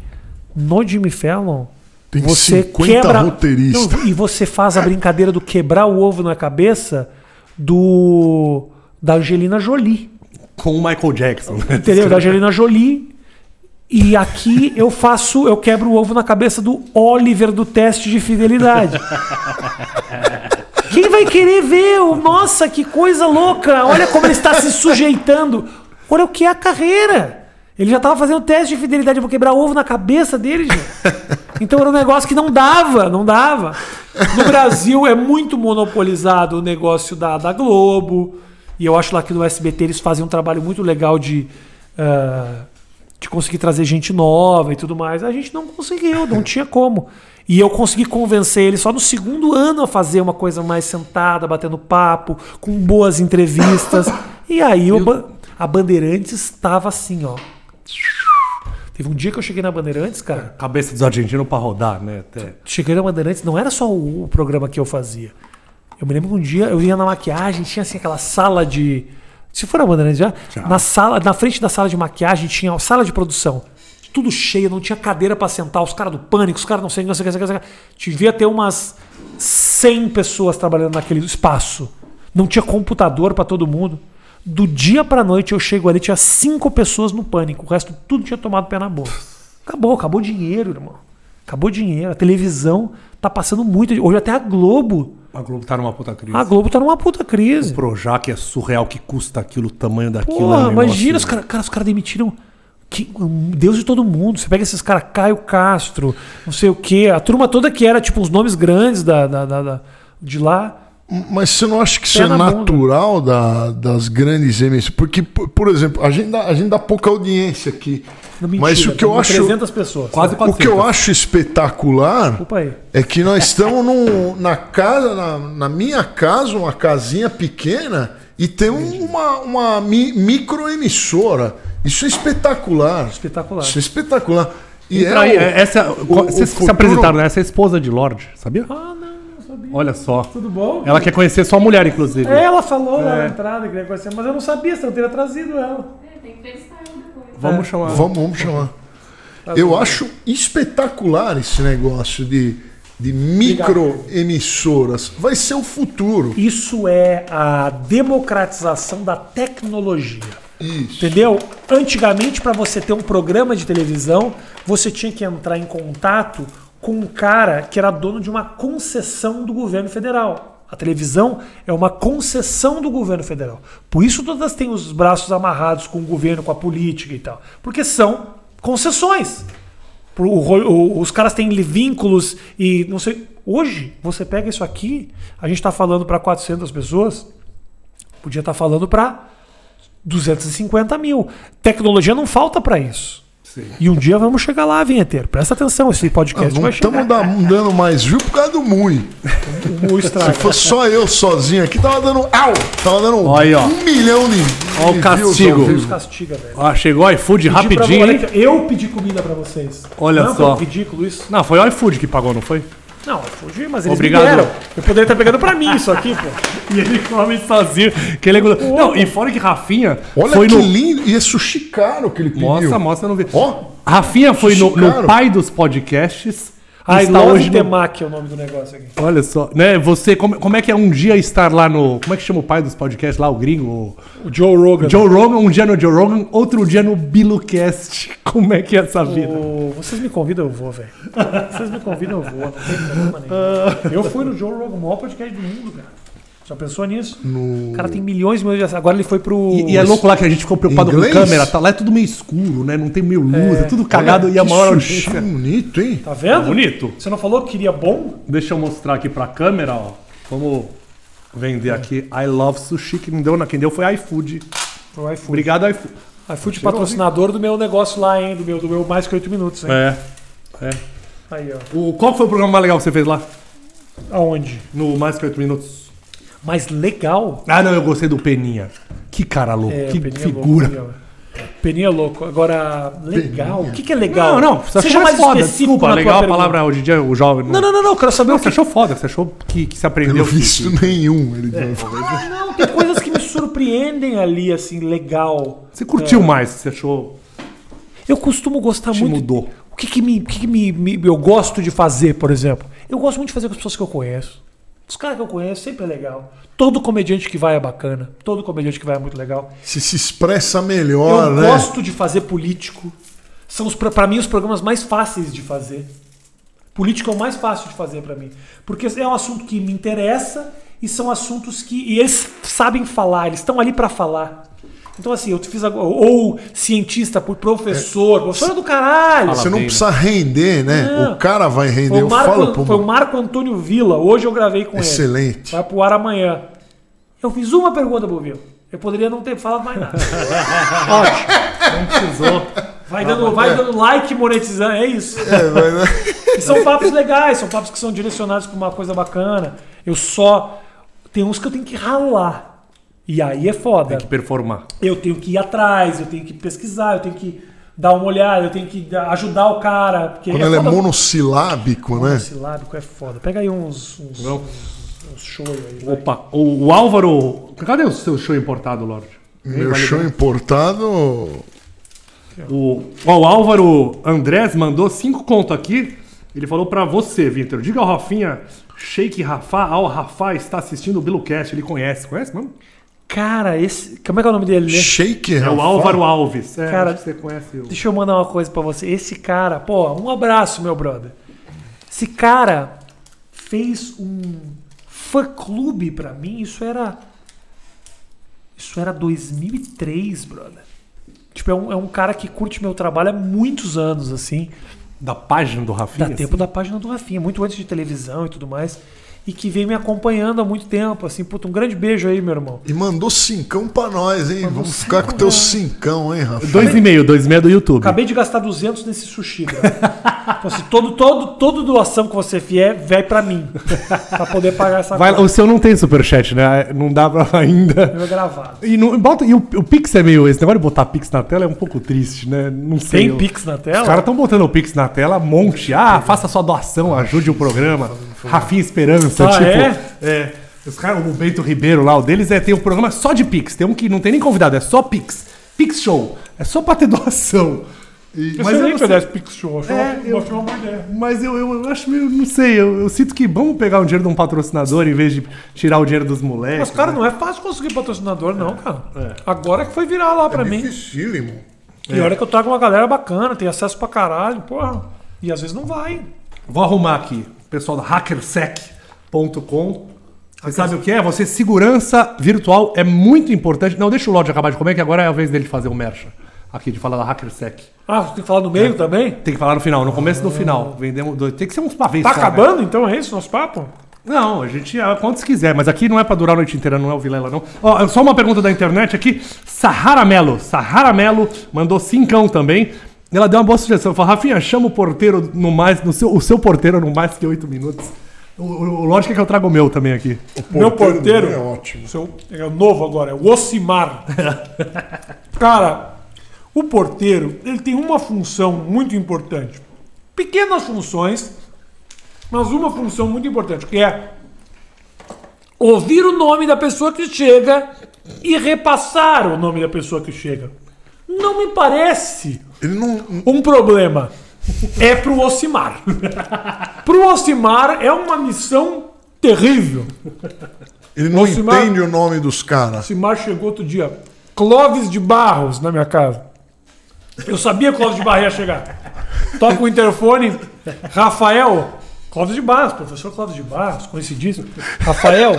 Speaker 2: no Jimmy Fallon,
Speaker 1: Tem
Speaker 2: você
Speaker 1: 50
Speaker 2: quebra.
Speaker 1: roteiristas.
Speaker 2: Não, e você faz a brincadeira do quebrar o ovo na cabeça do. da Angelina Jolie.
Speaker 3: Com o Michael Jackson. né?
Speaker 2: Entendeu? Da Angelina Jolie. E aqui eu faço, eu quebro o ovo na cabeça do Oliver do teste de fidelidade. Quem vai querer ver? o- Nossa, que coisa louca! Olha como ele está se sujeitando. Olha o que é a carreira. Ele já estava fazendo teste de fidelidade, eu vou quebrar ovo na cabeça dele, gente. Então era um negócio que não dava, não dava. No Brasil é muito monopolizado o negócio da, da Globo. E eu acho lá que no SBT eles fazem um trabalho muito legal de, ah, de conseguir trazer gente nova e tudo mais. A gente não conseguiu, não tinha como. E eu consegui convencer ele só no segundo ano a fazer uma coisa mais sentada, batendo papo, com boas entrevistas. E aí o ba- a Bandeirantes estava assim, ó. Teve um dia que eu cheguei na Bandeirantes, cara.
Speaker 3: Cabeça dos argentinos pra rodar, né? Até.
Speaker 2: Cheguei na Bandeirantes, não era só o, programa que eu fazia. Eu me lembro que um dia eu ia na maquiagem, tinha assim aquela sala de. Se for na Bandeirantes já, na sala, na frente da sala de maquiagem tinha a sala de produção. Tudo cheio, não tinha cadeira pra sentar, os caras do pânico, os caras não sei, não sei, não sei, não sei. Devia ter umas 100 pessoas trabalhando naquele espaço. Não tinha computador pra todo mundo. Do dia pra noite eu chego ali, tinha cinco pessoas no pânico. O resto tudo tinha tomado pé na boca. Acabou, acabou o dinheiro, irmão. Acabou o dinheiro. A televisão tá passando muito. Hoje até a Globo.
Speaker 3: A Globo tá numa puta crise.
Speaker 2: A Globo tá numa puta crise.
Speaker 3: O Projac é surreal que custa aquilo, o tamanho daquilo. é
Speaker 2: Porra,
Speaker 3: negócio-
Speaker 2: imagina, os caras cara, os cara demitiram. que- Deus de todo mundo. Você pega esses caras, Caio Castro, não sei o quê. A turma toda que era, tipo, os nomes grandes da, da- da- da- de lá.
Speaker 1: Mas você não acha que isso é natural da- das grandes emissoras? Porque, por, por exemplo, a gente, dá, a gente dá pouca audiência aqui.
Speaker 2: Não, mentira,
Speaker 1: mas o que eu acho.
Speaker 2: 300 pessoas.
Speaker 3: Quase
Speaker 1: O que eu
Speaker 3: 400.
Speaker 1: acho espetacular é que nós estamos num- na casa, na, na minha casa, uma casinha pequena, e tem um- uma, uma mi- microemissora. Isso é espetacular.
Speaker 2: Espetacular.
Speaker 1: Isso é espetacular. E
Speaker 3: Entra aí,
Speaker 1: o-
Speaker 3: é- essa,
Speaker 1: o
Speaker 3: vocês se
Speaker 1: futuro-
Speaker 3: apresentaram, né? Essa é a esposa de Lorde, sabia?
Speaker 2: Ah, sabia.
Speaker 3: Olha só.
Speaker 2: Tudo bom?
Speaker 3: Ela quer conhecer sua mulher, inclusive.
Speaker 2: É, Ela falou lá
Speaker 3: É.
Speaker 2: na entrada que queria conhecer, mas eu não sabia, senão eu teria trazido ela.
Speaker 5: É, tem que entrevistar ela depois.
Speaker 3: Vamos chamar.
Speaker 1: Vamos, vamos chamar.
Speaker 2: Tá
Speaker 1: Eu acho espetacular esse negócio de, de microemissoras. Vai ser o futuro.
Speaker 2: Isso é a democratização da tecnologia.
Speaker 1: Isso.
Speaker 2: Entendeu? Antigamente, para você ter um programa de televisão, você tinha que entrar em contato com um cara que era dono de uma concessão do governo federal. A televisão é uma concessão do governo federal. Por isso todas têm os braços amarrados com o governo, com a política e tal. Porque são concessões. Os caras têm vínculos e não sei. Hoje, você pega isso aqui, a gente está falando para 400 pessoas, podia estar falando para 250 mil. Tecnologia não falta para isso. E um dia vamos chegar lá, vinheteiro. Presta atenção, esse podcast
Speaker 1: Não
Speaker 2: vai chegar.
Speaker 1: estamos dando mais view por causa do Mui.
Speaker 2: O estrago.
Speaker 1: Se fosse só eu sozinho aqui, tava dando. Au! Tava dando
Speaker 3: Olha ó.
Speaker 1: um milhão de.
Speaker 3: Ó o castigo.
Speaker 1: ao
Speaker 2: Deus
Speaker 1: vivo.
Speaker 2: castiga, velho.
Speaker 3: Ó, chegou o iFood
Speaker 2: Pedi pra-
Speaker 3: rapidinho.
Speaker 2: olha
Speaker 3: hein?
Speaker 2: eu pedi comida pra vocês.
Speaker 3: Olha
Speaker 2: não,
Speaker 3: só.
Speaker 2: foi ridículo isso.
Speaker 3: Não, foi o iFood que pagou, não foi?
Speaker 2: Não, fugi, mas eles
Speaker 3: Obrigado.
Speaker 2: me deram. Eu poderia estar pegando pra mim isso aqui, pô.
Speaker 3: E ele come sozinho. Que ele... é Não, e fora que Rafinha
Speaker 1: Olha
Speaker 3: foi
Speaker 1: que
Speaker 3: no.
Speaker 1: lindo. E é sushi caro que ele pediu.
Speaker 3: Mostra, mostra, não vi.
Speaker 1: Ó,
Speaker 3: Rafinha foi no, no pai dos podcasts.
Speaker 2: I
Speaker 3: está
Speaker 2: love
Speaker 3: hoje no-
Speaker 2: Temaki é o nome do negócio aqui.
Speaker 3: Olha só, né? Você, como, como é que é um dia estar lá no. Como é que chama o pai dos podcasts lá, o gringo?
Speaker 2: O Joe Rogan.
Speaker 3: Joe Rogan, um dia no Joe Rogan, outro dia no BiluCast. Como é que é essa vida?
Speaker 2: Vocês me convidam, eu vou, velho. Vocês me convidam, eu vou. Não tem problema nenhum. Eu fui no Joe Rogan, o maior podcast do mundo, cara. Já pensou nisso? O cara tem milhões e milhões de Agora ele foi pro.
Speaker 3: E, e é louco lá que a gente ficou preocupado
Speaker 1: Inglês?
Speaker 3: com câmera, tá? Lá é tudo meio escuro, né? Não tem meio luz, é, tudo cagado e a maior
Speaker 1: sushi
Speaker 3: audiência.
Speaker 1: bonito, hein?
Speaker 2: Tá vendo?
Speaker 3: Bonito.
Speaker 2: Você não falou que queria bom?
Speaker 3: Deixa eu mostrar aqui pra câmera, ó. Vamos vender aqui I Love Sushi, que não deu, quem deu foi iFood.
Speaker 2: Pro iFood.
Speaker 3: Obrigado, iFood.
Speaker 2: iFood patrocinador do meu negócio lá, hein? Do meu, do meu mais que 8 minutos, hein?
Speaker 3: É. é.
Speaker 2: Aí, ó.
Speaker 3: O, qual foi o programa mais legal que você fez lá?
Speaker 2: Aonde?
Speaker 3: No Mais Que 8 Minutos?
Speaker 2: Mas legal.
Speaker 3: Ah, não, eu gostei do Peninha. Que cara louco,
Speaker 2: É,
Speaker 3: que
Speaker 2: Peninha é
Speaker 3: figura.
Speaker 2: louco, Peninha. Peninha é louco. Agora, legal. O que, que é legal?
Speaker 3: Não, não, você
Speaker 2: Seja
Speaker 3: achou
Speaker 2: mais
Speaker 3: foda.
Speaker 2: específico
Speaker 3: Desculpa, legal a palavra hoje em dia, o jovem.
Speaker 2: Não, não, não, não. eu Quero saber
Speaker 3: Não,
Speaker 2: o
Speaker 3: você
Speaker 2: que.
Speaker 3: achou foda, você achou que, que se aprendeu.
Speaker 1: Pelo
Speaker 3: que-
Speaker 1: visto nenhum. Ele
Speaker 2: Não, tem coisas que me surpreendem ali, assim, legal.
Speaker 3: Você curtiu mais, você achou.
Speaker 2: Eu costumo gostar
Speaker 3: Te
Speaker 2: muito.
Speaker 3: mudou.
Speaker 2: O que, que, me, o que, que me, me- eu gosto de fazer, por exemplo? Eu gosto muito de fazer com as pessoas que eu conheço. Os caras que eu conheço sempre é legal. Todo comediante que vai é bacana. Todo comediante que vai é muito legal.
Speaker 1: Se se expressa melhor,
Speaker 2: eu
Speaker 1: né?
Speaker 2: gosto de fazer político. São os para mim os programas mais fáceis de fazer. Político é o mais fácil de fazer pra mim, porque é um assunto que me interessa e são assuntos que e eles sabem falar, eles estão ali pra falar. Então assim, eu fiz agora, ou cientista, por professor, professor é do caralho.
Speaker 1: Você não
Speaker 3: bem, né?
Speaker 1: precisa render, né?
Speaker 2: Não.
Speaker 1: O cara vai render.
Speaker 2: Foi
Speaker 1: Eu
Speaker 2: o, Marco,
Speaker 1: falo pro
Speaker 2: foi o Marco Antônio Vila. Hoje eu gravei com ele.
Speaker 1: Excelente.
Speaker 2: Vai pro ar amanhã. Eu fiz uma pergunta pro Vila. Eu poderia não ter falado mais nada. Ótimo.
Speaker 3: Não precisou.
Speaker 2: Vai dando, vai dando like monetizando. É isso.
Speaker 1: É, vai, né?
Speaker 2: E são papos legais, são papos que são direcionados pra uma coisa bacana. Eu só. Tem uns que eu tenho que ralar. E aí é foda.
Speaker 3: Tem que performar.
Speaker 2: Eu tenho que ir atrás, eu tenho que pesquisar, eu tenho que dar uma olhada, eu tenho que dar- ajudar o cara. Porque
Speaker 1: Quando ele é
Speaker 2: foda-
Speaker 1: monossilábico, né?
Speaker 2: Monossilábico é foda. Pega aí uns, uns,
Speaker 3: Não.
Speaker 2: uns show aí. vai.
Speaker 3: Opa, o, o Álvaro. Cadê o seu show importado, Lorde?
Speaker 1: Meu show importado.
Speaker 3: O, ó, o Álvaro Andrés mandou cinco conto aqui. Ele falou pra você, Vitor. Diga ao Rafinha, Sheik Rafa, ao Rafa está assistindo o Billocast. Ele conhece, conhece, mano?
Speaker 2: Cara, esse. Como é que é o nome dele? né?
Speaker 1: Shake,
Speaker 3: É o. Álvaro Alves. É,
Speaker 2: Cara,
Speaker 3: acho que você conhece o.
Speaker 2: Deixa eu mandar uma coisa pra você. Esse cara, pô, um abraço, meu brother. Esse cara fez um fã clube pra mim. Isso era. Isso era 2003, brother. Tipo, é um, é um cara que curte meu trabalho há muitos anos, assim.
Speaker 3: Da página do Rafinha.
Speaker 2: Dá tempo da página do Rafinha, muito antes de televisão e tudo mais. E que vem me acompanhando há muito tempo, assim. Puta, um grande beijo aí, meu irmão.
Speaker 1: E mandou cincão pra nós, hein? Vamos ficar com
Speaker 2: cincão,
Speaker 1: teu
Speaker 2: né?
Speaker 1: cincão, hein, Rafa?
Speaker 3: Dois e meio, dois e meio do YouTube.
Speaker 2: Acabei de gastar 200 nesse sushi, brother. Então, assim, todo, todo, todo doação que você fizer, vai pra mim. pra poder pagar essa
Speaker 3: Vai,
Speaker 2: conta.
Speaker 3: o seu não tem superchat, né? Não dá pra ainda.
Speaker 2: Meu é gravado.
Speaker 3: E, não, bota, e o, o Pix é meio. Esse negócio de botar Pix na tela é um pouco triste, né? Não sei.
Speaker 2: Tem
Speaker 3: eu-
Speaker 2: Pix na tela?
Speaker 3: Os caras estão botando o Pix na tela, monte. Ah, faça sua doação, ajude o programa. Rafinha Esperança,
Speaker 2: Ah,
Speaker 3: tipo.
Speaker 2: é?
Speaker 3: é. Os caras, o Bento Ribeiro lá, o deles é tem um programa só de Pix. Tem um que não tem nem convidado, é só Pix. Pix Show. É só pra ter doação. E-
Speaker 2: Eu
Speaker 3: mas eu
Speaker 2: nem
Speaker 3: não
Speaker 2: que eu
Speaker 3: sei-
Speaker 2: desse Pix Show. Acho
Speaker 3: É,
Speaker 2: uma-
Speaker 3: eu-
Speaker 2: acho uma boa ideia.
Speaker 3: mas eu, eu, eu acho meio, não sei, eu, eu sinto que vamos pegar um dinheiro de um patrocinador em vez de tirar o dinheiro dos moleques.
Speaker 2: Mas, cara,
Speaker 3: né?
Speaker 2: não é fácil conseguir patrocinador, não, cara. Agora que foi virar lá pra mim.
Speaker 1: Dificílimo.
Speaker 2: E olha que eu trago uma galera bacana, tem acesso pra caralho, porra. E às vezes não vai.
Speaker 3: Vou arrumar aqui. Pessoal da hackersec.com. Você sabe o que é? Você, segurança virtual é muito importante. Não, deixa o Lodge acabar de comer, que agora é a vez dele de fazer o mercha. Aqui, de falar da Hackersec.
Speaker 2: Ah, você tem que falar no meio também?
Speaker 3: Tem que falar no final, no começo e no final. Vendemos dois. Tem que ser uns pavês
Speaker 2: Tá
Speaker 3: só, né?
Speaker 2: acabando então? É isso nosso papo?
Speaker 3: Não, a gente, ah, quantos quiser, mas aqui não é pra durar a noite inteira, não é o Vilela, não. Ó, só uma pergunta da internet aqui. Sahara Melo. Sahara Melo mandou cincão também. Ela deu uma boa sugestão. Falou, Rafinha, chama o porteiro no mais, no seu, o seu porteiro no mais que oito minutos. O, o, o lógico é que eu trago o meu também aqui.
Speaker 2: Meu porteiro.
Speaker 1: É ótimo.
Speaker 2: Seu, é o novo agora, é o Ocimar. Cara, o porteiro, ele tem uma função muito importante. Pequenas funções, mas uma função muito importante, que é ouvir o nome da pessoa que chega e repassar o nome da pessoa que chega. Não me parece
Speaker 1: Ele não.
Speaker 2: um problema. É pro Ocimar. pro Ocimar é uma missão terrível.
Speaker 1: Ele não
Speaker 2: Alcimar-
Speaker 1: entende o nome dos caras.
Speaker 2: Simar chegou outro dia. Clóvis de Barros na minha casa. Eu sabia que Clóvis de Barros ia chegar. Toca o interfone. Rafael. Clóvis de Barros, professor Clóvis de Barros, conhecidíssimo. Rafael,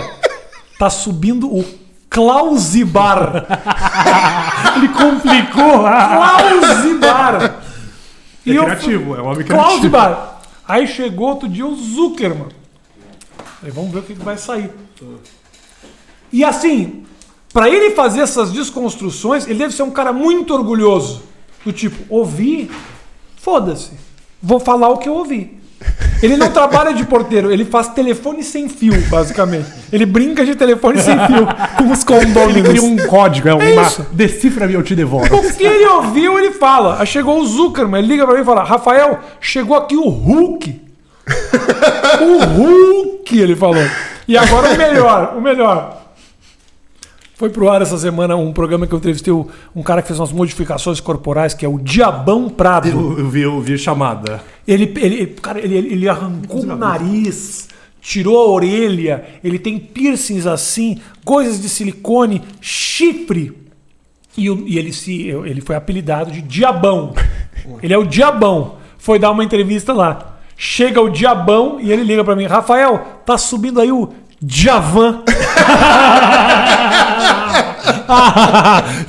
Speaker 2: tá subindo o Clausibar.
Speaker 3: Ele complicou.
Speaker 2: Clausibar.
Speaker 3: É
Speaker 2: E eu
Speaker 3: criativo, é um homem criativo.
Speaker 2: Bar. Aí chegou outro dia o Zuckerman. Falei, vamos ver o que, que vai sair. E assim, para ele fazer essas desconstruções, ele deve ser um cara muito orgulhoso. Do tipo, ouvi, foda-se. Vou falar o que eu ouvi. Ele não trabalha de porteiro, ele faz telefone sem fio, basicamente. Ele brinca de telefone sem fio com os
Speaker 3: Ele
Speaker 2: condôminos.
Speaker 3: cria um código, é uma.
Speaker 2: isso.
Speaker 3: Decifra-me, eu te devoro.
Speaker 2: O que ele ouviu, ele fala. Aí chegou o Zuckerman, ele liga pra mim e fala: Rafael, chegou aqui o Hulk. o Hulk, ele falou. E agora o melhor, o melhor. Foi pro ar essa semana um programa que eu entrevistei um cara que fez umas modificações corporais, que é o Diabão Prado.
Speaker 3: Eu, eu vi, eu vi chamada.
Speaker 2: Ele, ele, cara, ele, ele arrancou o nariz, tirou a orelha, ele tem piercings assim, coisas de silicone, chifre. E, e ele, se, ele foi apelidado de Diabão. Ele é o Diabão. Foi dar uma entrevista lá. Chega o Diabão e ele liga pra mim: Rafael, tá subindo aí o Djavan.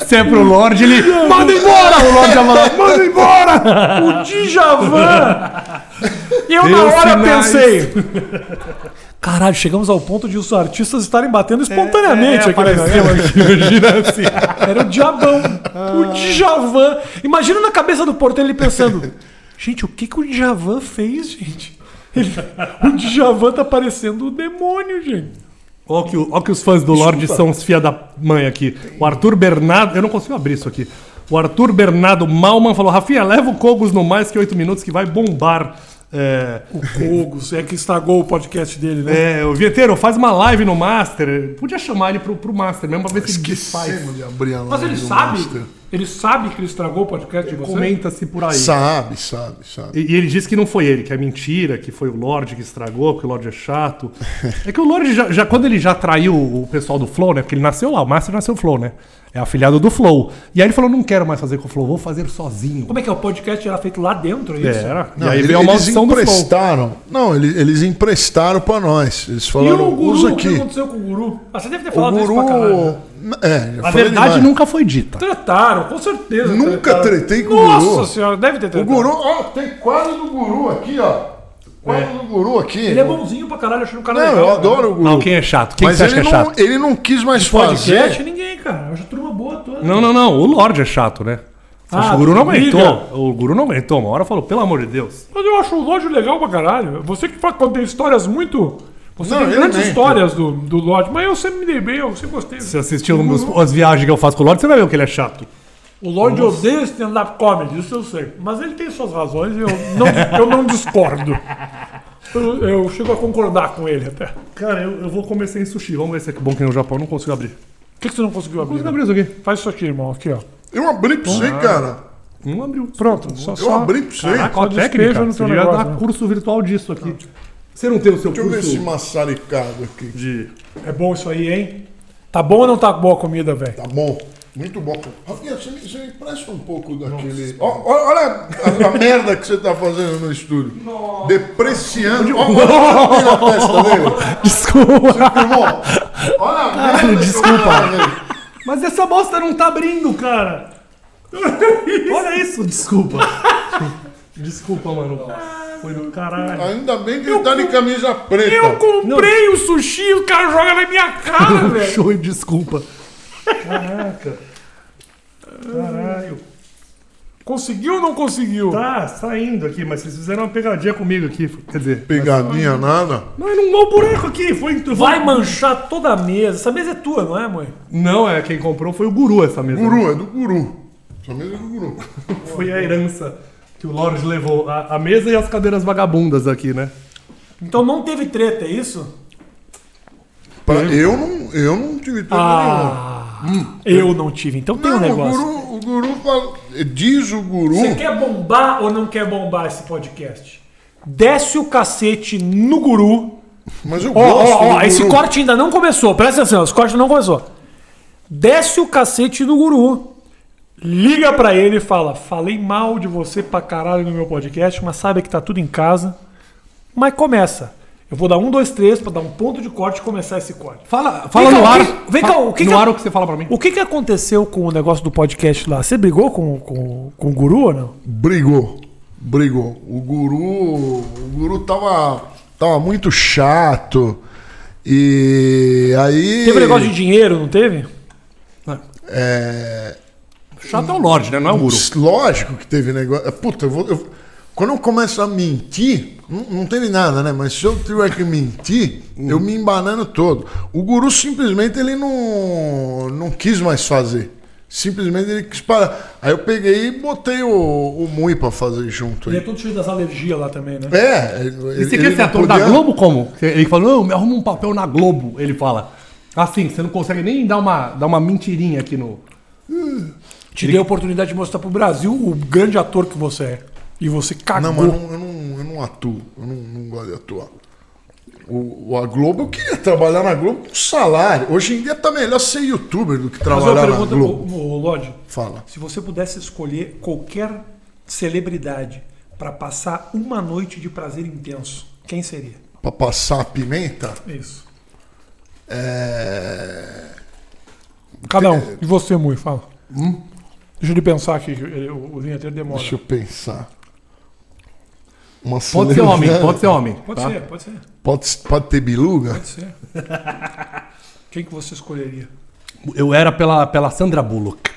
Speaker 3: Se é pro Lorde, ele. Manda embora! O Lorde já falou, manda embora!
Speaker 2: o Djavan. E eu na hora
Speaker 3: sinais.
Speaker 2: pensei. Caralho, chegamos ao ponto de os artistas estarem batendo espontaneamente
Speaker 3: É,
Speaker 2: aqui na
Speaker 3: apareceu aqui, imagina assim.
Speaker 2: Era o Diabão, o Djavan. Imagina na cabeça do porteiro ele pensando: gente, o que, que o Djavan fez, gente? Ele- o Djavan tá parecendo o demônio, gente.
Speaker 3: Olha que, o- ó que os fãs do Lorde são os fia da mãe aqui. O Arthur Bernardo. Eu não consigo abrir isso aqui. O Arthur Bernardo Malman falou: Rafinha, leva o Cogos no mais que 8 minutos que vai bombar. É,
Speaker 2: O Kogos, é que estragou o podcast dele, né?
Speaker 3: é, o Vieteiro, faz uma live no Master. Podia chamar ele pro, pro Master mesmo pra ver se ele desfaz.
Speaker 1: De abrir a live
Speaker 2: Mas ele
Speaker 1: do
Speaker 2: sabe,
Speaker 1: Master.
Speaker 2: Ele sabe que ele estragou o podcast de você?
Speaker 3: Comenta-se por aí.
Speaker 1: Sabe, sabe, sabe.
Speaker 3: E, e ele disse que não foi ele, que é mentira, que foi o Lorde que estragou, que o Lorde é chato. É que o Lorde, já, já- quando ele já traiu o pessoal do Flow, né? Porque ele nasceu lá, o Master nasceu Flow, né? É afiliado do Flow. E aí ele falou: não quero mais fazer com o Flow, vou fazer sozinho.
Speaker 2: Como é que é? O podcast era feito lá dentro, é isso?
Speaker 3: Era.
Speaker 1: Não,
Speaker 3: e aí
Speaker 1: ele-
Speaker 3: veio a
Speaker 1: eles
Speaker 3: maldição do Flow.
Speaker 1: emprestaram. Não, eles, eles emprestaram pra nós. Eles
Speaker 2: E
Speaker 1: falaram,
Speaker 2: o Guru, o que aconteceu com o Guru? Ah, você deve ter
Speaker 1: O
Speaker 2: falado isso pra caralho.
Speaker 1: Guru. É,
Speaker 3: A verdade
Speaker 1: demais.
Speaker 3: nunca foi dita.
Speaker 2: Tretaram, com certeza.
Speaker 1: Nunca
Speaker 2: tretaram.
Speaker 1: tretei com o
Speaker 2: Nossa
Speaker 1: Guru.
Speaker 2: senhora, deve ter
Speaker 1: O
Speaker 2: tretado.
Speaker 1: Guru, ó, tem quadro do Guru aqui, ó. Quadro do Guru aqui.
Speaker 2: Ele é bonzinho pra caralho, achando um cara
Speaker 1: Não,
Speaker 2: legal.
Speaker 1: eu adoro o Guru.
Speaker 3: Não, quem é chato? Quem
Speaker 1: Mas
Speaker 3: que você acha
Speaker 1: ele
Speaker 3: que é
Speaker 1: não,
Speaker 3: chato?
Speaker 1: ele não quis mais fazer.
Speaker 2: Podcast, ninguém, cara. Eu acho a turma boa toda.
Speaker 3: Não, não, não. O Lorde é chato, né?
Speaker 2: Ah,
Speaker 3: o Guru não
Speaker 2: briga.
Speaker 3: aguentou. O Guru não aguentou. Uma hora falou, pelo amor de Deus.
Speaker 2: Mas eu acho o Lodge legal pra caralho. Você que fala quando tem histórias muito. Você
Speaker 1: Não,
Speaker 2: tem grandes
Speaker 1: mente.
Speaker 2: histórias do, do Lodge, mas eu sempre me dei bem, eu sempre gostei.
Speaker 3: Se assistiu as viagens que eu faço com o Lorde, você vai ver que ele é chato.
Speaker 2: O Lodge odeia stand-up comedy, isso eu sei. Mas ele tem suas razões e eu não, eu não discordo. Eu, eu chego a concordar com ele até.
Speaker 3: Cara, eu, eu vou comer sem sushi. Vamos ver se é bom que no Japão eu não consigo abrir.
Speaker 2: que, que você não conseguiu abrir?
Speaker 3: Consigo abrir isso aqui.
Speaker 2: Faz isso aqui, irmão. Aqui, ó.
Speaker 1: Eu abri pra você, cara.
Speaker 3: Não abriu.
Speaker 2: Pronto. Só,
Speaker 1: Eu
Speaker 2: só...
Speaker 1: abri pra você.
Speaker 3: Caraca,
Speaker 2: Só
Speaker 3: técnica.
Speaker 2: no
Speaker 3: Você
Speaker 2: teu
Speaker 3: devia
Speaker 2: negócio,
Speaker 3: dar
Speaker 2: né?
Speaker 3: curso virtual disso aqui. Você não tem o seu
Speaker 1: Deixa eu ver esse
Speaker 3: curso
Speaker 1: maçaricado aqui.
Speaker 3: de...
Speaker 2: É bom isso aí, hein? Tá bom ou não tá boa a comida, velho?
Speaker 1: Tá bom. Muito bom. Rafinha, você me, você me empresta um pouco daquele. Ó, olha a, a merda que você tá fazendo no estúdio. Depreciando. Ó, olha a testa dele.
Speaker 3: Desculpa.
Speaker 1: Olha a merda. eu
Speaker 3: desculpa. Mas essa bosta não tá abrindo, cara. Olha isso, desculpa. Desculpa, mano. Foi do caralho.
Speaker 1: Ainda bem que ele tá de camisa preta.
Speaker 2: Eu comprei o sushi e o cara joga na minha cara, velho.
Speaker 3: Show, desculpa.
Speaker 2: Caraca. Caralho. Conseguiu ou não conseguiu?
Speaker 3: Tá saindo aqui, mas vocês fizeram uma pegadinha comigo aqui. Quer dizer,
Speaker 1: Pegadinha nada.
Speaker 3: não, não deu buraco aqui. Foi.
Speaker 2: Vai manchar toda a mesa. Essa mesa é tua, não é, mãe?
Speaker 3: Não, é quem comprou foi o guru essa mesa.
Speaker 1: Guru, é do guru. Essa mesa é do guru.
Speaker 3: Foi a herança que o Lorde levou. A, a mesa e as cadeiras vagabundas aqui, né?
Speaker 2: Então não teve treta, é isso?
Speaker 1: Pra- eu, não, eu não tive treta
Speaker 2: Ah, eu não tive. Então tem um.
Speaker 1: Não,
Speaker 2: negócio.
Speaker 1: o guru, o guru fala, diz o guru.
Speaker 2: Você quer bombar ou não quer bombar esse podcast? Desce o cacete no guru.
Speaker 1: Mas eu
Speaker 2: Ó,
Speaker 1: gosto
Speaker 2: ó,
Speaker 1: do
Speaker 2: esse
Speaker 1: guru.
Speaker 2: corte ainda não começou. Presta atenção, esse corte não começou. Desce o cacete no guru. Liga pra ele e fala: Falei mal de você pra caralho no meu podcast, mas sabe que tá tudo em casa. Mas começa. Eu vou dar um, dois, três pra dar um ponto de corte e começar esse corte.
Speaker 3: Fala, fala
Speaker 2: Vem
Speaker 3: no
Speaker 2: cá,
Speaker 3: ar.
Speaker 2: que- vem cá, o que
Speaker 3: no
Speaker 2: que-
Speaker 3: ar o que você fala pra mim.
Speaker 2: O que, que aconteceu com o negócio do podcast lá? Você brigou com, com, com o guru ou não?
Speaker 1: Brigou. Brigou. O guru. O guru tava. Tava muito chato. E aí.
Speaker 2: Teve um negócio de dinheiro, não teve?
Speaker 1: É.
Speaker 3: Chato é o Lorde, né? Não é o guru.
Speaker 1: Lógico que teve negócio. Puta, eu vou. eu- quando eu começo a mentir, não, não teve nada, né? Mas se eu tiver que mentir, eu me embanando todo. O guru simplesmente ele não, não quis mais fazer. Simplesmente ele quis parar. Aí eu peguei e botei o, o Mui pra fazer junto
Speaker 2: Ele é
Speaker 1: aí.
Speaker 2: todo cheio das alergias lá também, né?
Speaker 1: É, ele,
Speaker 3: E você
Speaker 1: ele
Speaker 3: quer ser ator
Speaker 1: podia-
Speaker 3: da Globo como? Ele fala, não, me arruma um papel na Globo. Ele fala. Assim, você não consegue nem dar uma, dar uma mentirinha aqui no.
Speaker 2: Te dei a oportunidade de mostrar pro Brasil o grande ator que você é. E você cagou.
Speaker 1: Não, mas eu não, eu não, eu não atuo. Eu não, não gosto de atuar. O, a Globo, eu queria trabalhar na Globo com salário. Hoje em dia tá melhor ser youtuber do que trabalhar na Globo.
Speaker 2: ô, Lodge,
Speaker 1: Fala.
Speaker 2: se você pudesse escolher qualquer celebridade pra passar uma noite de prazer intenso, quem seria?
Speaker 1: Pra passar a pimenta,
Speaker 2: Isso.
Speaker 1: é...
Speaker 2: Cada um. E você, Mui, fala. Deixa eu pensar aqui, o vinheteiro demora.
Speaker 1: Deixa eu pensar. Uma
Speaker 3: Pode ser homem, pode ser homem.
Speaker 2: Pode
Speaker 3: tá?
Speaker 2: ser, pode ser,
Speaker 1: Pode, pode ter biluga?
Speaker 2: pode ser. quem que você escolheria?
Speaker 3: Eu era pela, pela Sandra Bullock.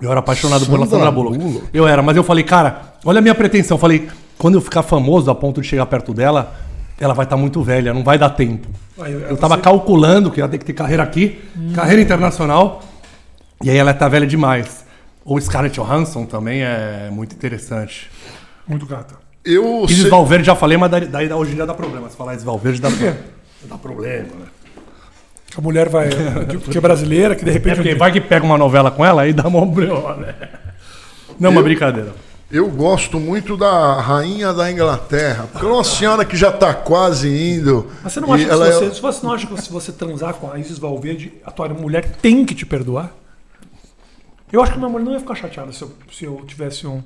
Speaker 3: Eu era apaixonado pela
Speaker 1: Sandra
Speaker 3: Sandra Bullock.
Speaker 1: Bullock?
Speaker 3: Eu era, mas eu falei, cara, olha a minha pretensão. Eu falei, quando eu ficar famoso a ponto de chegar perto dela, ela vai estar muito velha, não vai dar tempo.
Speaker 2: Aí,
Speaker 3: Eu tava calculando que ia ter que ter carreira aqui, carreira internacional, e aí ela tá velha demais. Ou Scarlett Johansson também é muito interessante.
Speaker 2: Muito gata.
Speaker 1: Eu
Speaker 3: Isis
Speaker 1: sei...
Speaker 3: Valverde já falei, mas daí, daí hoje em dia dá problema. Se falar Isis Valverde dá, dá problema. Né?
Speaker 2: A mulher vai. que é brasileira, que de
Speaker 3: É
Speaker 2: repente.
Speaker 3: porque vai que pega uma novela com ela, aí dá uma né? Não, uma brincadeira.
Speaker 1: Eu gosto muito da rainha da Inglaterra. Porque é uma senhora que já tá quase indo.
Speaker 2: Mas você não acha que
Speaker 1: ela
Speaker 2: se
Speaker 1: é-
Speaker 2: você, se você não acha que se você transar com a Isis Valverde, a tua mulher tem que te perdoar? Eu acho que minha mulher não ia ficar chateada se eu, se eu tivesse um,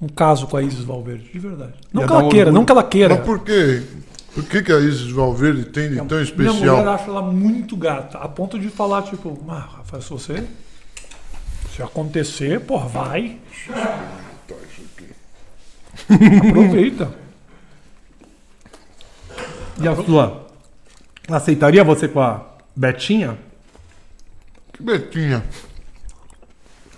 Speaker 2: um caso com a Isis Valverde, de verdade. Não que ela
Speaker 3: um
Speaker 2: queira, não que ela queira.
Speaker 1: Mas por quê? Por que, que a Isis Valverde tem de tão
Speaker 2: Minha
Speaker 1: especial?
Speaker 2: mulher acha ela muito gata, a ponto de falar, tipo, ah, Rafael, se você. Se acontecer, pô, vai. Aproveita.
Speaker 3: E a sua? Aceitaria você com a Betinha?
Speaker 1: Que Betinha.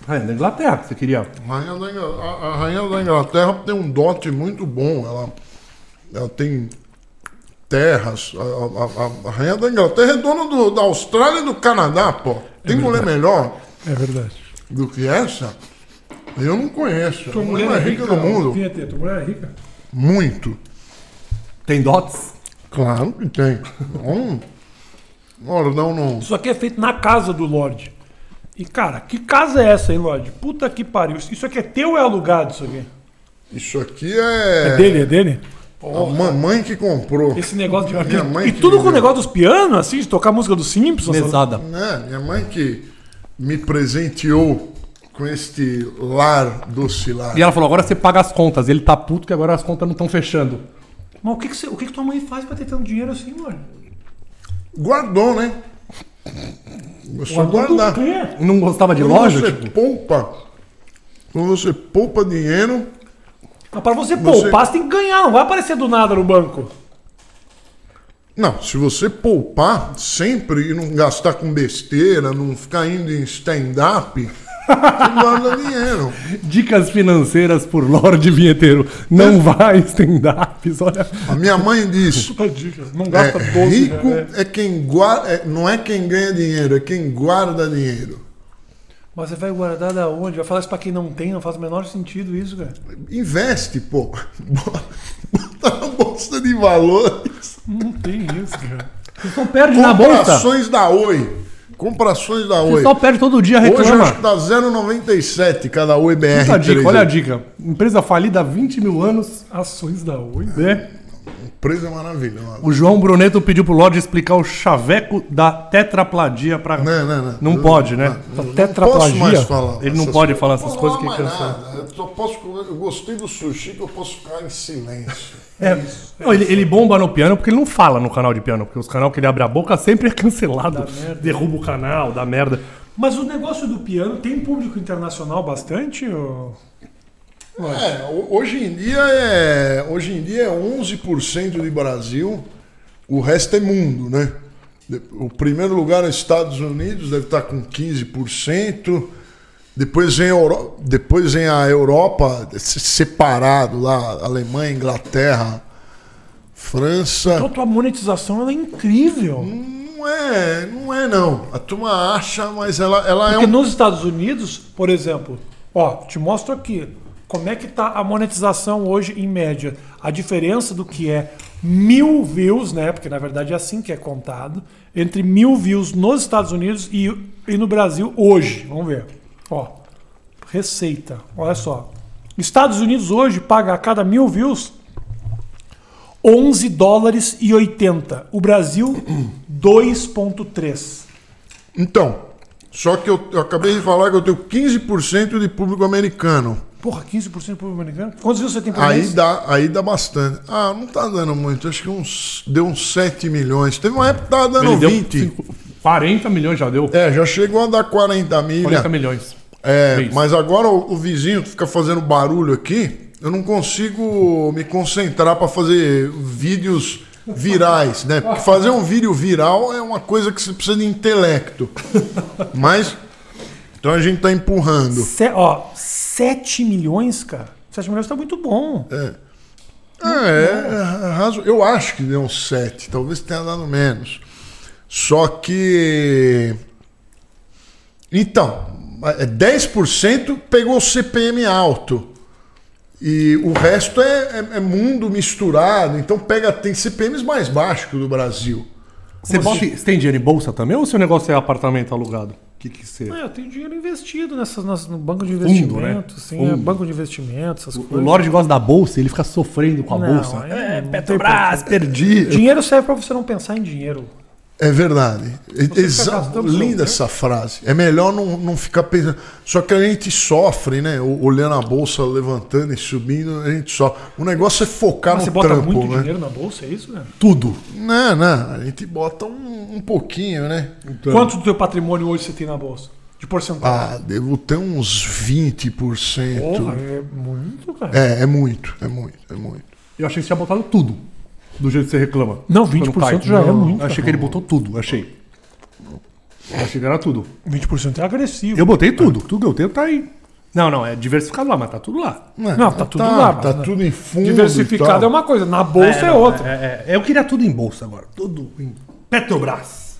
Speaker 3: Rainha da Inglaterra, que você queria.
Speaker 1: A rainha, da a- a rainha da Inglaterra tem um dote muito bom. Ela, ela tem terras. A, a- a- a rainha da Inglaterra é dona do- da Austrália e do Canadá, pô. Tem mulher melhor
Speaker 2: É verdade.
Speaker 1: do que essa? Eu não conheço. A mulher mais rica do mundo.
Speaker 2: Vinheta, tua mulher é rica.
Speaker 1: Muito.
Speaker 3: Tem dots?
Speaker 1: Claro que tem. Não, não, não.
Speaker 2: Isso aqui é feito na casa do Lorde. E, cara, que casa é essa aí, Lorde? Puta que pariu. Isso aqui é teu ou é alugado, isso aqui?
Speaker 1: Isso aqui é.
Speaker 2: É dele, é dele?
Speaker 1: A mamãe que comprou.
Speaker 2: Esse negócio de.
Speaker 1: Minha mãe
Speaker 2: e
Speaker 1: que
Speaker 2: tudo com o negócio dos pianos, assim, de tocar música dos Simpsons.
Speaker 3: Mesada.
Speaker 1: Né? Minha mãe que me presenteou com este lar docilar.
Speaker 3: E ela falou, agora você paga as contas. Ele tá puto que agora as contas não estão fechando.
Speaker 2: Mas o que, que, você- o que, que tua mãe faz pra ter tanto dinheiro assim, mano?
Speaker 1: Guardou, né? A guardar.
Speaker 3: Não gostava de
Speaker 1: Quando
Speaker 3: loja?
Speaker 1: você
Speaker 3: tipo?
Speaker 1: poupa, quando você poupa dinheiro,
Speaker 2: Mas pra você,
Speaker 1: Você-
Speaker 2: poupar, você tem que ganhar, não vai aparecer do nada no banco.
Speaker 1: não, se você poupar sempre e não gastar com besteira, não ficar indo em stand-up, guarda dinheiro.
Speaker 3: Dicas financeiras por Lorde Vinheteiro. Não vai stand-ups, olha.
Speaker 1: A minha mãe diz.
Speaker 2: Não
Speaker 1: é,
Speaker 2: gasta 12,
Speaker 1: rico
Speaker 2: né?
Speaker 1: é quem guarda, não é quem ganha dinheiro, é quem guarda dinheiro.
Speaker 2: Mas você vai guardar da onde? Vai falar isso pra quem não tem? Não faz o menor sentido isso, cara.
Speaker 1: Investe, pô. Bota na bolsa de valores.
Speaker 2: Não tem isso, cara.
Speaker 3: Você só perde na bolsa.
Speaker 1: Comprações da Oi. Comprações da
Speaker 3: Você
Speaker 1: Oi.
Speaker 3: só perde todo dia,
Speaker 1: Hoje eu
Speaker 3: reclama.
Speaker 1: acho que tá 0,97 cada Oi BR.
Speaker 3: Dica, olha a dica. Empresa falida há 20 mil anos.
Speaker 2: Ações da Oi.
Speaker 3: né?
Speaker 1: Empresa maravilhosa.
Speaker 3: O João Bruneto pediu pro Lorde explicar o chaveco da tetrapladia pra.
Speaker 1: Não, não, não.
Speaker 3: Não pode, né?
Speaker 1: Não
Speaker 2: Tetraplagia?
Speaker 1: posso mais falar.
Speaker 3: Ele não pode
Speaker 1: coisas.
Speaker 3: falar essas
Speaker 1: Não
Speaker 3: coisas
Speaker 1: falo
Speaker 3: que
Speaker 1: nada. Eu, só posso, eu gostei do sushi que eu posso ficar em silêncio.
Speaker 3: É. Não, ele, ele bomba no piano porque ele não fala no canal de piano. Porque os canais que ele abre a boca sempre é cancelado. Derruba o canal, dá merda.
Speaker 2: Mas o negócio do piano tem público internacional bastante? Ou...
Speaker 1: É, ho- hoje em dia é, hoje em dia é 11% de Brasil, o resto é mundo, né? O primeiro lugar é Estados Unidos, deve estar com 15%. Depois vem, a Euro- depois vem a Europa se- separado lá, Alemanha, Inglaterra, França.
Speaker 2: Então tua monetização ela é incrível.
Speaker 1: Não é, não é não. A turma acha, mas ela, ela é
Speaker 2: Porque
Speaker 1: um
Speaker 2: nos Estados Unidos, por exemplo, ó, te mostro aqui como é que tá a monetização hoje em média. A diferença do que é mil views, né? Porque na verdade é assim que é contado, entre mil views nos Estados Unidos e, e no Brasil hoje. Vamos ver. Ó, receita. Olha só. Estados Unidos hoje paga a cada mil views 11 dólares e 80. O Brasil 2,3.
Speaker 1: Então, só que eu, eu acabei de falar que eu tenho 15% de público americano.
Speaker 2: Porra, 15% do público americano? Quantos views você tem por
Speaker 1: Aí
Speaker 2: mês?
Speaker 1: dá, aí dá bastante. Ah, não tá dando muito. Acho que uns, deu uns 7 milhões. Teve uma época que tava dando
Speaker 3: Ele deu
Speaker 1: 20.
Speaker 3: cinco- 40 milhões já deu.
Speaker 1: É, já chegou a dar 40 milha.
Speaker 3: 40 milhões.
Speaker 1: É, mas agora o, o vizinho que fica fazendo barulho aqui, eu não consigo me concentrar para fazer vídeos virais, né? Porque fazer um vídeo viral é uma coisa que você precisa de intelecto. Mas então a gente tá empurrando.
Speaker 2: Se, ó, 7 milhões, cara. 7 milhões tá muito bom.
Speaker 1: É, é, razo- eu acho que deu uns 7, talvez tenha dado menos. Só que. Então, é 10% pegou o CPM alto. E o resto é, é- é mundo misturado. Então pega, tem CPMs mais baixos que o do Brasil.
Speaker 3: Você, bota, você tem dinheiro em bolsa também ou seu negócio é apartamento alugado? O que, que você.
Speaker 2: É, eu tenho dinheiro investido nessas, nas- no banco de
Speaker 3: Fundo,
Speaker 2: investimento,
Speaker 3: né?
Speaker 2: sim,
Speaker 3: Fundo.
Speaker 2: é, banco de investimento, essas
Speaker 3: O
Speaker 2: coisas.
Speaker 3: Lorde gosta da bolsa, ele fica sofrendo com a
Speaker 2: Não,
Speaker 3: bolsa. É,
Speaker 2: tem
Speaker 3: Petrobras, perdi.
Speaker 2: Dinheiro serve pra você não pensar em dinheiro.
Speaker 1: É verdade. Exa-
Speaker 2: gastando seu
Speaker 1: Linda essa frase. É melhor não, não ficar pensando. Só que a gente sofre, né? Olhando a bolsa levantando e subindo, a gente sofre. O negócio é focar
Speaker 2: Mas você
Speaker 1: no
Speaker 2: bota
Speaker 1: trampo,
Speaker 2: muito
Speaker 1: né?
Speaker 2: dinheiro na bolsa, é isso, né?
Speaker 3: Tudo.
Speaker 1: Não, não. A gente bota um, um pouquinho, né?
Speaker 2: Quanto do teu patrimônio hoje você tem na bolsa? De porcentagem?
Speaker 1: Ah, devo ter uns 20%.
Speaker 2: Porra, é muito, cara.
Speaker 1: É, é muito, é muito, é muito.
Speaker 3: Eu achei que você tinha botado tudo. Do jeito que você reclama.
Speaker 2: Não,
Speaker 3: Quando
Speaker 2: 20%
Speaker 3: cai.
Speaker 2: já é muito,
Speaker 3: Eu achei que ele botou tudo, achei. Achei que era tudo.
Speaker 2: 20% é agressivo.
Speaker 3: Eu botei tudo. Tudo que eu tenho tá aí. Não, não, é diversificado lá, mas tá tudo lá.
Speaker 2: Não, tá tudo lá,
Speaker 1: Tá
Speaker 2: mas-
Speaker 1: tudo em fundo.
Speaker 2: Diversificado é uma coisa, na bolsa é,
Speaker 3: não,
Speaker 2: outra.
Speaker 3: é- é- eu queria tudo em bolsa agora. Tudo em Petrobras.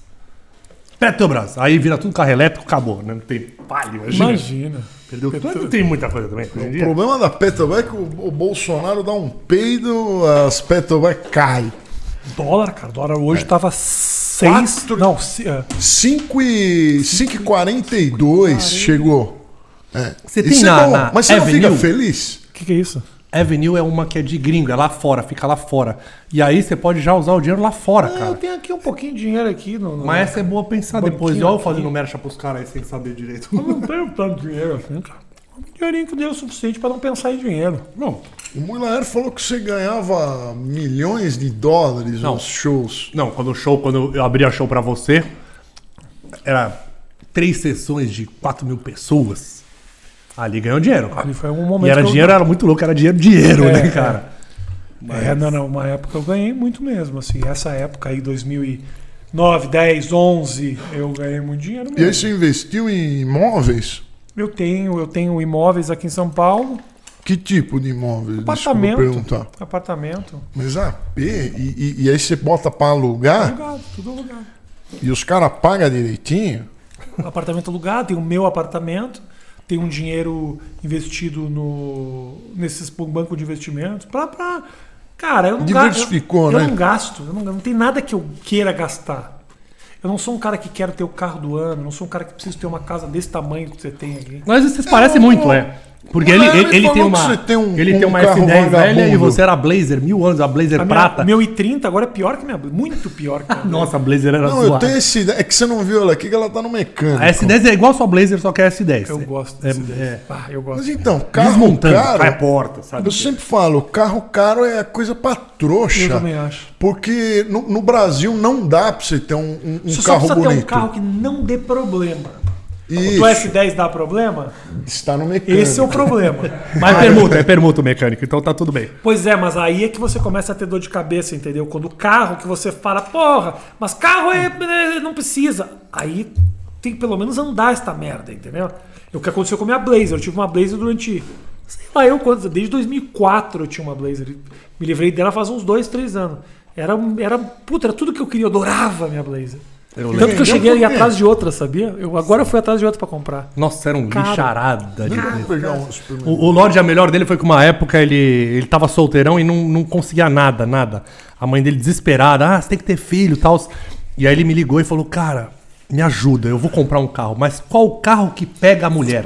Speaker 3: Petrobras. Aí vira tudo carro elétrico, acabou. Né? Não tem palha, imagina.
Speaker 2: Imagina.
Speaker 3: Perdeu tem muita coisa também hoje em
Speaker 1: O
Speaker 3: dia.
Speaker 1: problema da Petrobras é que o, o Bolsonaro dá um peido, as Petrobras caem.
Speaker 2: Dólar, cara. Dólar hoje tava 6.
Speaker 1: Quatro-
Speaker 2: Não, se- é,
Speaker 1: 5 e 5,42 chegou. É.
Speaker 3: Você tem
Speaker 1: você
Speaker 3: na-
Speaker 1: não-
Speaker 3: na
Speaker 1: Mas você não fica
Speaker 3: Avenue?
Speaker 1: feliz?
Speaker 2: o que, que é isso?
Speaker 3: Avenue é uma que é de gringo, é lá fora, fica lá fora. E aí você pode já usar o dinheiro lá fora,
Speaker 2: Eu
Speaker 3: cara.
Speaker 2: tenho aqui um pouquinho de dinheiro aqui no. no-
Speaker 3: Mas essa é boa pensar
Speaker 2: Banquinho
Speaker 3: depois. Olha eu fazendo mercha pros caras aí sem saber direito.
Speaker 2: Eu não tenho tanto dinheiro assim, cara. Um dinheirinho que deu o suficiente pra não pensar em dinheiro.
Speaker 3: Não,
Speaker 1: O Mulaer falou que você ganhava milhões de dólares
Speaker 3: Não.
Speaker 1: nos shows.
Speaker 3: Não, quando o show, quando eu abria show pra você, era três sessões de 4 mil pessoas. Ali ganhou dinheiro. cara.
Speaker 2: Ali foi um momento.
Speaker 3: E era
Speaker 2: que eu-
Speaker 3: dinheiro, era muito louco, era dinheiro, dinheiro,
Speaker 2: É,
Speaker 3: né,
Speaker 2: é.
Speaker 3: cara?
Speaker 2: É, não, não. Uma época eu ganhei muito mesmo. Assim, essa época aí, 2009, 10, 11, eu ganhei muito dinheiro
Speaker 1: E aí
Speaker 2: mesmo.
Speaker 1: você investiu em imóveis?
Speaker 2: Eu tenho, eu tenho imóveis aqui em São Paulo,
Speaker 1: Que tipo de imóveis?
Speaker 2: apartamento.
Speaker 1: Desculpa perguntar.
Speaker 2: Apartamento.
Speaker 1: Mas AP? E, e- e aí você bota pra alugar
Speaker 2: Alugado, tudo alugado.
Speaker 1: e os caras pagam direitinho?
Speaker 2: apartamento alugado, tem o meu apartamento, tem um dinheiro investido no nesses banco de investimentos para pra cara, eu não
Speaker 1: Diversificou,
Speaker 2: gasto, eu,
Speaker 1: né?
Speaker 2: Eu não gasto, eu não, não tem nada que eu queira gastar. Eu não sou um cara que quer ter o carro do ano, não sou um cara que precisa ter uma casa desse tamanho que você tem aqui.
Speaker 3: Mas vocês parecem
Speaker 1: não-
Speaker 3: muito, é. Porque ele,
Speaker 1: ele
Speaker 3: ele, tem uma,
Speaker 1: tem um-
Speaker 3: ele tem
Speaker 1: um
Speaker 3: uma
Speaker 1: carro
Speaker 3: F10 velha e você era Blazer, mil anos, a Blazer
Speaker 2: A minha,
Speaker 3: prata.
Speaker 2: meu i30 agora é pior que minha, muito pior que minha.
Speaker 3: Nossa, a Blazer era
Speaker 1: Não, eu
Speaker 3: zoada.
Speaker 1: tenho esse. É que você não viu ela aqui, que ela tá no mecânico.
Speaker 3: A S10 é igual a sua Blazer, só que é S10.
Speaker 2: eu gosto
Speaker 3: É,
Speaker 2: desse desse.
Speaker 3: é.
Speaker 2: Ah, eu gosto.
Speaker 1: Mas então, carro
Speaker 3: Desmontando, cai a
Speaker 1: caro.
Speaker 3: porta, sabe?
Speaker 1: Eu sempre falo, carro caro é coisa pra
Speaker 2: Eu
Speaker 1: trouxa.
Speaker 2: também acho.
Speaker 1: Porque no, no Brasil não dá pra você ter um, um- um
Speaker 2: Você só
Speaker 1: carro
Speaker 2: precisa ter
Speaker 1: bonito.
Speaker 2: um carro que não dê problema. O
Speaker 1: Isso,
Speaker 2: teu S10 dá problema?
Speaker 1: está no mecânico.
Speaker 2: Esse é o problema.
Speaker 3: Mas é permuta, é permuta o mecânico, então tá tudo bem.
Speaker 2: Pois é, mas aí é que você começa a ter dor de cabeça, entendeu? Quando o carro que você fala, porra, mas carro é, é- não precisa. Aí tem que pelo menos andar esta merda, entendeu? É o que aconteceu com a minha Blazer. Eu tive uma Blazer durante, sei lá, eu quantos, desde 2004 eu tinha uma Blazer. Me livrei dela faz uns dois, três anos. Era, era, puta, era tudo que eu queria, eu adorava a minha Blazer. Tanto que eu cheguei a
Speaker 1: por
Speaker 2: ir
Speaker 1: quê?
Speaker 2: atrás de outra, sabia? Eu, agora eu fui atrás de outra pra comprar.
Speaker 3: Nossa, era um
Speaker 2: Cara.
Speaker 3: lixarada. de-. O, o Lorde, a melhor dele foi que uma época ele, ele tava solteirão e não, não conseguia nada, nada. A mãe dele desesperada, ah, você tem que ter filho e tal. E aí ele me ligou e falou, cara, me ajuda, eu vou comprar um carro, mas qual o carro que pega a mulher?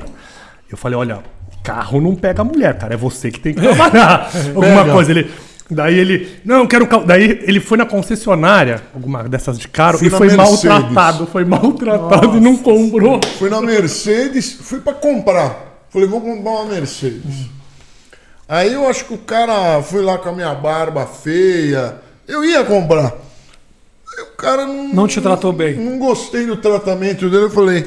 Speaker 3: Eu falei, olha, carro não pega a mulher, cara, é você que tem que trabalhar. Alguma coisa. Ele, daí ele, não, eu quero carro. Daí ele foi na concessionária, alguma dessas de caro,
Speaker 1: Fui
Speaker 3: e foi
Speaker 1: Mercedes.
Speaker 3: maltratado, foi maltratado e não comprou.
Speaker 1: Fui na Mercedes, fui pra comprar. Falei, vou comprar uma Mercedes. Aí eu acho que o cara foi lá com a minha barba feia. Eu ia comprar. Aí o cara não.
Speaker 2: Não te tratou bem.
Speaker 1: Não gostei do tratamento dele. Eu falei.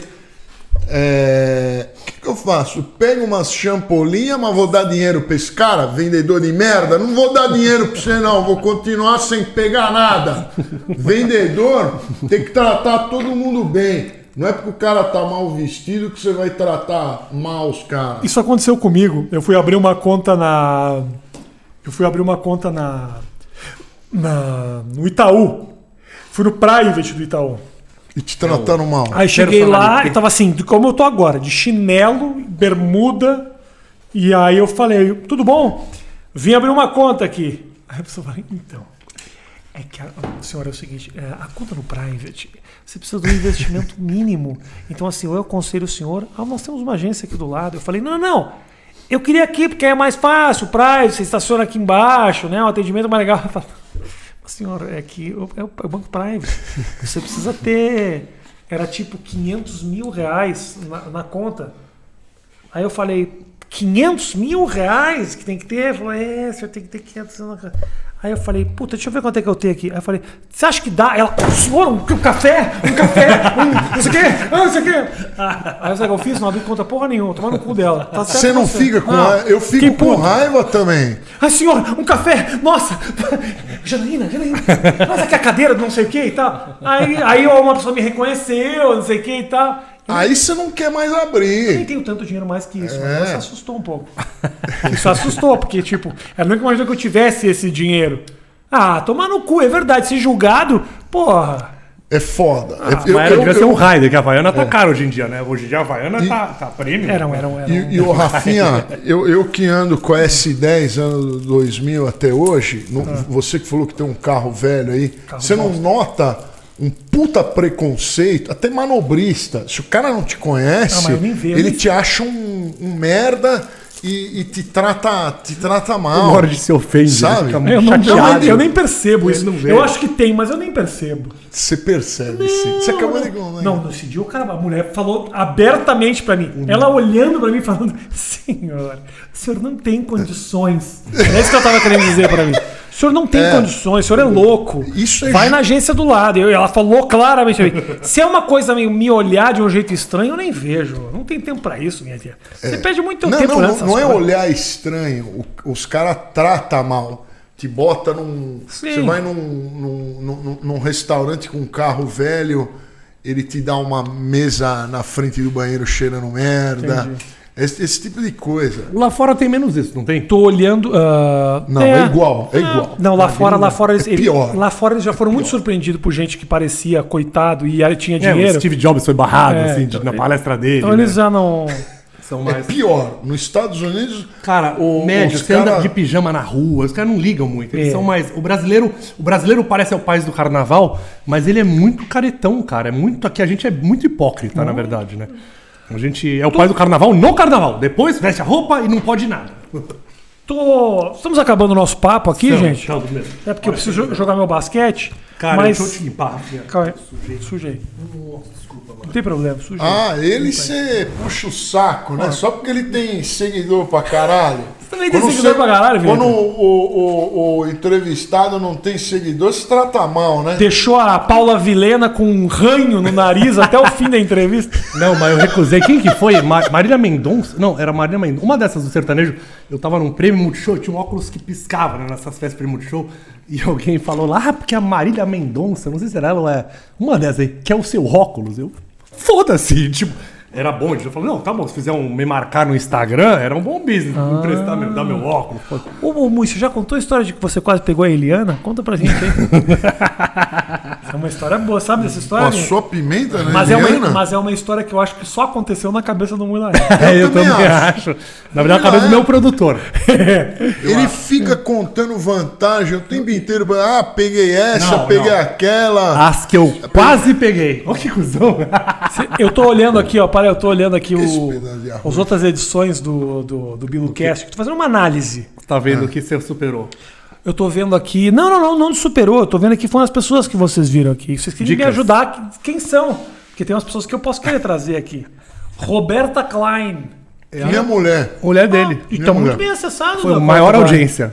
Speaker 1: É. Que, que eu faço? Pego umas champolinhas, mas vou dar dinheiro pra esse cara, vendedor de merda? Não vou dar dinheiro pra você, não. Vou continuar sem pegar nada. Vendedor tem que tratar todo mundo bem. Não é porque o cara tá mal vestido que você vai tratar mal os caras.
Speaker 2: Isso aconteceu comigo. Eu fui abrir uma conta na. Eu fui abrir uma conta na. na no Itaú. Fui no private do Itaú.
Speaker 1: E te trataram mal.
Speaker 2: Aí cheguei lá e tava assim, como eu tô agora, de chinelo, bermuda. E aí eu falei, tudo bom? Vim abrir uma conta aqui. Aí a pessoa falou, então. É que a, senhora é o seguinte, é, a conta no private, você precisa de um investimento mínimo. Então, assim, eu aconselho o senhor. Ah, nós temos uma agência aqui do lado. Eu falei, não, não, não. Eu queria aqui porque é mais fácil, private, você estaciona aqui embaixo, né? O atendimento é mais legal. Eu falei, senhor, é que é o, é o banco private. Você precisa ter. Era tipo 500 mil reais na, na conta. Aí eu falei, 500 mil reais que tem que ter? Ele falou, é, senhor tem que ter 500 mil. conta." Aí eu falei, puta, deixa eu ver quanto é que eu tenho aqui. Aí eu falei, você acha que dá? Ela, senhor, um, um café, um café, um, não sei o quê, ah, não sei o quê. Aí o que eu fiz? Não abri conta porra nenhuma, tomar no cu dela. Tá certo
Speaker 1: Você não
Speaker 2: você.
Speaker 1: fica com
Speaker 2: Não,
Speaker 1: raiva. Eu fico com raiva também.
Speaker 2: Ai, senhor, um café! Nossa! Janaína, Janaína! Nossa, que a cadeira não sei o que e tal. Aí, aí uma pessoa me reconheceu, não sei o que e tal. Eu
Speaker 1: Aí você não quer mais
Speaker 2: nem
Speaker 1: abrir.
Speaker 2: tenho tanto dinheiro mais que isso,
Speaker 1: É.
Speaker 2: mas isso assustou um pouco. Isso assustou, porque, tipo, ela nunca imaginou que eu tivesse esse dinheiro. Ah, tomar no cu, é verdade, ser julgado, porra.
Speaker 1: É foda.
Speaker 3: Ah,
Speaker 1: É-
Speaker 3: mas era, devia ser um Raider, que a Havaiana tá cara hoje em dia, né? Hoje em dia a Havaiana tá, tá premium.
Speaker 2: Eram, eram, eram.
Speaker 1: E, e o Rafinha, eu, eu que ando com a S10 ano 2000 até hoje, no- você que falou que tem um carro velho aí, você não nota um puta preconceito, até manobrista. Se o cara não te conhece,
Speaker 2: Ah, vejo, eu
Speaker 1: ele te acha um, um merda e, e te trata, te trata mal.
Speaker 3: O Lorde se ofende,
Speaker 1: Sabe?
Speaker 2: Eu, não,
Speaker 3: chateado.
Speaker 2: eu nem percebo
Speaker 3: Ele
Speaker 2: isso.
Speaker 3: não.
Speaker 2: Eu acho que tem, mas eu nem percebo.
Speaker 1: Você percebe, sim. Você acabou de contar.
Speaker 2: Não, nesse dia o cara, a mulher falou abertamente pra mim. Ela olhando pra mim falando: Senhor, o senhor não tem condições. É isso que eu tava querendo dizer pra mim. O senhor não tem
Speaker 1: É.
Speaker 2: condições, o senhor é louco.
Speaker 1: Isso é
Speaker 2: Vai
Speaker 1: ju-
Speaker 2: na agência do lado. E ela falou claramente se é uma coisa meio me olhar de um jeito estranho, eu nem vejo. Não tem tempo pra isso, minha tia. Você perde muito
Speaker 1: Não,
Speaker 2: tempo
Speaker 1: não, não, não é olhar estranho. Os caras tratam mal. Te bota num.
Speaker 2: Sim.
Speaker 1: Você vai num, num, num, num restaurante com um carro velho, ele te dá uma mesa na frente do banheiro cheirando merda.
Speaker 2: Entendi.
Speaker 1: Esse, esse tipo de coisa.
Speaker 3: Lá fora tem menos isso, não tem?
Speaker 2: Tô olhando. ah,
Speaker 1: Não, é igual, é igual.
Speaker 2: Não, lá fora, lá fora eles,
Speaker 1: É pior.
Speaker 2: lá fora eles já foram muito surpreendidos por gente que parecia coitado e aí tinha
Speaker 3: É, o
Speaker 2: dinheiro.
Speaker 3: Steve Jobs foi barrado,
Speaker 2: É,
Speaker 3: assim, de- na palestra dele.
Speaker 2: então
Speaker 3: né?
Speaker 2: eles já não.
Speaker 3: São
Speaker 1: É
Speaker 3: mais...
Speaker 1: pior. Nos Estados Unidos.
Speaker 3: Cara,
Speaker 1: O-
Speaker 3: o médio,
Speaker 1: os
Speaker 3: você anda
Speaker 1: cara-
Speaker 3: de pijama na rua, os caras não ligam muito. Eles
Speaker 2: É.
Speaker 3: são mais. O brasileiro, o brasileiro parece o país do carnaval, mas ele é muito caretão, cara. É muito. Aqui a gente é muito hipócrita, na verdade, né? A gente é o país do carnaval no carnaval. Depois veste a roupa e não pode nada.
Speaker 2: Tô... Estamos acabando o nosso papo aqui, gente.
Speaker 3: mesmo.
Speaker 2: É porque eu preciso jo- jogar meu basquete.
Speaker 3: Cara,
Speaker 2: mas.
Speaker 3: deixa eu te limpar.
Speaker 2: Calma aí. Sujei. Não tem problema, sujei.
Speaker 1: Ah, ele você puxa o saco, né? Só porque ele tem seguidor pra caralho. Você
Speaker 2: também tem seguidor pra caralho,
Speaker 1: Quando
Speaker 2: Vitor.
Speaker 1: o, o, o, entrevistado não tem seguidor, se trata mal, né?
Speaker 2: Deixou a Paula Vilena com um ranho no nariz até o fim da entrevista.
Speaker 3: Não, mas eu recusei. Quem que foi? Ma- Marília Mendonça? Não, era Marília Mendonça. Uma dessas do sertanejo. Eu tava num prêmio Multishow, tinha um óculos que piscava né, nessas festas de Multishow. E alguém falou lá, ah, porque a Marília Mendonça, não sei se era ela ou é uma dessas aí, que é o seu óculos. Eu, foda-se, tipo. Era bom, ele já falou, não, tá bom, se fizer um me marcar no Instagram, era um bom business, emprestar meu, dar meu óculos.
Speaker 2: Ô, Mui, você já contou a história de que você quase pegou a Eliana? Conta pra gente aí. é uma história boa, sabe dessa história?
Speaker 1: Passou a pimenta, né?
Speaker 2: Mas é, uma, mas é uma história que eu acho que só aconteceu na cabeça do Mui
Speaker 3: É, eu
Speaker 1: também acho.
Speaker 3: acho. Na verdade, a cabeça do meu produtor.
Speaker 1: Ele fica contando vantagem o tempo inteiro. Ah, peguei essa,
Speaker 3: Não,
Speaker 1: peguei
Speaker 3: não.
Speaker 1: aquela.
Speaker 3: As que eu quase peguei. Olha que cuzão.
Speaker 2: Eu tô olhando aqui, ó, para, eu tô olhando aqui o, as outras edições do, do, do BiluCast. Tô fazendo uma análise.
Speaker 3: Tá vendo que você superou.
Speaker 2: Eu tô vendo aqui. Não, não, não, não superou. Eu tô vendo aqui foram as pessoas que vocês viram aqui. Vocês queriam me
Speaker 3: Dicas.
Speaker 2: ajudar. que- Quem são? Porque tem umas pessoas que eu posso querer trazer aqui. Roberta Klein.
Speaker 1: Minha mulher.
Speaker 3: Mulher dele.
Speaker 2: E tá
Speaker 1: mulher.
Speaker 2: muito bem acessado.
Speaker 3: Foi a maior
Speaker 2: Klein.
Speaker 3: audiência.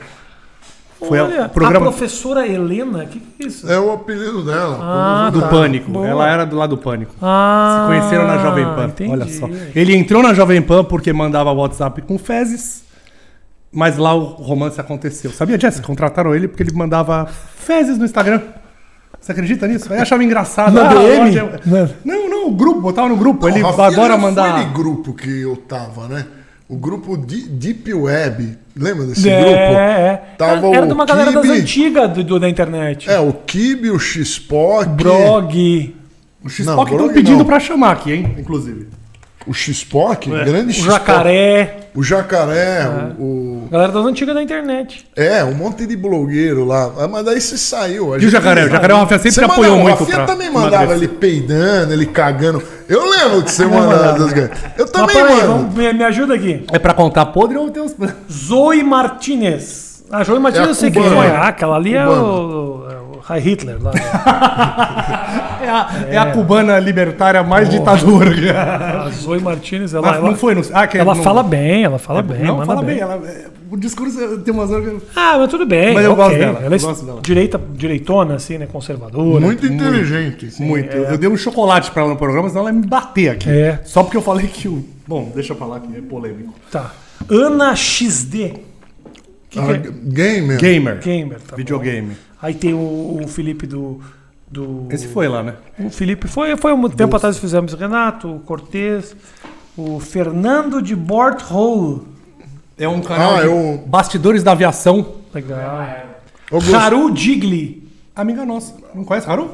Speaker 3: Foi
Speaker 2: Olha,
Speaker 3: o programa
Speaker 2: a professora Helena, o que, que é isso?
Speaker 1: É o apelido dela.
Speaker 2: Ah,
Speaker 3: do
Speaker 2: tá.
Speaker 3: Pânico.
Speaker 2: Boa.
Speaker 3: Ela era do lado do Pânico.
Speaker 2: Ah,
Speaker 3: Se conheceram na Jovem Pan.
Speaker 2: entendi.
Speaker 3: Olha só. Ele entrou na Jovem Pan porque mandava WhatsApp com fezes, mas lá o romance aconteceu. Sabia, Jess? Contrataram ele porque ele mandava fezes no Instagram. Você acredita nisso? Aí achava engraçado.
Speaker 2: Na
Speaker 3: Ah,
Speaker 2: DM?
Speaker 3: hoje Não, não, o grupo, botava no grupo. ele
Speaker 1: O Rafinha
Speaker 3: adora
Speaker 1: já
Speaker 3: mandar.
Speaker 1: Foi de grupo que eu tava, né? O grupo Di- Deep Web. Lembra desse
Speaker 2: É,
Speaker 1: grupo?
Speaker 2: é.
Speaker 1: Tava
Speaker 2: Era
Speaker 1: o
Speaker 2: de uma galera das
Speaker 1: Kibe.
Speaker 2: antigas do, do- da internet.
Speaker 1: É, o Kibe, o Xpoc.
Speaker 2: Brog,
Speaker 3: O
Speaker 1: Não,
Speaker 3: X-Poc estão pedindo
Speaker 1: não.
Speaker 3: pra chamar aqui, hein? Inclusive.
Speaker 1: O Xpoc, grande
Speaker 2: o
Speaker 1: Xpoc.
Speaker 2: Jacaré.
Speaker 1: O jacaré, o, o-
Speaker 2: Galera das antigas da internet.
Speaker 1: É, um monte de blogueiro lá. Ah, Mas daí você saiu. a
Speaker 3: E o
Speaker 1: gente-
Speaker 3: Jacaré? O Jacaré, o Rafinha sempre
Speaker 1: Você
Speaker 3: apoiou muito
Speaker 1: O Rafinha
Speaker 3: pra
Speaker 1: também mandava
Speaker 3: emagrecer.
Speaker 1: ele peidando, ele cagando. Eu lembro de você mandar. Eu
Speaker 2: Mas
Speaker 1: também
Speaker 2: peraí,
Speaker 1: mando.
Speaker 2: vamos- me, me ajuda aqui.
Speaker 3: É pra contar podre ou Deus.
Speaker 2: Zoe Martinez. A Zoe Martinez
Speaker 1: É
Speaker 2: eu sei quem
Speaker 1: cubana.
Speaker 2: foi. Ah, aquela ali é o, é o High Hitler. Lá.
Speaker 3: É a, é a cubana libertária mais ditadora.
Speaker 2: A Zoe Martinez, ela,
Speaker 3: Mas não
Speaker 2: ela,
Speaker 3: foi no. Ah, que
Speaker 2: ela
Speaker 3: não-
Speaker 2: fala bem, ela fala bem.
Speaker 3: Não,
Speaker 2: manda
Speaker 3: fala bem. Ela, é, o discurso tem umas horas que.
Speaker 2: Ah, mas tudo bem.
Speaker 3: Mas eu
Speaker 2: ok.
Speaker 3: gosto dela,
Speaker 2: Ela é
Speaker 3: eu gosto dela.
Speaker 2: direita, direitona, assim, né? Conservadora.
Speaker 1: Muito inteligente.
Speaker 3: Muito. Eu dei um chocolate pra ela no programa, senão ela ia me bater aqui.
Speaker 2: É.
Speaker 3: Só porque eu falei que o. Bom, deixa eu falar que é polêmico.
Speaker 2: Tá. Ana XD. Que que
Speaker 1: Ah,
Speaker 2: é?
Speaker 1: gamer.
Speaker 3: Gamer.
Speaker 2: Gamer, tá bom.
Speaker 3: Videogame.
Speaker 2: Aí tem o, o Felipe do. do
Speaker 3: Esse foi lá, né?
Speaker 2: O Felipe foi, foi um tempo atrás fizemos Renato, o Cortez, o Fernando de Borthole.
Speaker 3: É um canal
Speaker 1: Ah,
Speaker 3: de
Speaker 1: eu-
Speaker 3: bastidores da aviação.
Speaker 2: Legal. Haru Digli.
Speaker 3: Amiga nossa. Não conhece Haru?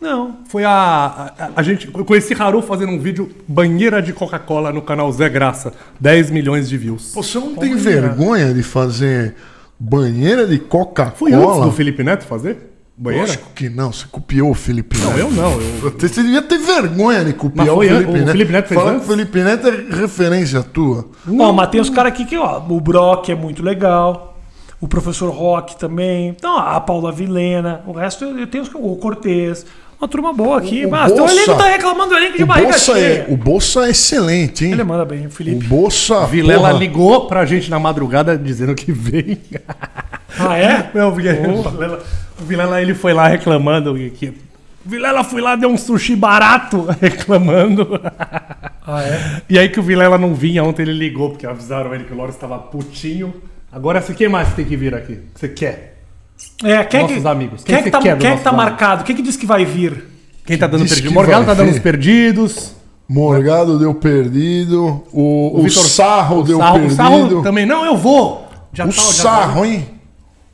Speaker 2: Não.
Speaker 3: Foi a, a. a gente. Eu conheci Haru fazendo um vídeo banheira de Coca-Cola no canal Zé Graça. 10 milhões de views.
Speaker 1: Você não tem vergonha de fazer banheira de
Speaker 3: Foi antes do
Speaker 1: Coca-Cola?
Speaker 3: Felipe Neto fazer? Banheira?
Speaker 1: Lógico que não, você copiou o Felipe
Speaker 3: Não,
Speaker 1: Neto.
Speaker 3: eu não. Eu...
Speaker 1: Você você devia ter vergonha de copiar
Speaker 3: Mas
Speaker 1: o Felipe
Speaker 3: o
Speaker 1: Neto.
Speaker 3: Felipe Neto fez
Speaker 1: Fala que o Felipe Neto é referência tua.
Speaker 2: Ó, mas tem uns caras aqui que, ó, o Brock é muito legal. O professor Rock também. Então, a Paula Vilena. O resto eu, eu tenho os, o Cortez. Uma turma boa aqui.
Speaker 1: O- o
Speaker 2: mas então o
Speaker 1: Bolsa-
Speaker 2: elenco tá reclamando do elenco de
Speaker 1: O
Speaker 2: barriga
Speaker 1: Bolsa,
Speaker 2: cheia.
Speaker 1: é, o Bolsa é excelente, hein?
Speaker 2: Ele manda bem, o
Speaker 1: O
Speaker 2: Felipe.
Speaker 1: Bolsa.
Speaker 3: Vilela
Speaker 1: porra,
Speaker 3: ligou pra gente na madrugada dizendo que vem.
Speaker 2: Ah, é?
Speaker 3: Não, porque o Vilela, o Vilela, ele foi lá reclamando que Vilela foi lá deu um sushi barato reclamando.
Speaker 2: Ah, é?
Speaker 3: E aí que o Vilela não vinha ontem ele ligou porque avisaram ele que o Loro estava putinho. Agora, se quem mais tem que vir aqui? Você quer?
Speaker 2: É, quem é
Speaker 3: Nossos
Speaker 2: que,
Speaker 3: amigos.
Speaker 2: Quem,
Speaker 3: Quem
Speaker 2: é que
Speaker 3: você
Speaker 2: tá, quem é que tá marcado? Quem é que disse que vai vir?
Speaker 3: Quem tá dando
Speaker 1: disse
Speaker 3: perdido? Morgado tá dando os perdidos.
Speaker 1: Morgado deu perdido. O, o,
Speaker 3: Vitor-
Speaker 1: Sarro deu
Speaker 3: Sarro, o
Speaker 1: perdido.
Speaker 3: Sarro também. Não, eu vou. Já
Speaker 1: O
Speaker 3: tá- já-
Speaker 1: Sarro, hein?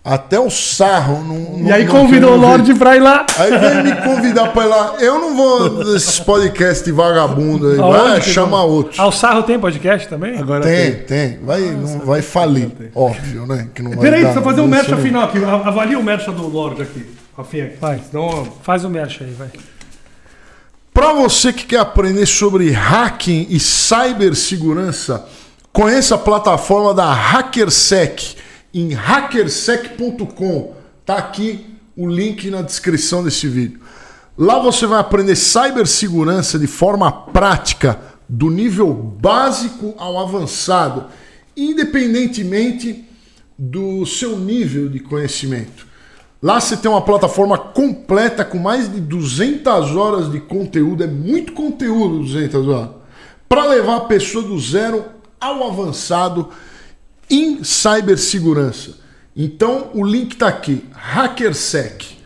Speaker 1: Até o Sarro. Não,
Speaker 3: E aí
Speaker 1: não
Speaker 3: convidou o. Lorde pra ir lá.
Speaker 1: Aí vem me convidar pra ir lá. Eu não vou nesses podcasts vagabundo aí. Vai, chama
Speaker 2: não?
Speaker 1: outro.
Speaker 2: Ah, o Sarro tem podcast também?
Speaker 3: Agora
Speaker 1: Tem, tem. Vai, não vai falir. Óbvio, né? Que não vai
Speaker 3: Peraí, precisa fazer um mercha final aqui. A- Avalia o mercha do Lorde aqui. Rafinha.
Speaker 2: Vai.
Speaker 3: Senão,
Speaker 2: Faz o merch aí, vai.
Speaker 1: Para você que quer aprender sobre hacking e cibersegurança, conheça a plataforma da HackerSec em hackersec.com. Tá aqui o link na descrição desse vídeo. Lá você vai aprender cibersegurança de forma prática, do nível básico ao avançado, independentemente do seu nível de conhecimento. Lá você tem uma plataforma completa com mais de 200 horas de conteúdo, é muito conteúdo 200 horas, para levar a pessoa do zero ao avançado em cibersegurança. Então o link está aqui, HackerSec.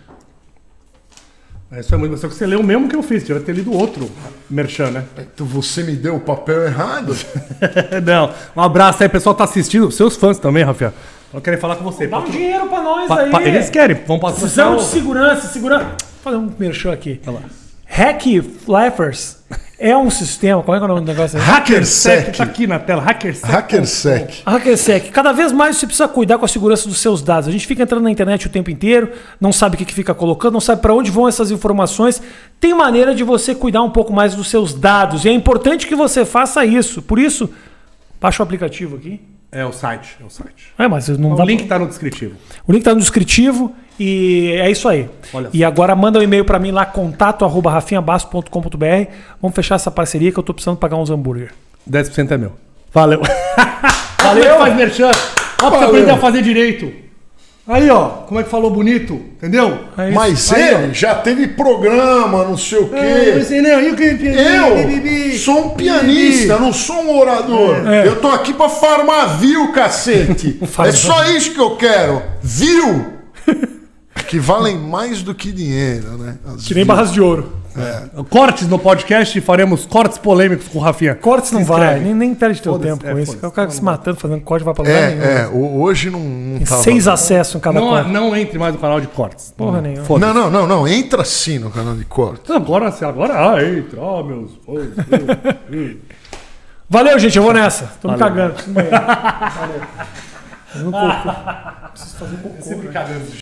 Speaker 3: Isso é muito. Só que você leu o mesmo que eu fiz, devia ter lido outro merchan, né?
Speaker 1: Então você me deu o papel errado?
Speaker 3: Não. Um abraço aí, pessoal tá assistindo. Seus fãs também, Rafael. Eu quero falar com você.
Speaker 2: Dá um dinheiro pra nós
Speaker 3: Pa-
Speaker 2: aí.
Speaker 3: pa- eles querem, vão passar.
Speaker 2: Precisamos de segurança, segurança. Vou fazer um merchan aqui.
Speaker 3: lá.
Speaker 2: Hack Lifers é um sistema. Como é que é o nome do negócio?
Speaker 3: HackerSec tá aqui na tela. HackerSec.
Speaker 1: HackerSec.
Speaker 2: HackerSec. Cada vez mais você precisa cuidar com a segurança dos seus dados. A gente fica entrando na internet o tempo inteiro, não sabe o que, que fica colocando, não sabe para onde vão essas informações. Tem maneira de você cuidar um pouco mais dos seus dados. E é importante que você faça isso. Por isso, baixa o aplicativo aqui.
Speaker 3: É o site. É o site.
Speaker 2: É, mas não
Speaker 3: O
Speaker 2: dá
Speaker 3: link
Speaker 2: pra-
Speaker 3: tá no descritivo.
Speaker 2: O link tá no descritivo e é isso aí.
Speaker 3: Olha
Speaker 2: e agora manda um e-mail para mim lá, contato arroba rafinhabasso.com.br. Vamos fechar essa parceria que eu tô precisando pagar uns hambúrguer.
Speaker 3: 10% é meu. Valeu.
Speaker 2: Valeu.
Speaker 3: Como é faz merchan? Ó, pra você
Speaker 1: Valeu.
Speaker 3: aprender a fazer direito. Aí, ó. Como é que falou bonito? Entendeu?
Speaker 2: É.
Speaker 1: Mas
Speaker 3: Aí,
Speaker 1: ele já teve programa, não sei o quê.
Speaker 3: É, não, e o que?
Speaker 1: Eu sou um pianista, não sou um orador.
Speaker 2: É.
Speaker 1: Eu tô aqui pra farmar view, cacete. é só isso que eu quero. View. Que valem mais do que dinheiro, né? As
Speaker 2: Que nem
Speaker 1: views.
Speaker 2: barras de ouro.
Speaker 3: Cortes no podcast, faremos cortes polêmicos com o Rafinha.
Speaker 2: Cortes não vai, nem, nem perde teu tempo
Speaker 3: é,
Speaker 2: com isso.
Speaker 3: foda-se.
Speaker 2: O cara se matando, fazendo corte, vai pra lugar nenhum.
Speaker 1: É, é. ho- Hoje não, não
Speaker 2: Tem
Speaker 1: tava.
Speaker 2: seis acessos em cada
Speaker 3: Não,
Speaker 2: corte.
Speaker 3: não entre mais no canal de cortes.
Speaker 2: Porra nenhuma.
Speaker 1: Não, não, não, não. Entra sim no canal de corte.
Speaker 3: Agora, agora, ah, entra, ó, meus fãs.
Speaker 2: Valeu, gente, eu vou nessa. Tô me
Speaker 3: Valeu.
Speaker 2: cagando. preciso banheiro. Valeu. Eu não. Preciso fazer cocô.
Speaker 3: Sempre cagando.